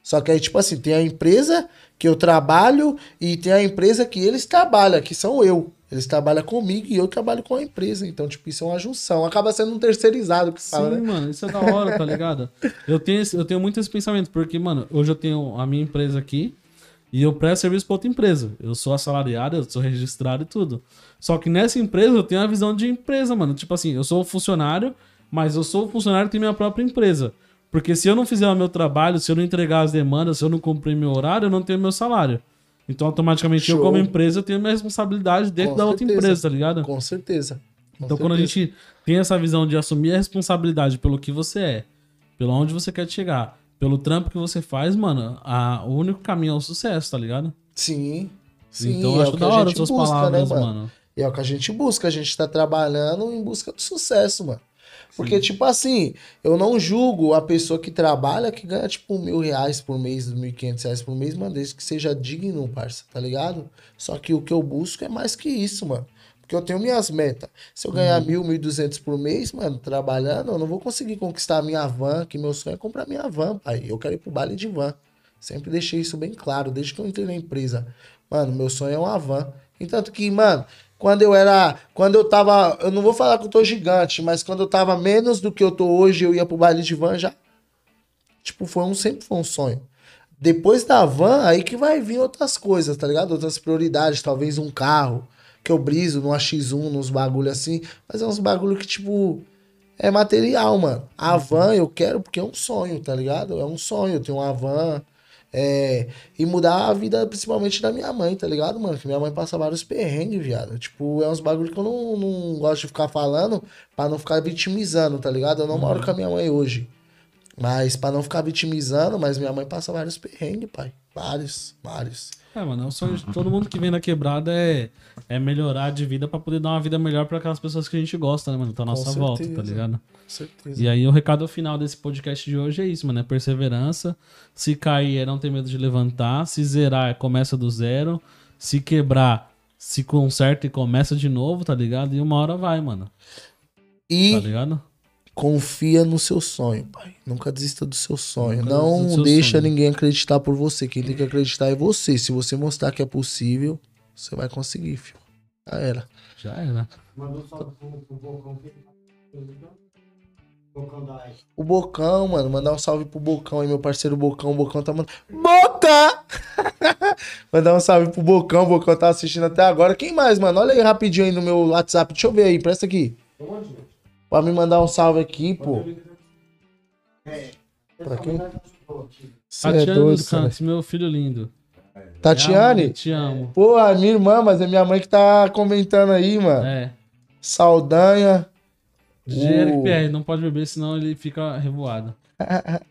Só que aí, tipo assim, tem a empresa que eu trabalho e tem a empresa que eles trabalham, que são eu. Eles trabalham comigo e eu trabalho com a empresa. Então, tipo, isso é uma junção. Acaba sendo um terceirizado que fala, Sim, né? mano, isso é da hora, tá ligado? Eu tenho, esse- eu tenho muito esse pensamento, porque, mano, hoje eu tenho a minha empresa aqui e eu presto serviço pra outra empresa. Eu sou assalariado, eu sou registrado e tudo. Só que nessa empresa eu tenho a visão de empresa, mano. Tipo assim, eu sou funcionário, mas eu sou funcionário que tem minha própria empresa. Porque se eu não fizer o meu trabalho, se eu não entregar as demandas, se eu não cumprir meu horário, eu não tenho meu salário. Então, automaticamente, eu, Show. como empresa, eu tenho minha responsabilidade dentro Com da outra certeza. empresa, tá ligado? Com certeza. Com Então, quando a certeza. gente tem essa visão de assumir a responsabilidade pelo que você é, pelo onde você quer chegar, pelo trampo que você faz, mano, a- o único caminho é o sucesso, tá ligado? Sim. Sim, então, eu é acho o que da a hora gente suas busca, palavras, né, mano? mano. E é o que a gente busca. A gente tá trabalhando em busca do sucesso, mano. Porque, tipo assim, eu não julgo a pessoa que trabalha que ganha, tipo, mil reais por mês, mil e quinhentos reais por mês, mano, desde que seja digno, parça, tá ligado? Só que o que eu busco é mais que isso, mano. Porque eu tenho minhas metas. Se eu ganhar mil, mil e duzentos por mês, mano, trabalhando, eu não vou conseguir conquistar a minha van, que meu sonho é comprar minha van, pai. Eu quero ir pro baile de van. Sempre deixei isso bem claro, desde que eu entrei na empresa. Mano, meu sonho é uma van. Entanto que, mano, quando eu era. Quando eu tava. Eu não vou falar que eu tô gigante, mas quando eu tava menos do que eu tô hoje, eu ia pro baile de van já. Tipo, foi um, sempre foi um sonho. Depois da van, aí que vai vir outras coisas, tá ligado? Outras prioridades, talvez um carro, que eu briso numa X1, nos bagulho assim. Mas é uns bagulho que, tipo, é material, mano. A van eu quero porque é um sonho, tá ligado? É um sonho. Tenho uma van. É, e mudar a vida, principalmente da minha mãe, tá ligado, mano? Que minha mãe passa vários perrengues, viado. Tipo, é uns bagulho que eu não, não gosto de ficar falando pra não ficar vitimizando, tá ligado? Eu não moro com a minha mãe hoje. Mas pra não ficar vitimizando, mas minha mãe passa vários perrengues, pai. Vários, vários. É, mano, é o sonho de todo mundo que vem na quebrada é, é melhorar de vida pra poder dar uma vida melhor pra aquelas pessoas que a gente gosta, né, mano? Tá à nossa volta, tá certeza. ligado? Com certeza. E aí o recado final desse podcast de hoje é isso, mano. É perseverança. Se cair é não ter medo de levantar. Se zerar é começa do zero. Se quebrar, se conserta e começa de novo, tá ligado? E uma hora vai, mano. E Tá ligado? Confia no seu sonho, pai. Nunca desista do seu sonho. Nunca não seu deixa sonho. ninguém acreditar por você. Quem tem que acreditar é você. Se você mostrar que é possível, você vai conseguir, filho. Já era. Já era. Mandou um salve pro, Bocão. O Bocão, mano, mandar um salve pro Bocão aí, meu parceiro Bocão. O Bocão tá mandando. Boca! mandar um salve pro Bocão. O Bocão tá assistindo até agora. Quem mais, mano? Olha aí rapidinho aí no meu WhatsApp. Deixa eu ver aí, presta aqui. Onde? Pra me mandar um salve aqui, pô. É. Pra quem? quem? Cê é doido, dos cara. Cantos, meu filho lindo. Tatiane? Te amo. Pô, a minha irmã, mas é minha mãe que tá comentando aí, mano. É. Saudanha. Eric Uh. PR, não pode beber, senão ele fica revoado.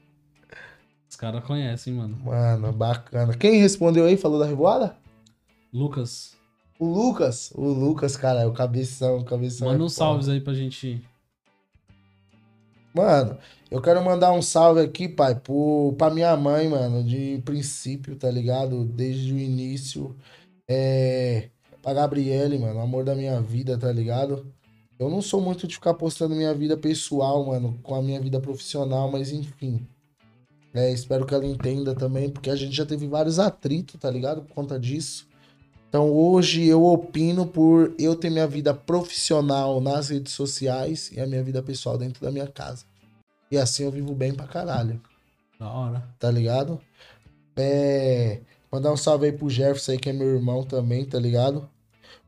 Os caras conhecem, mano. Mano, bacana. Quem respondeu aí? Falou da revoada? Lucas, O Lucas. O Lucas, cara, é o cabeção, o cabeção. manda é uns salves aí pra gente. Mano, eu quero mandar um salve aqui, pai, pro, pra minha mãe, mano, de princípio, tá ligado? Desde o início. É, pra Gabriele, mano, amor da minha vida, tá ligado? Eu não sou muito de ficar postando minha vida pessoal, mano, com a minha vida profissional, mas enfim. É, espero que ela entenda também, porque a gente já teve vários atritos, tá ligado? Por conta disso. Então hoje eu opino por eu ter minha vida profissional nas redes sociais e a minha vida pessoal dentro da minha casa. E assim eu vivo bem pra caralho, Da hora. tá ligado? É. Mandar um salve aí pro Jefferson aí, que é meu irmão também, tá ligado?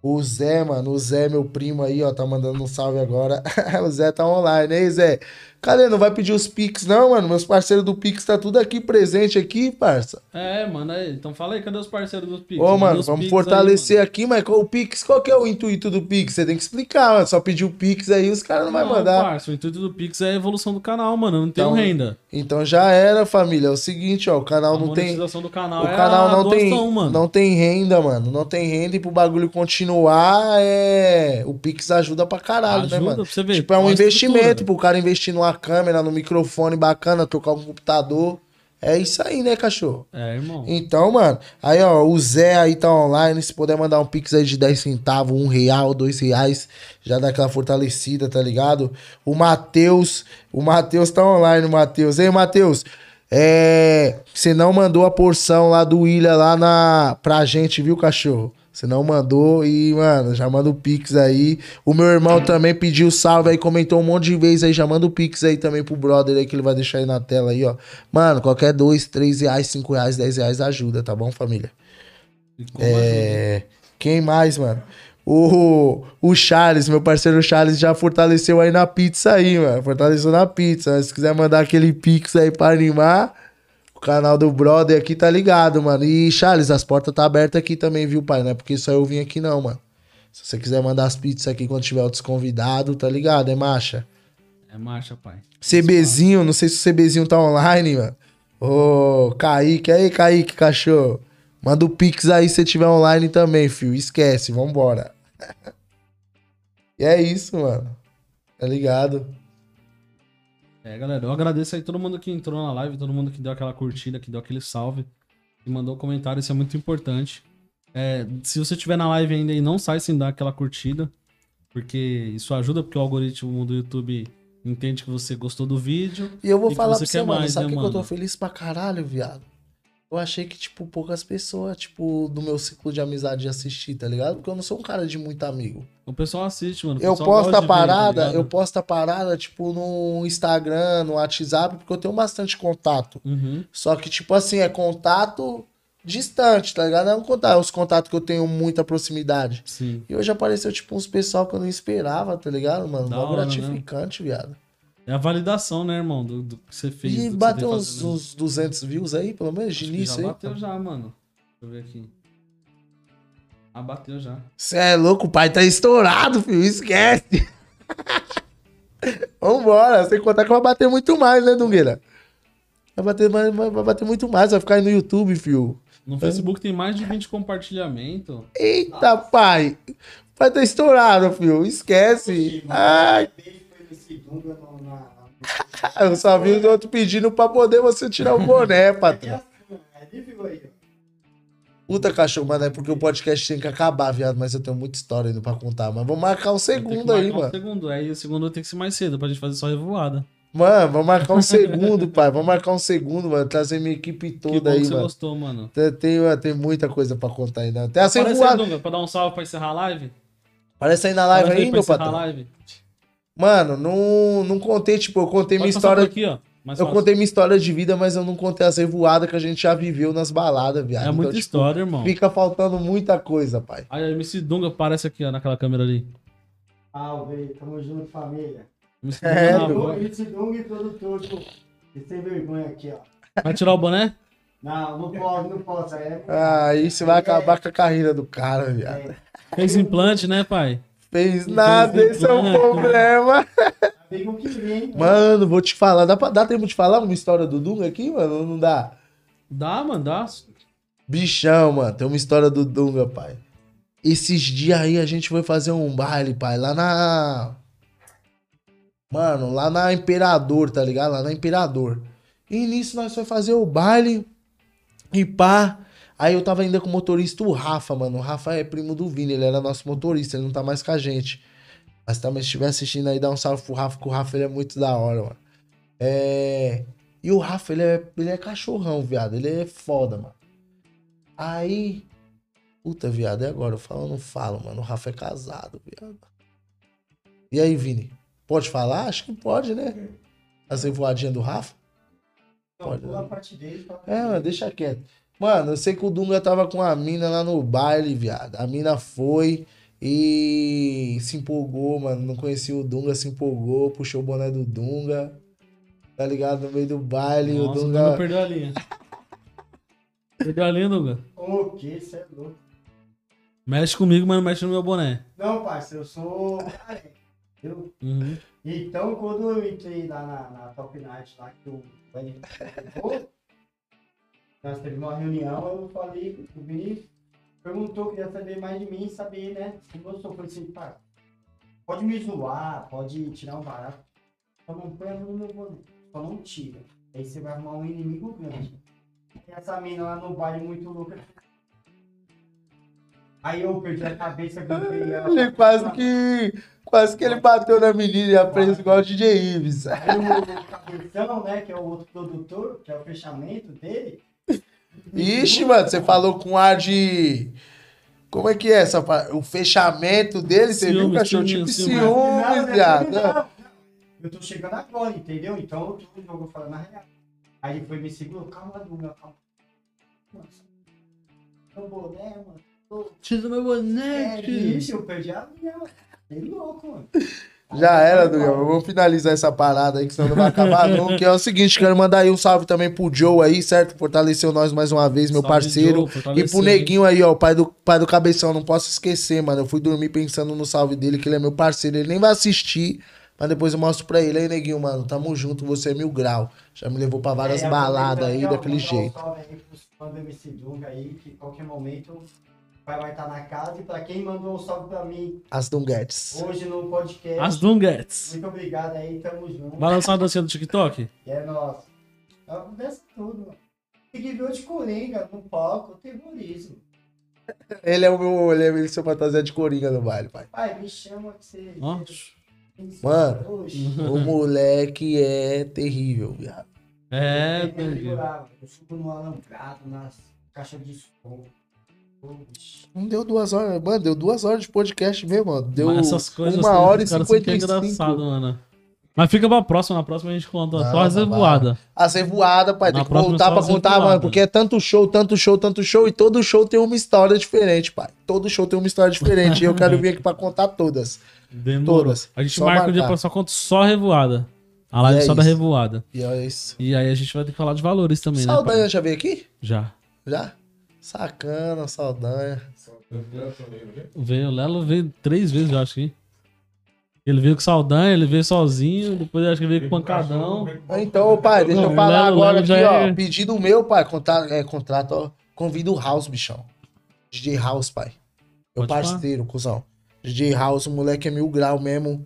O Zé, mano, o Zé, meu primo aí, ó, tá mandando um salve agora. o Zé tá online, hein, Zé? Cadê? Não vai pedir os Pix, não, mano? Meus parceiros do Pix tá tudo aqui presente aqui, parça. É, mano, aí. Então fala aí, cadê os parceiros dos Pix? Ô, mano, os vamos Pix fortalecer aí, aqui, mas o Pix, qual que é o intuito do Pix? Você tem que explicar, mano. Só pedir o Pix aí, os caras não, mano. vai mandar. Parça, o intuito do Pix é a evolução do canal, mano. Não tem Então, renda. Então já era, família. É o seguinte, ó, o canal a não tem. monetização do canal O é canal a não tem, doação, mano. não tem renda, mano. Não tem renda e pro bagulho continuar, é. O Pix ajuda pra caralho, Ajuda né, mano? pra você ver. Tipo, é um investimento pro cara investir numa câmera, no microfone bacana, trocar um computador. É isso aí, né, cachorro? É, irmão. Então, mano, aí, ó, o Zé aí tá online. Se puder mandar um pix aí de 10 centavos, um real, dois reais, já dá aquela fortalecida, tá ligado? O Matheus, o Matheus tá online, o Matheus. Ei, Matheus, é. Você não mandou a porção lá do Ilha lá na, pra gente, viu, cachorro? Você não mandou e, mano, já manda o Pix aí. O meu irmão também pediu salve aí, comentou um monte de vezes aí. Já manda o Pix aí também pro brother aí que ele vai deixar aí na tela aí, ó. Mano, qualquer dois, três reais, cinco reais, dez reais ajuda, tá bom, família? É. Quem mais, mano? O, o Charles, meu parceiro Charles, já fortaleceu aí na pizza aí, mano. Fortaleceu na pizza. Se quiser mandar aquele pix aí pra animar, o canal do brother aqui tá ligado, mano. E Charles, as portas tá abertas aqui também, viu, pai? Não é porque só eu vim aqui não, mano. Se você quiser mandar as pizzas aqui quando tiver outros convidados, tá ligado, é marcha? É marcha, pai. CBzinho, não sei se o CBzinho tá online, mano. Ô, Kaique, aí, Kaique, cachorro. Manda o Pix aí se você tiver online também, filho. Esquece, vambora. e é isso, mano. Tá ligado? É, galera, eu agradeço aí todo mundo que entrou na live, todo mundo que deu aquela curtida, que deu aquele salve, que mandou comentário, isso é muito importante. É, se você estiver na live ainda e não sai sem dar aquela curtida, porque isso ajuda, porque o algoritmo do YouTube entende que você gostou do vídeo. E eu vou falar pra você, mano. mais, sabe né, que eu tô feliz pra caralho, viado? Eu achei que, tipo, poucas pessoas, tipo, do meu ciclo de amizade assistir, tá ligado? Porque eu não sou um cara de muito amigo. O pessoal assiste, mano. Eu posto a de ver, tá parada, eu posto a parada, tipo, no Instagram, no WhatsApp, porque eu tenho bastante contato. Uhum. Só que, tipo assim, é contato distante, tá ligado? Não é um contato, é os contatos que eu tenho muita proximidade. Sim. E hoje apareceu, tipo, uns pessoal que eu não esperava, tá ligado, mano? Mó né? gratificante, viado. É a validação, né, irmão, do, do que você fez. E bateu uns, uns 200 views aí, pelo menos, de Acho que início já aí. bateu já, mano. Deixa eu ver aqui. Ah, bateu já. Você é louco, o pai tá estourado, filho, esquece. Vambora, sem contar que vai bater muito mais, né, Dungueira? Vai bater, mais, vai bater muito mais, vai ficar aí no YouTube, filho. No Facebook tem mais de 20 compartilhamentos. Eita, pai. Vai tá estourado, filho. Esquece. Ai, eu só vi os outros pedindo pra poder você tirar o boné, patrão. Puta cachorro, mano, é porque o podcast tem que acabar, viado, mas eu tenho muita história ainda pra contar. Mas vamos marcar um segundo aí, um mano. segundo. Aí o segundo tem que ser mais cedo pra gente fazer só revoada. Mano, vamos marcar um segundo, pai. Vamos marcar um segundo, mano. Trazer minha equipe Que toda bom aí, que você mano. gostou, mano. Tem, tem, mano, tem muita coisa pra contar ainda. Até assim Aparece aí. Dunga, pra dar um salve pra encerrar a live. Parece aí na live Aparece aí aí, pra meu encerrar patrão. a live. Mano, não, não contei, tipo, eu contei minha Pode passar história. aqui, ó. Mais Eu fácil. contei minha história de vida, mas eu não contei as revoadas que a gente já viveu nas baladas, viado. É Então, muita tipo, história, irmão. Fica faltando muita coisa, pai. Aí a MC Dunga aparece aqui, ó, naquela câmera ali. Salve, tamo junto, família. MC É, Dunga na meu. voz. Esse Dung e produtor, tipo, e sem vergonha aqui, ó. Vai tirar o boné? Não, não pode, não pode. Aí é... Aí você vai acabar com a carreira do cara, viado. Fez implante, né, pai? Fez nada, esse é o problema. Vem com o que vem. Mano, vou te falar. Dá, pra, dá tempo de falar uma história do Dunga aqui, mano? Ou Não dá? Dá, mano, dá. Bichão, mano. Tem uma história do Dunga, pai. Esses dias aí a gente foi fazer um baile, pai, lá na. Mano, lá na Imperador, tá ligado? Lá na Imperador. E nisso nós foi fazer o baile e pá. Aí eu tava ainda com o motorista, o Rafa, mano. O Rafa é primo do Vini, ele era nosso motorista, ele não tá mais com a gente. Mas também, se estiver assistindo aí, dá um salve pro Rafa, que o Rafa ele é muito da hora, mano. É. E o Rafa, ele é, ele é cachorrão, viado. Ele é foda, mano. Aí. Puta, viado, e agora? Eu falo ou não falo, mano? O Rafa é casado, viado. E aí, Vini? Pode falar? Acho que pode, né? Essa voadinha do Rafa? Não, Pode, né? a parte dele. É, mano, deixa quieto. Mano, eu sei que o Dunga tava com a mina lá no baile, viado. A mina foi e se empolgou, mano. Não conhecia o Dunga, se empolgou, puxou o boné do Dunga. Tá ligado? No meio do baile, Nossa, o o Dunga. Dunga perdeu a linha. perdeu a linha, Dunga. O que? Você é louco. Mexe comigo, mas não mexe no meu boné. Não, parceiro, eu sou. Eu... Uhum. Então, quando eu entrei lá na, na Top Night, lá que o levou, nós tivemos uma reunião, eu falei, o Vini perguntou, queria saber mais de mim, saber, né, eu sou. Eu falei assim, pá, pode me zoar, pode tirar um barato, só não põe a mão no meu boné, só não tira. Aí você vai arrumar um inimigo grande. E essa mina lá no baile muito louca. Aí eu perdi a cabeça, gritei ela. Ele quase que. Quase que ele bateu na menina e aprendeu igual o DJ Ives. Aí o Cabeção, né, que é o outro produtor, que é o fechamento dele. Ixi, mano, você falou com ar de. Como é que é essa? O fechamento dele, você viu, Ciúmes, cachorro? Tipo ciúmes, não, viado. Eu tô chegando agora, entendeu? Então eu tô no jogo falando na real. Aí ele foi me segurou, calma, Dunga, calma. Nossa. Meu boné, mano. Tô... Tira meu boné, É, tio. bicho, eu perdi a minha, mano. Que louco, mano. Já era, eu Dugão. Vamos finalizar essa parada aí, que senão não vai acabar não. Que é o seguinte, quero mandar aí um salve também pro Joe aí, certo? Fortaleceu nós mais uma vez, meu Salve, parceiro. Joe, E pro Neguinho aí, ó, o pai do, pai do Cabeção, não posso esquecer, mano. Eu fui dormir pensando no salve dele, que ele é meu parceiro. Ele nem vai assistir, mas depois eu mostro pra ele. Aí, Neguinho, mano, tamo junto, você é mil grau. Já me levou pra várias É, baladas aí, daquele mandar um jeito. salve aí pros fãs do MC Dunga aí, que qualquer momento pai vai estar na casa. E pra quem mandou um salve pra mim As Dunguetes. hoje no podcast, As Dunguettes. muito obrigado aí, tamo junto. Vai lançar uma dancinha do TikTok? É nosso. Acontece tudo, mano. Tem que ver o de Coringa no palco, terrorismo. Ele é o meu, ele é ele é seu fantasia de coringa no baile, pai. Pai, me chama que você. Nossa. Mano. O moleque é terrível, viado. É, segurar, mano. Eu fico no alambrado, nas caixas de som. Não deu duas horas, mano, deu duas horas de podcast mesmo, mano. Deu Mas essas coisas uma assim, hora e que cinquenta é e cinco. engraçado, mano. Mas fica pra próxima, na próxima a gente conta Não, só as revoadas. A ser voada, pai. Na Tem que voltar pra as contar, revoadas. mano. Porque é tanto show, tanto show, tanto show. E todo show tem uma história diferente, pai. Todo show tem uma história diferente. e eu quero vir aqui pra contar todas. Demorou. Todas. A gente Só marca um dia marcar. pra só contar só revoada. A live é só da isso. revoada. E é isso. E aí a gente vai ter que falar de valores também, né? Saldanha pai? já veio aqui? Já. Já? Sacana, Saldanha. Veio, o Lelo veio três vezes, eu acho que. Ele veio com Saldanha, ele veio sozinho, depois acho que veio com pancadão. Então, pai, deixa eu falar Lelo, agora Lelo aqui, já ó. é- Pedido meu, pai. Contrato, é, contrato, ó. Convido o House, bichão. DJ House, pai. Meu Pode falar. parceiro, cuzão. DJ House, o moleque é mil grau mesmo.